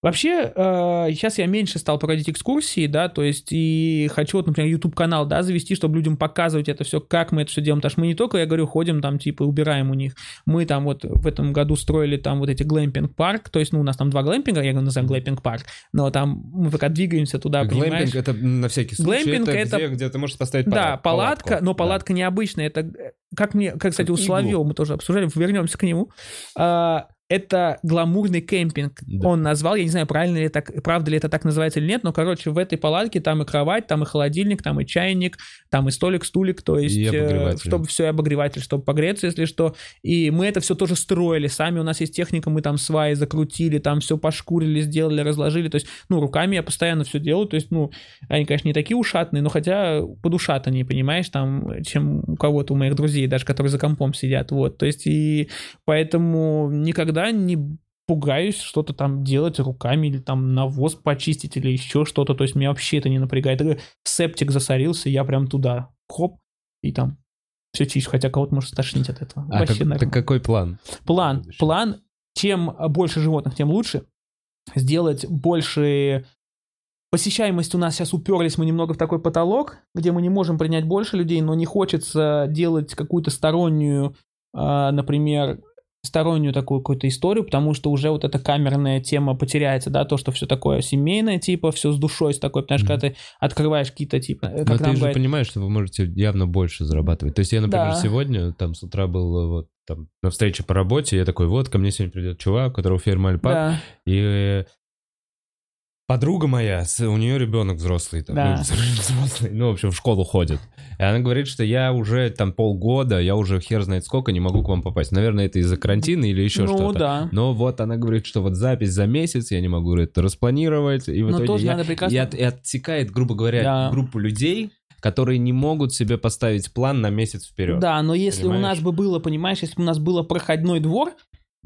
Вообще, э, сейчас я меньше стал проводить экскурсии, да, то есть и хочу, вот, например, YouTube-канал, да, завести, чтобы людям показывать это все, как мы это все делаем, потому что мы не только, я говорю, ходим там, типа, убираем у них, мы там вот в этом году строили там вот эти глэмпинг-парк, то есть, ну, у нас там два глэмпинга, я говорю, называем глэмпинг-парк, но там мы пока двигаемся туда, Глэмпинг понимаешь? это на всякий случай, Глэмпинг это, это- Где, где ты можешь поставить Да, палатку, палатка, палатку. но Да. палатка необычная. Это, э, как мне, как, кстати, у Соловьева иглу. мы тоже обсуждали, вернемся к нему. А, это гламурный кемпинг. Да. Он назвал, я не знаю, правильно ли так, правда ли это так называется или нет, но, короче, в этой палатке там и кровать, там и холодильник, там и чайник, там и столик, стулик, то есть, И э, чтобы все, и обогреватель, чтобы погреться, если что. И мы это все тоже строили. Сами у нас есть техника, мы там сваи закрутили, там все пошкурили, сделали, разложили. То есть, ну, руками я постоянно все делаю. То есть, ну, они, конечно, не такие ушатные, но хотя подушат они, понимаешь, там, чем у кого-то, у моих друзей, даже которые за компом сидят, вот. То есть, и поэтому никогда не пугаюсь что-то там делать руками или там навоз почистить или еще что-то. То есть, меня вообще это не напрягает. Септик засорился, я прям туда, хоп, и там все чищу, хотя кого-то может стошнить от этого. А Вообще как- так какой план? План. План. Чем больше животных, тем лучше. Сделать больше... Посещаемость у нас сейчас уперлись мы немного в такой потолок, где мы не можем принять больше людей, но не хочется делать какую-то стороннюю, а, например, стороннюю такую какую-то историю, потому что уже вот эта камерная тема потеряется, да, то, что все такое семейное, типа, все с душой, с такой, потому что Мгм. когда ты открываешь какие-то, типа, э, Но как ты нам же понимаешь, что вы можете явно больше зарабатывать. То есть я, например, Да. сегодня, там с утра был э, вот там на встрече по работе, я такой, вот, ко мне сегодня придет чувак, у которого ферма альпак, да, и подруга моя, у нее ребенок взрослый, там, Да. ну, (laughs) взрослый, ну, в общем, в школу ходит. И она говорит, что я уже там полгода, я уже хер знает сколько не могу к вам попасть. Наверное, это из-за карантина или еще ну что-то. да. Но вот она говорит, что вот запись за месяц, я не могу это распланировать. И в Но итоге тоже я- надо прекрасно- и, от- и отсекает, грубо говоря, Да. группу людей, которые не могут себе поставить план на месяц вперед. Да, но если у Понимаешь? нас бы было, понимаешь, если бы у нас было проходной двор,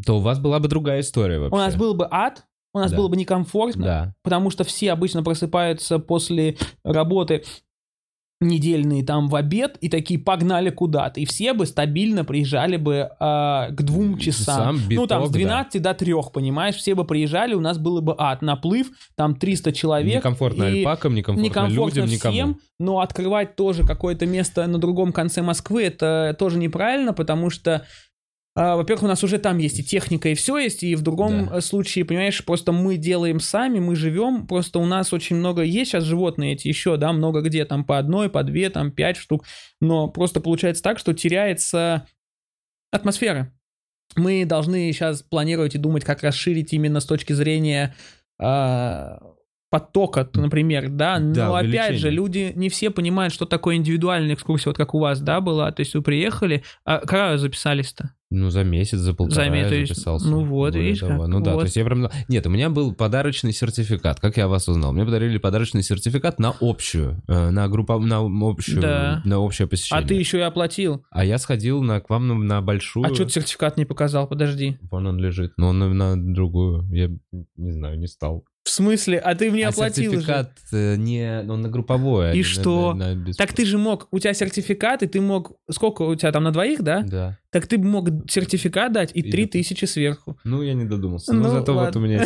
То у вас была бы другая история вообще. у нас был бы ад, у нас Да. было бы некомфортно, Да. потому что все обычно просыпаются после работы недельные там в обед и такие погнали куда-то. И все бы стабильно приезжали бы а, к двум часам. Сам ну, там с биток, да. 12 до 3, понимаешь? Все бы приезжали, у нас было бы ад, наплыв, там 300 человек. Некомфортно и альпакам, некомфортно, некомфортно людям, никому. всем, но открывать тоже какое-то место на другом конце Москвы, это тоже неправильно, потому что а, во-первых, у нас уже там есть и техника, и все есть, и в другом Да. э, случае, понимаешь, просто мы делаем сами, мы живем, просто у нас очень много, есть сейчас животные эти еще, да, много где, там по одной, по две, там пять штук, но просто получается так, что теряется атмосфера. Мы должны сейчас планировать и думать, как расширить именно с точки зрения а, потока, например, да, но Да, опять же, увеличение. люди не все понимают, что такое индивидуальная экскурсия, вот как у вас, да, была, то есть вы приехали, а когда записались-то? Ну, за месяц, за полтора За ме- я записался. ну вот, Более видишь того. как, Ну да, вот. то есть я прям... Нет, у меня был подарочный сертификат. Как я вас узнал? Мне подарили подарочный сертификат на общую, э, на группу, на общую, Да. на общее посещение. А ты еще и оплатил. А я сходил на, к вам на, на большую... А что ты сертификат не показал? Подожди. Вон он лежит. Но он на, на другую. Я не знаю, не стал. В смысле? А ты мне а оплатил же. сертификат э, не... Он на групповое. а И не на- что? на- на без- Так ты же мог, у тебя сертификат, и ты мог, сколько у тебя там на двоих, да? Да. Так ты бы мог сертификат дать и И 3000 сверху. Ну, я не додумался. Но зато вот ладно. у меня...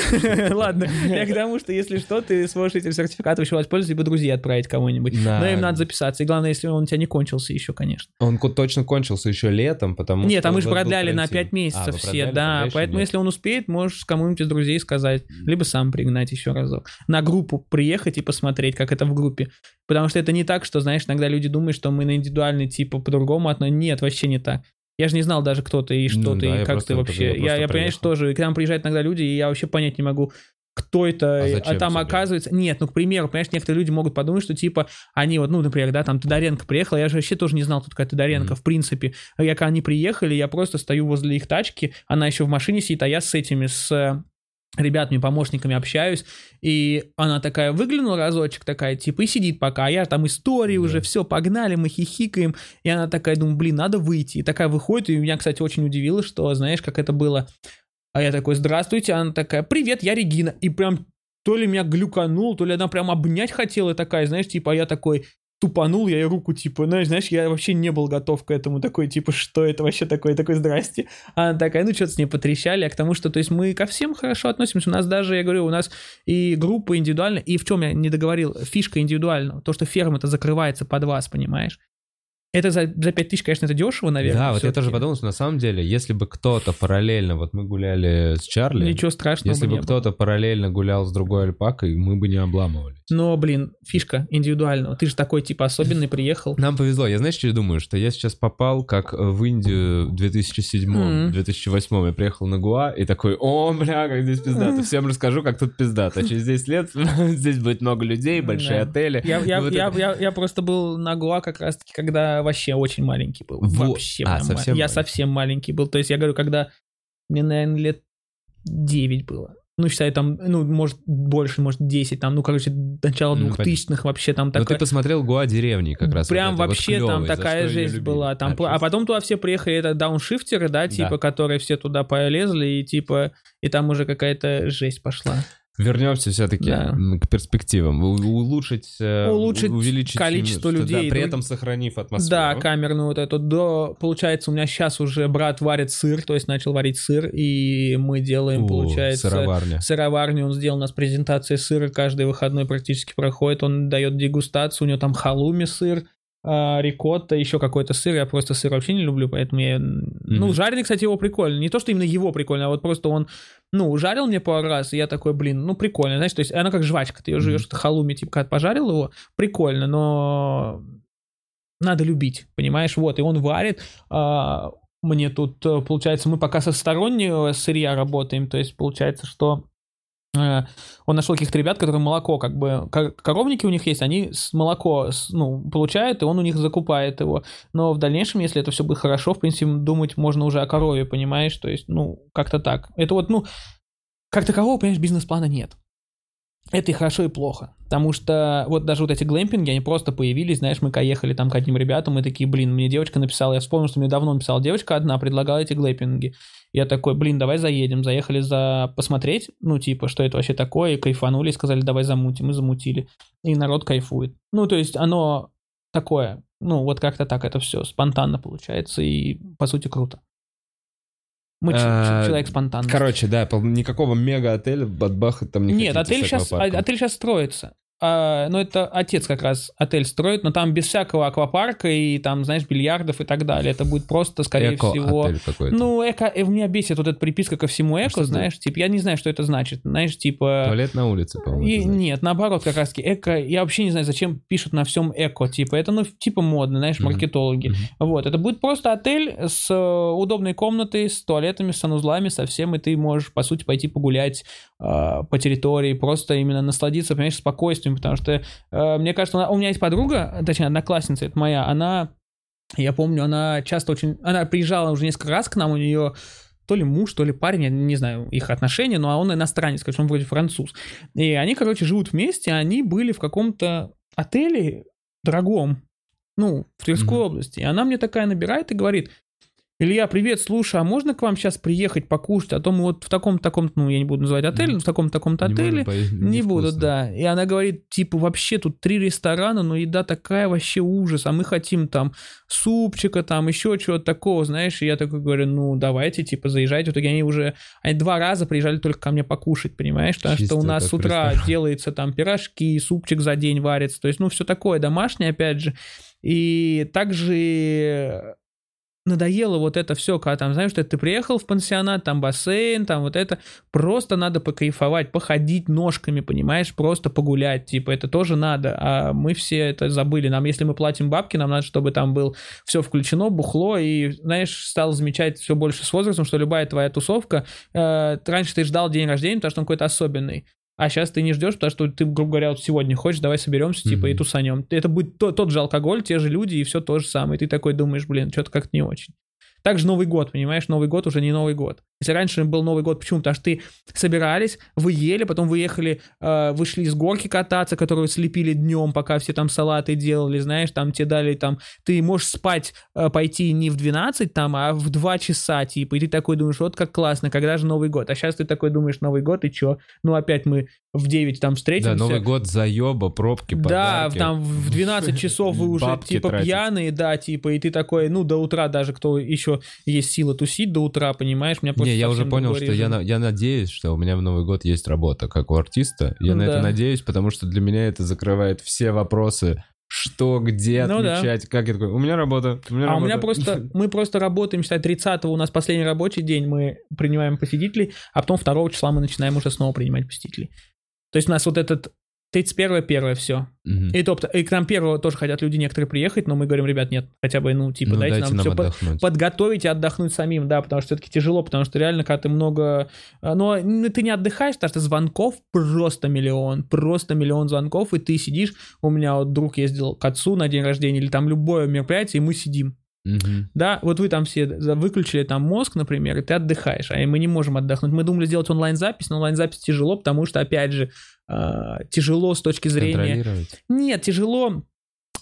(laughs) Ладно, я к тому, что если что, ты сможешь этим сертификатом еще воспользоваться, либо друзей отправить кому-нибудь. Но им надо записаться. И главное, если он у тебя не кончился еще, конечно. Он точно кончился еще летом, потому Нет, а мы же вот продляли на карантин. 5 А, месяцев вы все, да. Поэтому, если он успеет, можешь кому-нибудь из друзей сказать. Либо сам пригнать еще разок. На группу приехать и посмотреть, как это в группе. Потому что это не так, что, знаешь, иногда люди думают, что мы на индивидуальный типа по-другому относимся. Нет, вообще не так. Я же не знал даже, кто ты и что Ну ты, да, и как ты вообще. я Я, понимаю, что тоже. И к нам приезжают иногда люди, и я вообще понять не могу, кто это, А а, там тебе? оказывается... Нет, ну, к примеру, понимаешь, некоторые люди могут подумать, что, типа, они вот, ну, например, да, там Тодоренко приехал, я же вообще тоже не знал, кто такая Тодоренко, Мгм. в принципе. Я, когда они приехали, я просто стою возле их тачки, она еще в машине сидит, а я с этими, с ребятами, помощниками общаюсь, и она такая выглянула разочек, такая, типа, и сидит пока, а я там истории Да. уже, все, погнали, мы хихикаем, и она такая, думаю, блин, надо выйти, и такая выходит, и меня, кстати, очень удивило, что, знаешь, как это было, А я такой, здравствуйте, она такая, привет, я Регина. И прям то ли меня глюканул, то ли она прям обнять хотела такая, знаешь, типа, а я такой, тупанул, я ей руку, типа, ну, знаешь, я вообще не был готов к этому, такой, типа, что это вообще такое, такой, здрасте. А она такая, ну, что-то с ней потрещали, а к тому, что, то есть, мы ко всем хорошо относимся, у нас даже, я говорю, у нас и группа индивидуальная, и в чем я не договорил, фишка индивидуального, то, что ферма-то закрывается под вас, понимаешь? Это за, за 5 тысяч, конечно, это дешево, наверное. Да, вот я тоже подумал, что на самом деле, если бы кто-то параллельно, вот мы гуляли с Чарли. Ничего страшного Если бы, бы кто-то параллельно гулял с другой альпакой, мы бы не обламывались. Но, блин, фишка индивидуального. Ты же такой, типа, особенный приехал. Нам повезло. Я знаешь, что я думаю? Что я сейчас попал как в Индию в 2007-2008. Я приехал на Гуа и такой, о, бля, как здесь пиздато. Всем расскажу, как тут пиздато. Через 10 лет (laughs) здесь будет много людей, большие отели. Я, просто был на Гуа как раз-таки, когда вообще очень маленький был. Во- Вообще а, совсем Я совсем маленький был. То есть я говорю, когда мне, наверное, лет 9 было. Ну, считай, там, ну, может, больше, может, 10, там, ну, короче, начало Ну, 2000-х вообще там Ну, такое. ты посмотрел Гуа деревни как раз. Прям вот этой, вот вообще там такая жесть была. Там, А, а потом туда все приехали, это дауншифтеры, да, типа, Да. которые все туда полезли, и типа, и там уже какая-то жесть пошла. Вернемся все-таки Да. к перспективам. Улучшить, э, Улучшить увеличить количество что, людей. да, при этом сохранив атмосферу. Да, камерную вот эту. До, получается, у меня сейчас уже брат варит сыр, то есть начал варить сыр, и мы делаем, О, получается, сыроварня. сыроварню. Он сделал у нас презентации сыра, каждый выходной практически проходит. Он дает дегустацию, у него там халуми сыр, рикотта, еще какой-то сыр. Я просто сыр вообще не люблю, поэтому я... Ну, Мгм. жареный, кстати, его прикольно. Не то, что именно его прикольно, а вот просто он, ну, жарил мне пару раз, и я такой, блин, ну, прикольно, знаешь, то есть она как жвачка, ты ее Мгм. жуешь, это халуми, типа, когда пожарил его, прикольно, но надо любить, понимаешь, вот, и он варит, а, мне тут, э, получается, мы пока со стороннего сырья работаем, то есть получается, что он нашел каких-то ребят, которые молоко, как бы, ко- коровники у них есть, они молоко, ну, получают, и он у них закупает его. Но в дальнейшем, если это все будет хорошо, в принципе, думать можно уже о корове, понимаешь? То есть, ну, как-то так. Это вот, ну, как такового, понимаешь, бизнес-плана нет. Это и хорошо, и плохо. Потому что вот даже вот эти глэмпинги, они просто появились, знаешь, мы ехали там к одним ребятам, мы такие, блин, мне девочка написала, я вспомнил, что мне давно написала девочка одна, предлагала эти глэмпинги. Я такой, блин, давай заедем. Заехали за посмотреть, ну, типа, что это вообще такое, и кайфанули, и сказали, давай замутим, и замутили. И народ кайфует. Ну, то есть оно такое, ну, вот как-то так это все спонтанно получается, и, по сути, круто. Мы А, человек спонтанный. Короче, да, никакого мега-отеля бахать там не Нет, отель сейчас, отель сейчас строится. А, ну, это отец как раз отель строит, но там без всякого аквапарка и там, знаешь, бильярдов и так далее. Это будет просто, скорее всего... Эко-отель какой-то. Ну, эко, э, меня бесит вот эта приписка ко всему эко, А знаешь, типа, я не знаю, что это значит, знаешь, типа... Туалет на улице, по-моему. И- нет, наоборот, как раз таки эко, я вообще не знаю, зачем пишут на всем эко, типа, это, ну, типа модно, знаешь, маркетологи. Мгм. Вот, это будет просто отель с э, удобной комнатой, с туалетами, с санузлами, со всем, и ты можешь, по сути, пойти погулять э, по территории, просто именно насладиться, понимаешь, спокойствием, потому что, э, мне кажется, у у меня есть подруга, точнее, одноклассница, это моя, она, я помню, она часто очень, она приезжала уже несколько раз к нам, у нее то ли муж, то ли парень, я не знаю их отношения, но он иностранец, короче, он вроде француз. И они, короче, живут вместе, они были в каком-то отеле дорогом, ну, в Тверской Мгм. области. И она мне такая набирает и говорит, Илья, привет, слушай, а можно к вам сейчас приехать покушать? А то мы вот в таком-таком, ну, я не буду называть отель, но в таком-таком-то Не отеле. поесть, Не буду, да. И она говорит, типа, вообще тут три ресторана, но еда такая вообще ужас, а мы хотим там супчика, там еще чего-то такого, знаешь. И я такой говорю, ну, давайте, типа, заезжайте. В итоге они уже, они два раза приезжали только ко мне покушать, понимаешь? Потому что Чисто у нас с утра ресторан. делается там пирожки, супчик за день варится. То есть, ну, все такое домашнее, опять же. И также надоело вот это все, когда там, знаешь, что ты приехал в пансионат, там бассейн, там вот это, просто надо покайфовать, походить ножками, понимаешь, просто погулять, типа, это тоже надо, а мы все это забыли, нам, если мы платим бабки, нам надо, чтобы там был все включено, бухло, и, знаешь, стал замечать все больше с возрастом, что любая твоя тусовка, э, раньше ты ждал день рождения, потому что он какой-то особенный, а сейчас ты не ждешь, потому что ты, грубо говоря, вот сегодня хочешь, давай соберемся, типа, и Мгм. тусанем. Это будет то- тот же алкоголь, те же люди, и все то же самое. И ты такой думаешь, блин, что-то как-то не очень. Также Новый год, понимаешь, Новый год уже не Новый год. Если раньше был Новый год, почему? Потому что ты собирались, вы ели, потом вы ехали, э, вышли с горки кататься, которую слепили днем, пока все там салаты делали, знаешь, там тебе дали там, ты можешь спать, э, пойти не в 12 там, а в 2 часа, типа, и ты такой думаешь, вот как классно, когда же Новый год? А сейчас ты такой думаешь, Новый год, и чё? Ну, опять мы в 9 там встретимся. Да, Новый год, заеба, пробки, Да, подарки. там в 12 часов вы уже типа тратить. пьяные, да, типа, и ты такой, ну, до утра даже, кто еще есть сила тусить до утра, понимаешь? У меня просто Не, я уже понял, что я, я надеюсь, что у меня в Новый год есть работа, как у артиста. Я на Да. это надеюсь, потому что для меня это закрывает все вопросы. Что, где Ну да. отмечать, как я такой, у меня работа, у меня А у работа. меня просто, (laughs) мы просто работаем, считай, 30 у нас последний рабочий день, мы принимаем посетителей, а потом 2 числа мы начинаем уже снова принимать посетителей. То есть у нас вот этот 31 первое все. Мгм. И, то, и к нам первого тоже хотят люди некоторые приехать, но мы говорим, ребят, нет, хотя бы, ну, типа, Ну, дайте, дайте нам, нам все отдохнуть. подготовить и отдохнуть самим, да, потому что все-таки тяжело, потому что реально, когда ты много... а, Но ты не отдыхаешь, потому что звонков просто миллион, просто миллион звонков, и ты сидишь, у меня вот друг ездил к отцу на день рождения, или там любое мероприятие, и мы сидим. Мгм. Да, вот вы там все выключили там мозг, например, и ты отдыхаешь, а мы не можем отдохнуть. Мы думали сделать онлайн-запись, но онлайн-запись тяжело, потому что, опять же, а, тяжело с точки зрения... Нет, тяжело.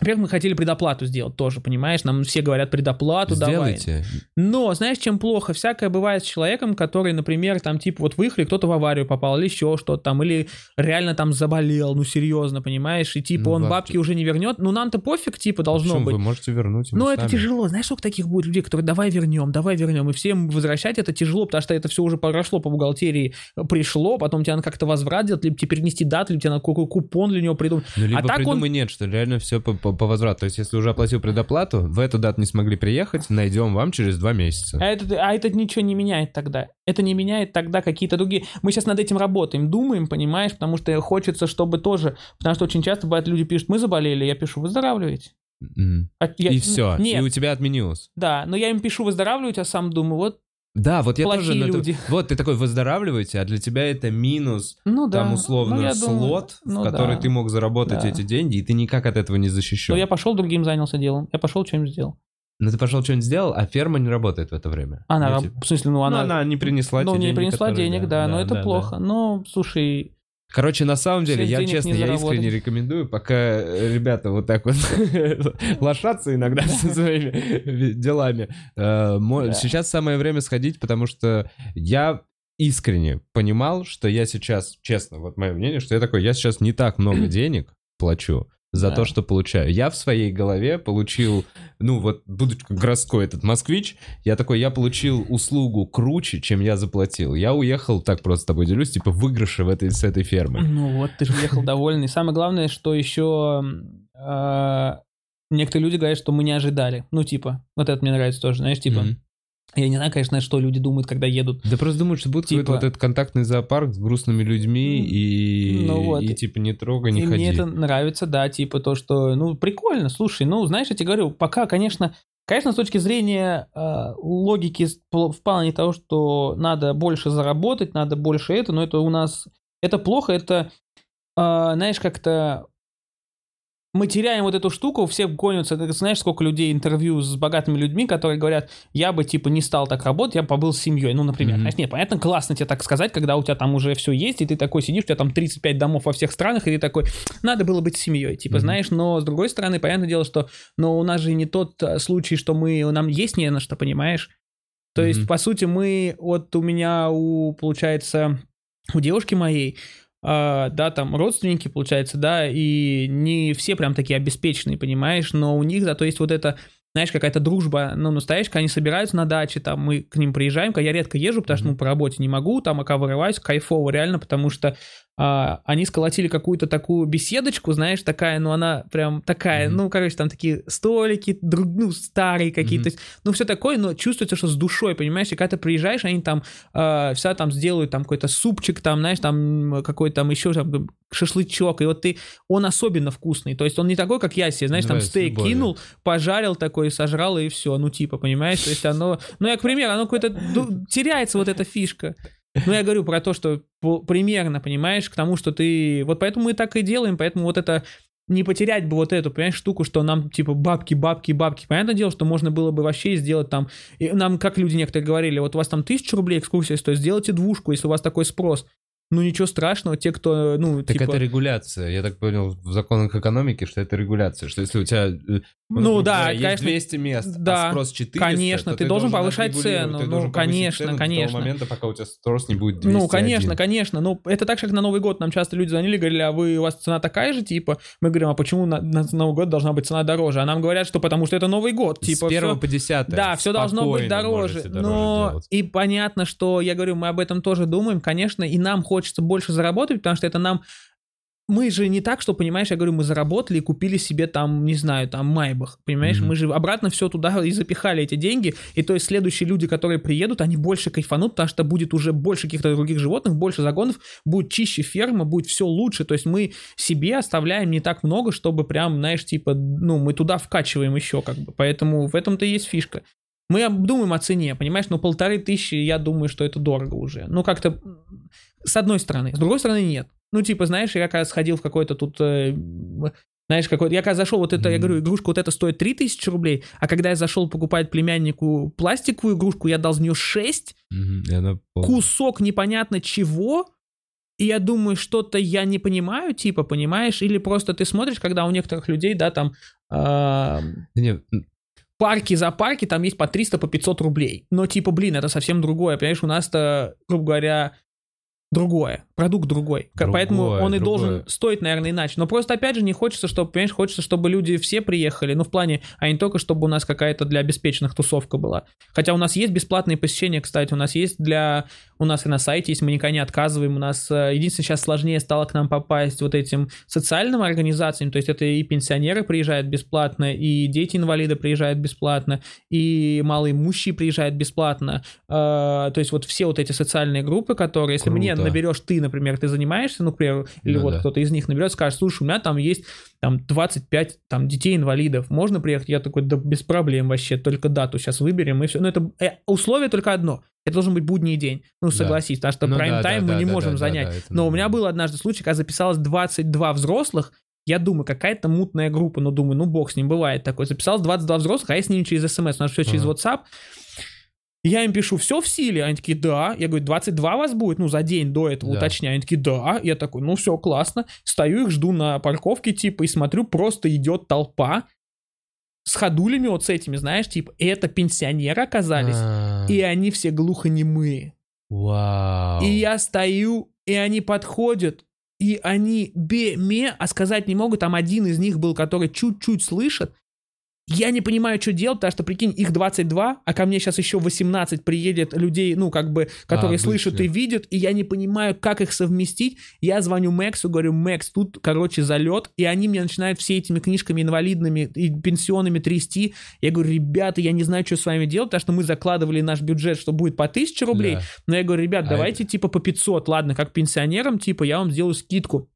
Во-первых, мы хотели предоплату сделать тоже, понимаешь? Нам все говорят предоплату давай. Сделайте. Но, знаешь, чем плохо? Всякое бывает с человеком, который, например, там, типа, вот выехали, кто-то в аварию попал, или еще что-то там, или реально там заболел, ну, серьезно, понимаешь? И, типа, Ну, он бабки. бабки уже не вернет. Ну, нам-то пофиг, типа, должно Почему? быть. Вы можете вернуть Но это сами. тяжело. Знаешь, сколько таких будет людей, которые давай вернем, давай вернем. И всем возвращать это тяжело, потому что это все уже прошло по бухгалтерии, пришло, потом тебе надо как-то возврат делать, либо тебе перенести дату, либо тебе надо какой купон для него придумать. Ну, либо а так он придумай нет, что реально все по, по, по возврату. То есть, если уже оплатил предоплату, в эту дату не смогли приехать, найдем вам через два месяца. А это, а это ничего не меняет тогда. Это не меняет тогда какие-то другие. Мы сейчас над этим работаем, думаем, понимаешь, потому что хочется, чтобы тоже... Потому что очень часто бывает, люди пишут, мы заболели, я пишу, выздоравливаете. Мгм. А я- И все. Нет, И у тебя отменилось. да, но я им пишу выздоравливать, а сам думаю, вот, Да, вот я Плохие тоже... на это- люди. Вот, ты такой выздоравливаете, а для тебя это минус ну да. там условно Ну, я думаю, слот, ну в который да. ты мог заработать Да. эти деньги, и ты никак от этого не защищен. Ну, я пошел другим занялся делом. Я пошел что-нибудь сделал. Ну ты пошел что-нибудь сделал, а ферма не работает в это время. Она, Ну, типа- в смысле, ну Ну, она... она не принесла ну, не деньги, принесла которые- денег, да, но это да, плохо. да. Ну, слушай, Короче, на самом деле, я честно, я искренне рекомендую, пока э, ребята вот так вот (laughs) лошатся иногда со своими делами. э. Сейчас самое время сходить, потому что я искренне понимал, что я сейчас, честно, вот мое мнение, что я такой, я сейчас не так много (clears throat) денег плачу за Да. то, что получаю. Я в своей голове получил, ну вот, будучи городской этот москвич, я такой, я получил услугу круче, чем я заплатил. Я уехал, так просто с тобой делюсь, типа выигрыша в этой, с этой фермы. ну вот, ты же уехал (laughs) довольный. Самое главное, что еще э, некоторые люди говорят, что мы не ожидали. Ну, типа, вот это мне нравится тоже, знаешь, типа. Я не знаю, конечно, что люди думают, когда едут. Да просто думаю, что будет Типа- какой-то вот этот контактный зоопарк с грустными людьми и, Ну вот. и типа не трогай, не И ходи. мне это нравится, да, типа то, что, ну, прикольно, слушай, ну, знаешь, я тебе говорю, пока, конечно, конечно, с точки зрения э, логики с- пл- в плане того, что надо больше заработать, надо больше это, но это у нас, это плохо, это, э, знаешь, как-то мы теряем вот эту штуку, все гонятся, ты знаешь, сколько людей интервью с богатыми людьми, которые говорят, я бы, типа, не стал так работать, я бы побыл с семьей, ну, например. Мгм. Знаешь, нет, понятно, классно тебе так сказать, когда у тебя там уже все есть, и ты такой сидишь, у тебя там 35 домов во всех странах, и ты такой, надо было быть с семьей, типа, Мгм. знаешь, но с другой стороны, понятное дело, что, но у нас же не тот э, случай, что мы, нам есть не на что, понимаешь? То есть, Мгм. по сути, мы, вот у меня, у, получается, у девушки моей, да, там родственники, получается, да, и не все прям такие обеспеченные, понимаешь, но у них зато есть вот это, знаешь, какая-то дружба, ну, настоящая, они собираются на даче, там, мы к ним приезжаем, когда я редко езжу, потому что, ну, по работе не могу, там, пока вырываюсь, кайфово реально, потому что а, они сколотили какую-то такую беседочку, знаешь, такая, ну, она прям такая, Мгм. ну, короче, там такие столики, друг, ну, старые какие-то, есть, ну, все такое, но чувствуется, что с душой, понимаешь, и когда ты приезжаешь, они там э, вся там сделают там какой-то супчик, там, знаешь, там какой-то там еще там, шашлычок, и вот ты, он особенно вкусный, то есть он не такой, как я себе, знаешь, там Давай, с стейк любовью. кинул, пожарил такой, сожрал и все, ну, типа, понимаешь, то есть оно, ну, я, к примеру, оно какое-то, ду- теряется вот эта фишка. Ну, я говорю про то, что примерно, понимаешь, к тому, что ты... Вот поэтому мы так и делаем, поэтому вот это не потерять бы вот эту, понимаешь, штуку, что нам, типа, бабки, бабки, бабки. Понятное дело, что можно было бы вообще сделать там... И нам, как люди некоторые говорили, вот у вас там тысячу рублей экскурсия стоит, сделайте двушку, если у вас такой спрос. Ну, ничего страшного, те, кто, ну, Так типа... это регуляция. Я так понял в законах экономики, что это регуляция. Что если у тебя, э, Ну грубо да, говоря, конечно. 200 мест, Да, а спрос 400, конечно, то ты должен повышать цену. ты Ну, должен конечно, цену конечно. До того момента, пока у тебя спрос не будет 201. Ну, конечно, конечно. Ну, это так же, как на Новый год. Нам часто люди звонили, говорили, а вы, у вас цена такая же, типа? Мы говорим, а почему на, на Новый год должна быть цена дороже? А нам говорят, что потому что это Новый год. Типа, С 1 всё- по 10. Да, все должно быть дороже Но делать. и понятно, что я говорю, мы об этом тоже думаем, конечно, и нам хочется больше заработать, потому что это нам мы же не так, что, понимаешь, я говорю, мы заработали и купили себе там, не знаю, там Майбах, понимаешь, Мгм. мы же обратно все туда и запихали эти деньги, и то есть следующие люди, которые приедут, они больше кайфанут, потому что будет уже больше каких-то других животных, больше загонов, будет чище ферма, будет все лучше, то есть мы себе оставляем не так много, чтобы прям, знаешь, типа, ну, мы туда вкачиваем еще как бы, поэтому в этом-то и есть фишка. Мы думаем о цене, понимаешь, но полторы тысячи, я думаю, что это дорого уже. Ну, как-то с одной стороны. С другой стороны, нет. Ну, типа, знаешь, я когда сходил в какой-то тут... э, знаешь, какой я когда зашел, вот это, я Мгм. говорю, игрушка вот это стоит 3000 рублей, а когда я зашел покупать племяннику пластиковую игрушку, я дал за нее 6, Мгм, и она кусок непонятно чего, и я думаю, что-то я не понимаю, типа, понимаешь, или просто ты смотришь, когда у некоторых людей, да, там, м, парки за парки там есть по 300, по 500 рублей. Но типа, блин, это совсем другое. Понимаешь, у нас-то, грубо говоря, другое. Продукт другой. Другое, Поэтому он и другое. должен стоить, наверное, иначе. Но просто, опять же, не хочется, чтобы, понимаешь, хочется, чтобы люди все приехали. Ну, в плане, а не только, чтобы у нас какая-то для обеспеченных тусовка была. Хотя у нас есть бесплатные посещения, кстати. У нас есть для... У нас и на сайте есть, мы никогда не отказываем. У нас э, единственное, сейчас сложнее стало к нам попасть вот этим социальным организациям. То есть это и пенсионеры приезжают бесплатно, и дети-инвалиды приезжают бесплатно, и малоимущие приезжают бесплатно. Э, То есть вот все вот эти социальные группы, которые, если мне Круто. наберешь ты, например, ты занимаешься, ну, например, или Ну вот да. кто-то из них наберет, скажет, слушай, у меня там есть там 25 там детей-инвалидов, можно приехать? Я такой, да без проблем вообще, только дату сейчас выберем и все. Но это э, условие только одно. Это должен быть будний день. Ну, Да. согласись, потому что Ну да, прайм-тайм да, мы не да, можем да, да, занять. да, это Но у меня был однажды случай, когда записалось 22 взрослых, я думаю, какая-то мутная группа, но думаю, ну бог с ним, бывает такое. Записалось 22 взрослых, а я с ними через смс, у нас все через Ага. WhatsApp. Я им пишу, все в силе? Они такие, да. Я говорю, 22 вас будет? Ну, за день до этого Да. уточняю. Они такие, да. Я такой, ну, все, классно. Стою их, жду на парковке, типа, и смотрю, просто идет толпа с ходулями вот с этими, знаешь, типа, это пенсионеры оказались, А, и они все глухонемые. Вау. И я стою, и они подходят, и они бе-ме, а сказать не могут. Там один из них был, который чуть-чуть слышит. Я не понимаю, что делать, потому что, прикинь, их 22, а ко мне сейчас еще 18 приедет людей, ну, как бы, которые обычно. слышат и видят, и я не понимаю, как их совместить. Я звоню Мэксу, говорю, Мэкс, тут, короче, залет, и они мне начинают все этими книжками инвалидными и пенсионными трясти. Я говорю, ребята, я не знаю, что с вами делать, потому что мы закладывали наш бюджет, что будет по 1000 рублей, Да. но я говорю, ребят, А давайте типа по 500, ладно, как пенсионерам, типа я вам сделаю скидку.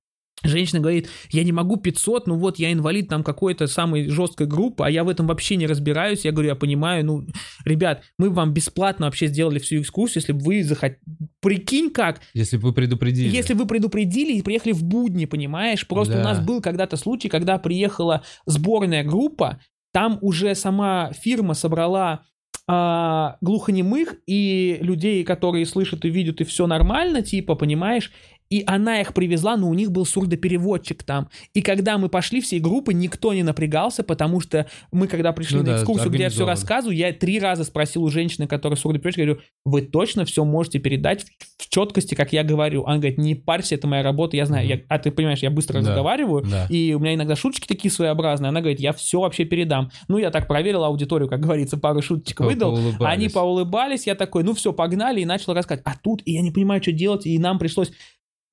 Женщина говорит, я не могу 500, ну вот я инвалид там какой-то самой жесткой группы, а я в этом вообще не разбираюсь. Я говорю, я понимаю, ну, ребят, мы бы вам бесплатно вообще сделали всю экскурсию, если бы вы захотели... Прикинь как, Если бы вы предупредили. если вы предупредили и приехали в будни, понимаешь? Просто Да. у нас был когда-то случай, когда приехала сборная группа, там уже сама фирма собрала а, глухонемых и людей, которые слышат и видят, и все нормально, типа, понимаешь? И она их привезла, но у них был сурдопереводчик там. И когда мы пошли всей группы, никто не напрягался, потому что мы, когда пришли Ну на да, экскурсию, где я все рассказываю, я три раза спросил у женщины, которая сурдопереводчик, говорю, вы точно все можете передать в, в четкости, как я говорю? Она говорит, не парься, это моя работа, я знаю. Мгм. Я- а ты понимаешь, я быстро Да. разговариваю, Да. и у меня иногда шуточки такие своеобразные. Она говорит, я все вообще передам. Ну, я так проверил аудиторию, как говорится, пару шуточек По- выдал. поулыбались. Они поулыбались, я такой, ну все, погнали, и начал рассказывать. А тут и я не понимаю, что делать, и нам пришлось...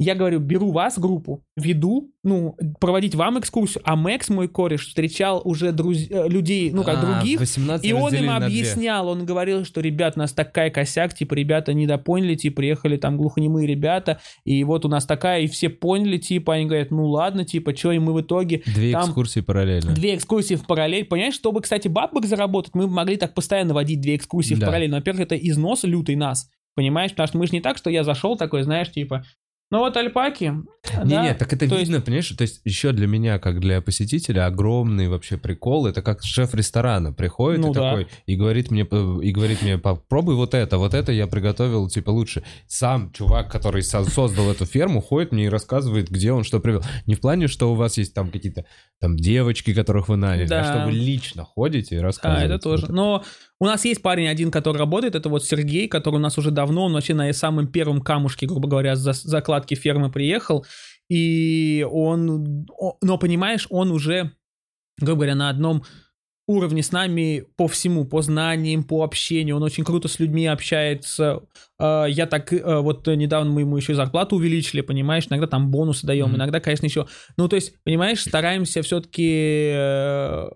Я говорю, беру вас, группу, веду, ну, проводить вам экскурсию, а Мэкс, мой кореш, встречал уже друз... э, людей, ну, как А, других, 18 и он им объяснял, он говорил, что, ребят, у нас такая косяк, типа, ребята недопоняли, типа, приехали там глухонемые ребята, и вот у нас такая, и все поняли, типа, они говорят, ну ладно, типа, что, и мы в итоге Две там экскурсии параллельно. Две экскурсии в параллель. Понимаешь, чтобы, кстати, бабок заработать, мы могли так постоянно водить две экскурсии в Да. параллель. Но, во-первых, это износ лютый нас. Понимаешь? Потому что мы же не так, что я зашел такой, знаешь, типа, Ну вот альпаки. Не, да, нет, так это то видно, есть- понимаешь? То есть еще для меня, как для посетителя, огромный вообще прикол. Это как шеф ресторана приходит Ну и да. такой и говорит мне, п- и говорит мне, попробуй вот это, вот это я приготовил типа лучше. Сам чувак, который со- создал эту ферму, ходит мне и рассказывает, где он что привел. Не в плане, что у вас есть там какие-то там девочки, которых вы наняли, Да. а что вы лично ходите и А, рассказываете. это тоже. Вот Но у нас есть парень один, который работает, это вот Сергей, который у нас уже давно, он вообще на самом первом камушке, грубо говоря, за- закладки фермы приехал, и он, но понимаешь, он уже, грубо говоря, на одном уровне с нами по всему, по знаниям, по общению, он очень круто с людьми общается. Э, Я так, э, вот недавно мы ему еще и зарплату увеличили, понимаешь, иногда там бонусы даем, Мгм. иногда, конечно, еще ну, то есть, понимаешь, стараемся все-таки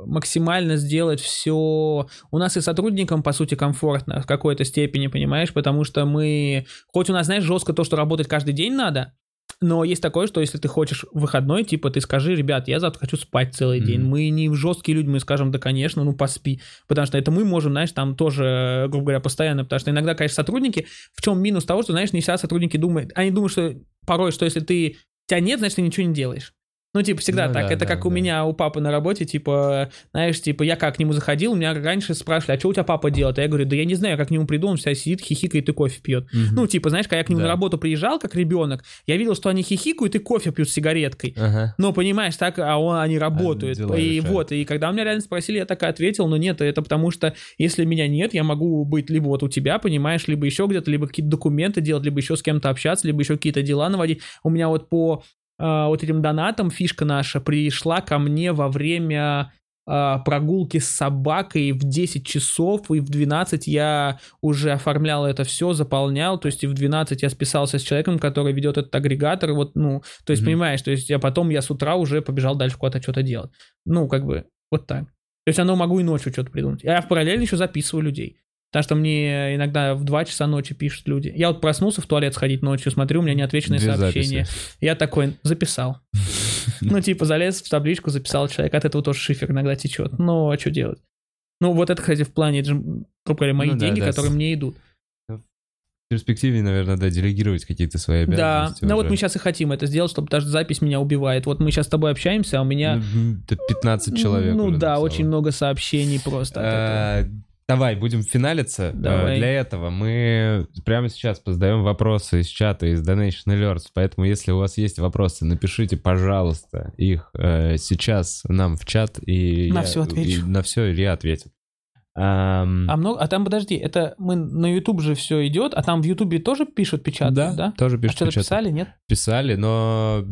максимально сделать все... У нас и сотрудникам, по сути, комфортно в какой-то степени, понимаешь, потому что мы... Хоть у нас, знаешь, жестко то, что работать каждый день надо, но есть такое, что если ты хочешь выходной, типа, ты скажи, ребят, я завтра хочу спать целый день. Мгм. Мы не жесткие люди, мы скажем, да, конечно, ну, поспи. Потому что это мы можем, знаешь, там тоже, грубо говоря, постоянно, потому что иногда, конечно, сотрудники, в чем минус того, что, знаешь, не всегда сотрудники думают, они думают, что порой, что если ты тебя нет, значит, ты ничего не делаешь. Ну, типа, всегда Ну так. да, это да, как у да. меня, у папы на работе, типа, знаешь, типа, я как к нему заходил, меня раньше спрашивали, а что у тебя папа делает? А я говорю, да я не знаю, я как к нему приду, он вся сидит, хихикает и кофе пьет. Мгм. Ну, типа, знаешь, когда я к нему Да. на работу приезжал, как ребенок, я видел, что они хихикают и кофе пьют с сигареткой. Ага. Ну, понимаешь, так, а он, они работают. дела и решают. вот, и когда у меня реально спросили, я так и ответил, но нет, это потому что если меня нет, я могу быть либо вот у тебя, понимаешь, либо еще где-то, либо какие-то документы делать, либо еще с кем-то общаться, либо еще какие-то дела наводить. У меня вот по вот этим донатам фишка наша пришла ко мне во время а, прогулки с собакой в 10 часов, и в 12 я уже оформлял это все, заполнял, то есть и в 12 я списался с человеком, который ведет этот агрегатор, вот, ну, то есть, Мгм. понимаешь, то есть я потом, я с утра уже побежал дальше куда-то что-то делать. Ну, как бы, вот так. То есть оно могу и ночью что-то придумать. Я параллельно еще записываю людей. Потому что мне иногда в 2 часа ночи пишут люди. Я вот проснулся в туалет сходить ночью, смотрю, у меня неотвеченные Две сообщения. записи. Я такой, записал. (laughs) Ну, типа, залез в табличку, записал человек, от этого тоже шифер иногда течет. Ну, а что делать? Ну, вот это, кстати, в плане, грубо говоря, мои Ну да, деньги, да, которые мне идут. В перспективе, наверное, да, делегировать какие-то свои Да, обязанности. ну вот мы сейчас и хотим это сделать, чтобы даже запись меня убивает. Вот мы сейчас с тобой общаемся, а у меня... Это 15 человек Ну да, написало. очень много сообщений просто. Э, Давай, будем финалиться. Э, Давай. Для этого мы прямо сейчас позадаем вопросы из чата, из Donation Alerts. Поэтому, если у вас есть вопросы, напишите, пожалуйста, их э, сейчас нам в чат. И На я- всё отвечу. и на все Илья ответит. Ам, А много, а там подожди, это мы на YouTube же все идет, а там в YouTube тоже пишут, печатают, да? да, тоже А пишут. что-то печатают. писали, нет? Писали, но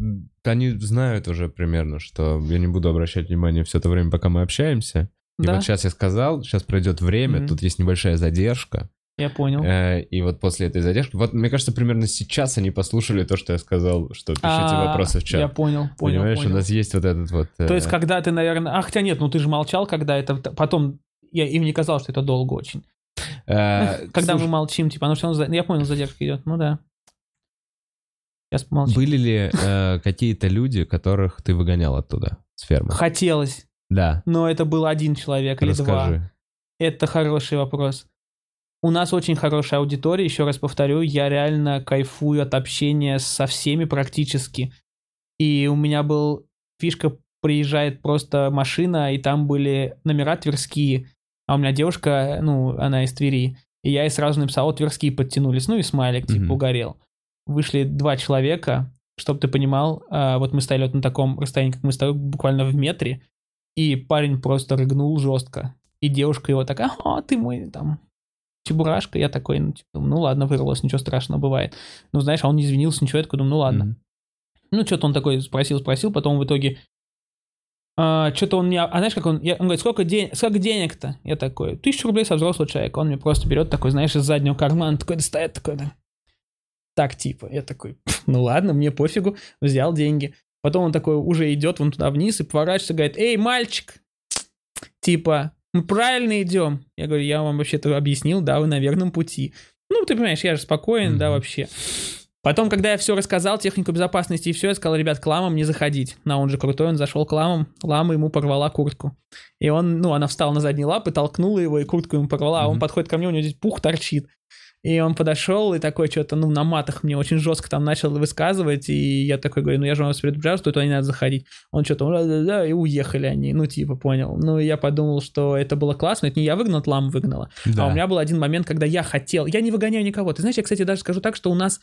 они знают уже примерно, что я не буду обращать внимание все это время, пока мы общаемся. И Да, вот сейчас я сказал, сейчас пройдет время, Мгм. тут есть небольшая задержка. я понял. Э, И вот после этой задержки, вот мне кажется, примерно сейчас они послушали то, что я сказал, что пишите А, вопросы в чат. Я понял, понял, Понимаешь, понял. у нас есть вот этот вот... То э, есть, когда ты, наверное... А, хотя нет, ну ты же молчал, когда это... Потом я им не казалось, что это долго очень. э, (laughs) Когда мы молчим, типа, равно... за- Я понял, задержка идет. Ну да. Сейчас помолчи. Были ли э, какие-то люди, которых ты выгонял оттуда, с фермы? Хотелось, Да, но это был один человек или два. расскажи. Это хороший вопрос. У нас очень хорошая аудитория, еще раз повторю, я реально кайфую от общения со всеми практически. И у меня был фишка, приезжает просто машина, и там были номера тверские, а у меня девушка, ну, она из Твери, и я ей сразу написал, тверские подтянулись, ну и смайлик, типа, Мгм. угорел. Вышли два человека, чтобы ты понимал, а, вот мы стояли вот на таком расстоянии, как мы стоим, буквально в метре, и парень просто рыгнул жестко. И девушка его такая, а, ты мой там чебурашка. Я такой, ну, типа, ну ладно, вырвалось, ничего страшного, бывает. Ну, знаешь, а он не извинился, ничего, я такой думаю, ну ладно. Мгм. Ну, что-то он такой спросил, спросил, потом в итоге... что-то он мне... А знаешь, как он... Я, он говорит, сколько, ден... сколько денег-то? Я такой, тысячу рублей со взрослого человека. Он мне просто берет такой, знаешь, из заднего кармана, такой достает, такой, да. Так, типа. Я такой, «Пф, ну ладно, мне пофигу. Взял деньги. Потом он такой уже идет вон туда вниз и поворачивается, говорит, эй, мальчик, типа, мы правильно идем. Я говорю, я вам вообще-то объяснил, да, вы на верном пути. Ну, ты понимаешь, я же спокоен, да, Мгм. вообще. Потом, когда я все рассказал, технику безопасности и все, я сказал, ребят, к ламам не заходить. На он же крутой, он зашел к ламам, лама ему порвала куртку. И он, ну, она встала на задние лапы, толкнула его, и куртку ему порвала, а он подходит ко мне, у него здесь пух торчит. И он подошел и такой что-то, ну, на матах мне очень жестко там начал высказывать, и я такой говорю, ну, я же вас предупреждал, что туда не надо заходить. Он что-то, да, и уехали они, ну, типа, понял. Ну, я подумал, что это было классно, это не я выгнал, лама выгнала. Да. А у меня был один момент, когда я хотел, я не выгоняю никого. Ты знаешь, я, кстати, даже скажу так, что у нас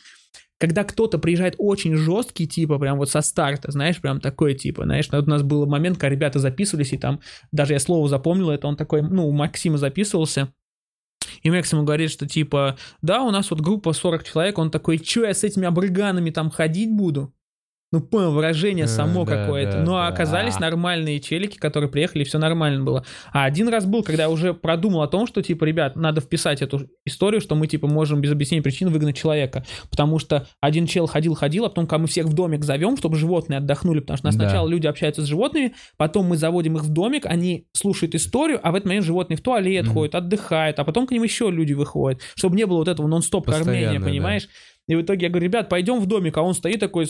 когда кто-то приезжает очень жесткий, типа, прям вот со старта, знаешь, прям такой, типа, знаешь, вот у нас был момент, когда ребята записывались, и там, даже я слово запомнил, это он такой, ну, у Максима записывался, и Макс ему говорит, что типа, да, у нас вот группа 40 человек, он такой, что я с этими обрыганами там ходить буду? Ну, понял, выражение э, само да, какое-то. Да, Но да. оказались нормальные челики, которые приехали, и все нормально было. А один раз был, когда я уже продумал о том, что, типа, ребят, надо вписать эту историю, что мы, типа, можем без объяснения причин выгнать человека. Потому что один чел ходил-ходил, а потом, когда мы всех в домик зовем, чтобы животные отдохнули, потому что нас да. сначала люди общаются с животными, потом мы заводим их в домик, они слушают историю, а в этот момент животные в туалет mm-hmm. ходят, отдыхают, а потом к ним еще люди выходят, чтобы не было вот этого нон-стоп кормления, понимаешь? Да. И в итоге я говорю, ребят, пойдем в домик, а он стоит такой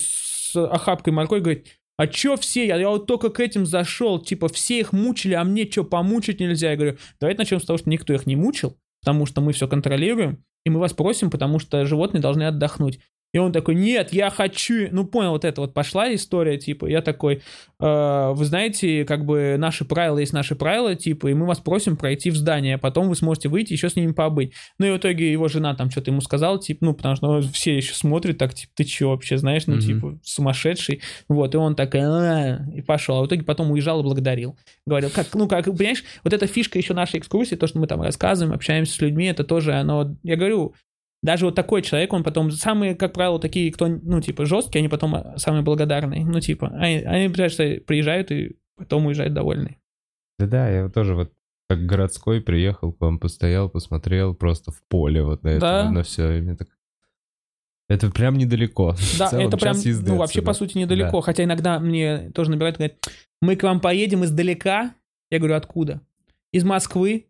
с охапкой моркови, говорит, а чё все? Я, я вот только к этим зашел, типа, все их мучили, а мне что, помучить нельзя? Я говорю, давайте начнем с того, что никто их не мучил, потому что мы все контролируем, и мы вас просим, потому что животные должны отдохнуть. И он такой, нет, я хочу, ну понял, вот это вот пошла история, типа, я такой, э, вы знаете, как бы наши правила есть наши правила, типа, и мы вас просим пройти в здание, а потом вы сможете выйти еще с ними побыть. Ну и в итоге его жена там что-то ему сказала, типа, ну потому что все еще смотрят так, типа, ты че вообще, знаешь, ну mm-hmm. типа, сумасшедший, вот, и он так, а и пошел, а в итоге потом уезжал и благодарил. Говорил, как, ну как, понимаешь, вот эта фишка еще нашей экскурсии, то, что мы там рассказываем, общаемся с людьми, это тоже, оно, я говорю, даже вот такой человек, он потом, самые, как правило, такие, кто, ну, типа, жесткие, они потом а, самые благодарные. Ну, типа, они, они приезжают и потом уезжают довольны. Да-да, я тоже вот как городской приехал к вам, постоял, посмотрел просто в поле вот на это, да. на все. И мне так... Это прям недалеко. (laughs) Да, целом, это прям, ну, вообще, по сути, недалеко. Да. Хотя иногда мне тоже набирают, говорят, мы к вам поедем издалека. Я говорю, откуда? Из Москвы.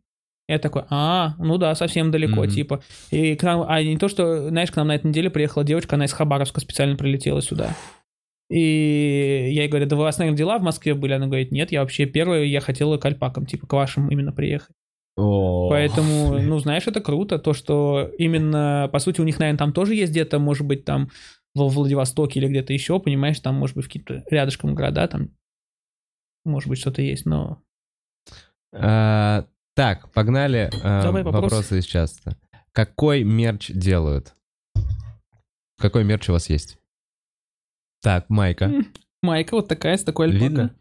Я такой, а, ну да, совсем далеко, mm-hmm. типа. И к нам, а не то, что, знаешь, к нам на этой неделе приехала девочка, она из Хабаровска специально прилетела сюда. И я ей говорю, да у вас, наверное, дела в Москве были? Она говорит, нет, я вообще первая, я хотела к альпакам, типа, к вашим именно приехать. Oh. Поэтому, (laughs) ну, знаешь, это круто, то, что именно, по сути, у них, наверное, там тоже есть где-то, может быть, там в Владивостоке или где-то еще, понимаешь, там, может быть, какие-то рядышком города, там, может быть, что-то есть, но... А, так, погнали. Э. Вопросы из часто. Какой мерч делают? Какой мерч у вас есть? Так, майка. Майка вот такая, с такой альпака. Видно?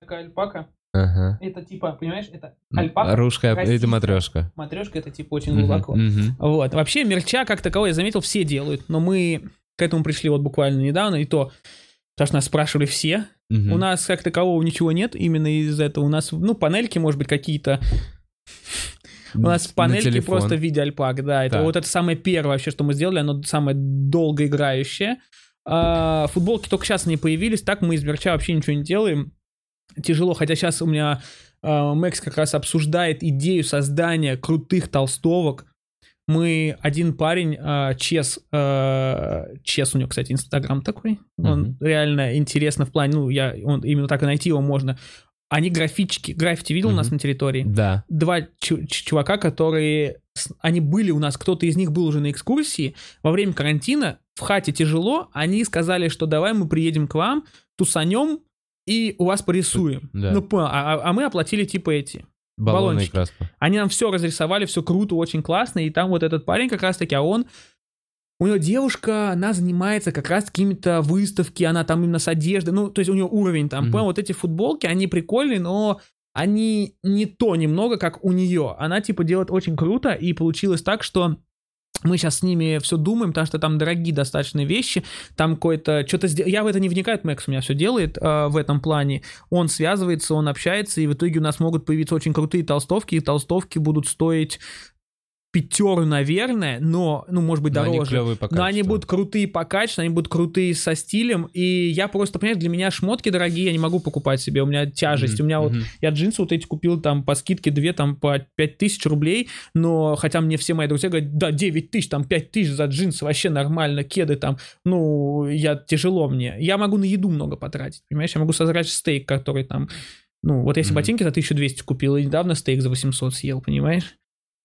Такая альпака. Ага. Это типа, понимаешь, это альпака. Русская, это матрешка. Матрешка это типа очень глубоко. Угу, угу. Вот. Вообще мерча как таковой, я заметил, все делают, но мы к этому пришли вот буквально недавно, и то, потому что нас спрашивали все, Угу. У нас как такового ничего нет именно из этого. У нас, ну, панельки, может быть, какие-то... У нас панельки просто в виде альпак, да. Это вот это самое первое вообще, что мы сделали, оно самое долгоиграющее. А, футболки только сейчас не появились, так мы из мерча вообще ничего не делаем. Тяжело, хотя сейчас у меня а, Мэкс как раз обсуждает идею создания крутых толстовок, мы один парень, э, Чес, э, Чес у него, кстати, Инстаграм такой, он mm-hmm. реально интересно в плане, ну, я, он, именно так и найти его можно. Они графички, граффити видел mm-hmm. у нас на территории? Да. Два чувака, которые, они были у нас, кто-то из них был уже на экскурсии, во время карантина, в хате тяжело, они сказали, что давай мы приедем к вам, тусанем, и у вас порисуем. Да. Ну, а, а, а мы оплатили типа эти баллончики. краска. Они нам все разрисовали, все круто, очень классно, и там вот этот парень как раз-таки, а он у него девушка, она занимается как раз какими-то выставки, она там именно с одеждой, ну, то есть у нее уровень там, mm-hmm. понял, вот эти футболки, они прикольные, но они не то немного, как у нее. Она, типа, делает очень круто, и получилось так, что мы сейчас с ними все думаем, потому что там дорогие достаточно вещи, там какое-то что-то. Я в это не вникаю, Мэкс у меня все делает э, в этом плане. Он связывается, он общается, и в итоге у нас могут появиться очень крутые толстовки, и толстовки будут стоить пятеру, наверное, но, ну, может быть, дороже. Но они, но они будут крутые по качеству, они будут крутые со стилем, и я просто, понимаешь, для меня шмотки дорогие, я не могу покупать себе, у меня тяжесть, mm-hmm. у меня вот, mm-hmm. я джинсы вот эти купил там по скидке 2, там по 5 тысяч рублей, но, хотя мне все мои друзья говорят, да, 9 тысяч, там 5 тысяч за джинсы, вообще нормально, кеды там, ну, я, тяжело мне. Я могу на еду много потратить, понимаешь, я могу сожрать стейк, который там, ну, вот если mm-hmm. ботинки за 1200 купил, и недавно стейк за 800 съел, понимаешь?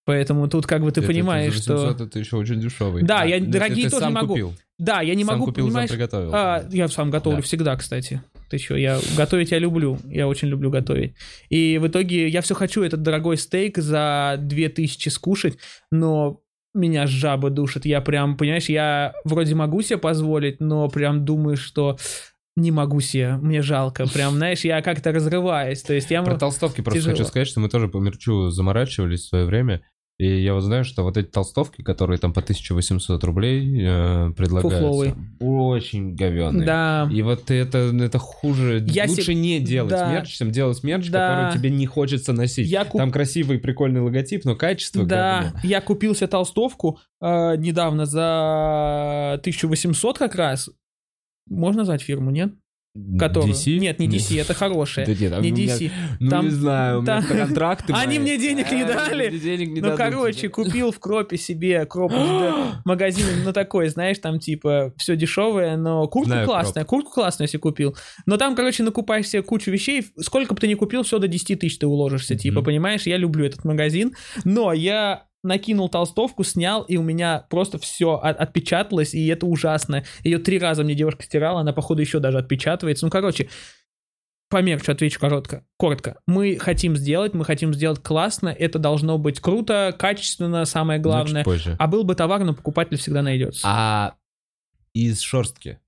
Поэтому тут как бы ты Это- понимаешь, это за 800 что... это еще очень дешевый. Да, А, я дорогие тоже не могу. купил. Да, я не Сам могу, купил, понимаешь... сам приготовил. А, я сам готовлю Да. всегда, кстати. Ты что, я готовить я люблю. Я очень люблю готовить. И в итоге я все хочу этот дорогой стейк за 2000 скушать, но меня жаба душит. Я прям, понимаешь, я вроде могу себе позволить, но прям думаю, что не могу себе, мне жалко. Прям, знаешь, я как-то разрываюсь. То есть я... Про толстовки просто тяжело. хочу сказать, что мы тоже по мерчу заморачивались в свое время. И я вот знаю, что вот эти толстовки, которые там по 1800 рублей э, предлагаются, Фуфловые. очень говёные. Да. И вот это, это хуже. Я Лучше се- не делать да. мерч, чем делать мерч, Да. который тебе не хочется носить. Я куп- Там красивый прикольный логотип, но качество Да, говно. я купил себе толстовку э, недавно за 1800 как раз. Можно назвать фирму, нет? Которую... DC? Нет, не DC, это хорошая. Да нет, а не у меня- DC. Ну, Там- не знаю, у меня там- контракты (laughs) Они мне денег не А, дали. денег не ну, короче, купил в Кропе себе Кроп (gasps) магазин, ну такой, знаешь, там типа все дешевое, но куртку классная, куртку классную если купил. Но там, короче, накупаешь себе кучу вещей, сколько бы ты ни купил, все до 10 тысяч ты уложишься, типа, понимаешь, я люблю этот магазин, но я накинул толстовку, снял, и у меня просто все отпечаталось, и это ужасно. Ее три раза мне девушка стирала, она, походу, еще даже отпечатывается. Ну, короче, по мерчу отвечу коротко. Коротко. Мы хотим сделать, мы хотим сделать классно, это должно быть круто, качественно, самое главное. Значит, позже. А был бы товар, но покупатель всегда найдется. А из шерстки?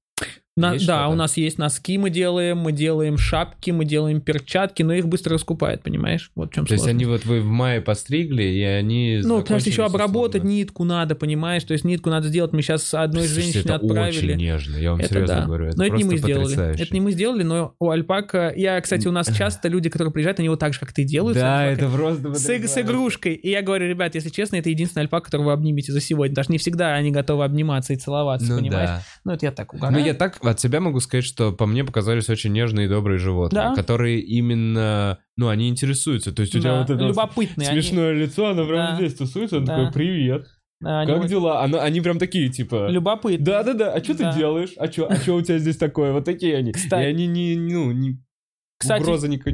На- есть да, что-то? у нас есть носки, мы делаем, мы делаем шапки, мы делаем перчатки, но их быстро раскупают, понимаешь? Вот в чем То есть они вот вы в мае постригли, и они Ну, потому что еще обработать условно. нитку надо, понимаешь? То есть нитку надо сделать. Мы сейчас одной Слушайте, женщине это отправили. очень нежно, я вам Это серьезно да. говорю. Это но это не мы сделали. потрясающе. Это не мы сделали, но у альпака... Я, кстати, у нас часто люди, которые приезжают, они вот так же, как ты, делают. Да, это просто... С, с игрушкой. И я говорю, ребят, если честно, это единственный альпак, которого вы обнимете за сегодня. Даже не всегда они готовы обниматься и целоваться, Ну понимаешь? да. Ну, это я так Ну, угораю. я так от себя могу сказать, что по мне показались очень нежные и добрые животные, Да. которые именно, ну, они интересуются. То есть у тебя Да, вот это любопытные. они- смешное лицо, оно прям Да. здесь тусуется, он Да. такой, привет, да, они как очень дела? Оно- они прям такие, типа... Любопытные. Да-да-да, а что Да. ты делаешь? А что а чё у тебя здесь такое? Вот такие они. Кстати- и они не, ну, не... Кстати,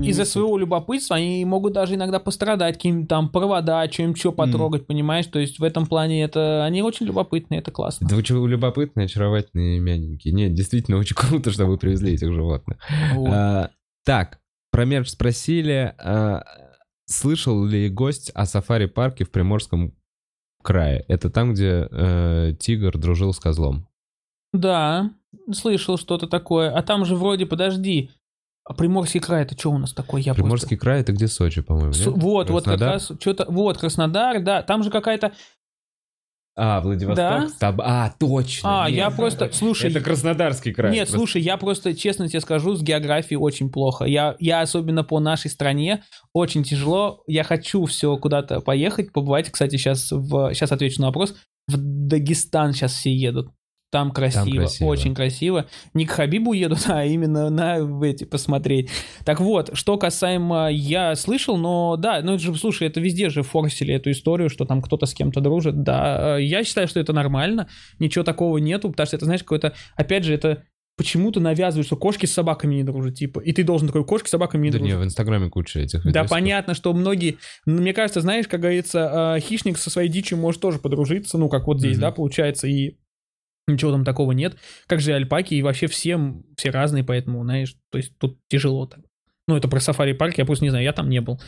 Из-за своего любопытства они могут даже иногда пострадать, каким там провода, чем что потрогать, понимаешь? То есть в этом плане это они очень любопытные, это классно. Да вы чего, любопытные, очаровательные, мягенькие. Нет, действительно очень (laughs) круто, что вы привезли этих животных. Вот. А, так, про мерч спросили. а, слышал ли гость о сафари-парке в Приморском крае? Это там, где э, тигр дружил с козлом. Да, слышал что-то такое. А там же вроде, подожди, а Приморский край, это что у нас такое? Я Приморский край это где Сочи, по-моему, просто- С-? Вот, вот как Краснодар? раз что-то. Вот, Краснодар, да. Там же какая-то. А, Владивосток? Да. Там- А, точно. А, нет. я просто. Слушай. Это Краснодарский край. Нет, Просто- слушай, я просто, честно тебе скажу, с географией очень плохо. Я, я особенно по нашей стране очень тяжело. Я хочу все куда-то поехать, побывать. Кстати, сейчас в, сейчас отвечу на вопрос. В Дагестан сейчас все едут. Там красиво, красиво. очень красиво. Не к Хабибу едут, (laughs) а именно на эти посмотреть. Так вот, что касаемо, я слышал, но да, ну это же, слушай, это везде же форсили эту историю, что там кто-то с кем-то дружит. Да, э, я считаю, что это нормально, ничего такого нету, потому что это, знаешь, какое-то, опять же, это почему-то навязывают, что кошки с собаками не дружат, типа, и ты должен такой, кошки с собаками не Да дружат. не, в Инстаграме куча этих Да, видосиков. понятно, что многие... ну, Мне кажется, знаешь, как говорится, э, хищник со своей дичью может тоже подружиться, ну, как вот здесь, Мгм. да, получается, и ничего там такого нет. Как же альпаки, и вообще всем, все разные, поэтому, знаешь, то есть тут тяжело так. Ну, это про сафари-парк, я просто не знаю, я там не был.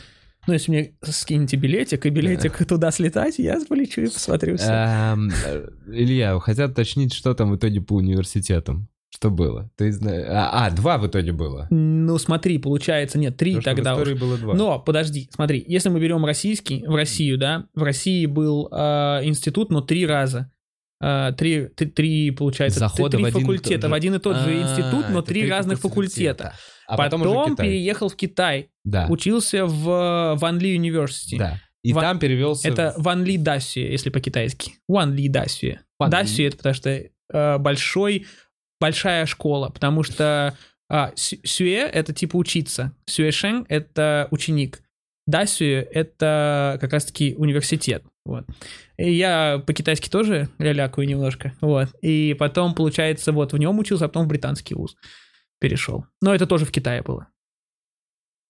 Но если мне скинете билетик, и билетик туда слетать, я полечу и посмотрю все. Эм, э, Илья, хотят уточнить, что там в итоге по университетам. Что было? Ты знаешь... А, а, два в итоге было. Ну, смотри, получается, нет, три Потому что в тогда уж. было два. Но, подожди, смотри, если мы берем российский, в Россию, да, в России был э, институт, но три раза. Э, три, три, три, получается, Захода три в факультета. В один и тот же А, институт, но три разных факультета. А потом потом, переехал в Китай, Да, учился в Ван Ли University. да. И Ва- там перевелся... Это Ван Ли Дасюэ, если по-китайски. Ван Ли. Ван Ли. Дасюэ это потому что э, большой, большая школа, потому что а, сю- сюэ это типа учиться, сюэшeng это ученик, дасюэ это как раз-таки университет. Вот. И я по-китайски тоже лялякаю немножко. Вот. И потом, получается, вот в нем учился, а потом в британский вуз перешел. Но это тоже в Китае было.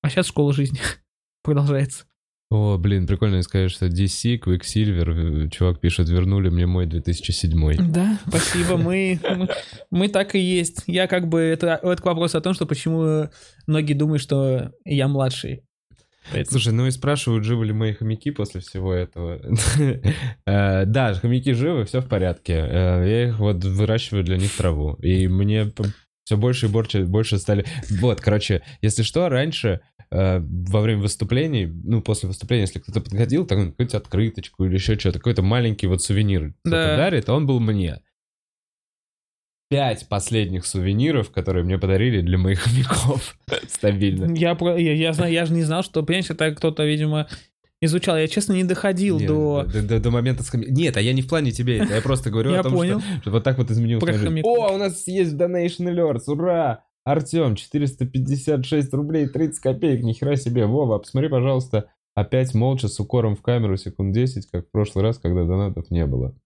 А сейчас школа жизни (laughs) продолжается. О, блин, прикольно сказать, что DC, Quicksilver, э, чувак пишет, вернули мне мой 2007. Да, спасибо, мы, мы, мы так и есть. Я как бы, это, это вопрос о том, что почему многие думают, что я младший. Поэтому... Слушай, ну и спрашивают, живы ли мои хомяки после всего этого. (laughs) Э, да, хомяки живы, все в порядке. Э, я их вот выращиваю для них траву. И мне все больше и больше, больше стали... Вот, короче, если что, раньше э, во время выступлений, ну, после выступления, если кто-то подходил, там какую-то открыточку или еще что-то, какой-то маленький вот сувенир да. дарит, он был мне. Пять последних сувениров, которые мне подарили для моих хомяков. (laughs) Стабильно. Я, я, я, знаю, я же не знал, что, понимаешь, это кто-то, видимо, изучал. Я, честно, не доходил Нет, до... До, до... до момента... С... Нет, а я не в плане тебе это. Я просто говорю о том, понял. Что, что вот так вот изменилось. О, у нас есть Donation Alerts, ура! Артем, 456 рублей 30 копеек, нихера себе. Вова, посмотри, пожалуйста, опять молча с укором в камеру секунд 10, как в прошлый раз, когда донатов не было.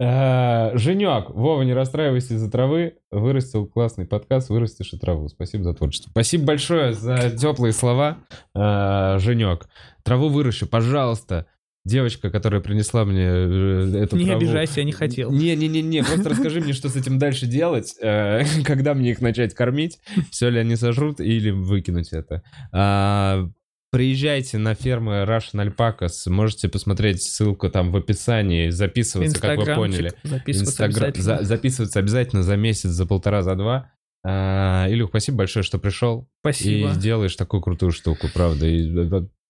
Женек, Вова, не расстраивайся из-за травы. Вырастил классный подкаст, вырастешь и траву. Спасибо за творчество. Спасибо большое за теплые слова, э, Женек. Траву выращу, пожалуйста. Девочка, которая принесла мне э, эту не траву... Обижайся, я не хотел. Не-не-не, просто расскажи мне, что с этим дальше делать, (laughs) когда мне их начать кормить, все ли они сожрут или выкинуть это. Приезжайте на фермы Russian Alpacas, можете посмотреть ссылку там в описании, записываться, как вы поняли. Записываться Инстагра... обязательно. За, записываться обязательно за месяц, за полтора, за два. А, Илюх, спасибо большое, что пришел. Спасибо. И делаешь такую крутую штуку, правда. И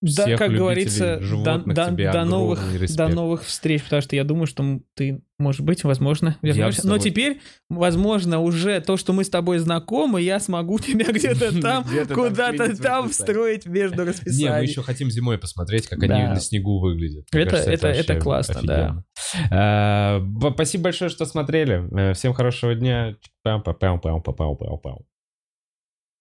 да, как говорится, до, до, до, новых, до новых встреч, потому что я думаю, что ты, может быть, возможно, вернешься. Но теперь, возможно, уже то, что мы с тобой знакомы, я смогу (laughs) тебя где-то там, куда-то там встроить между расписанием. Не, мы еще хотим зимой посмотреть, как они на снегу выглядят. Это, это, это классно, да. А, спасибо большое, что смотрели. Э, всем хорошего дня. Пау-пау-пау-пау-пау-пау.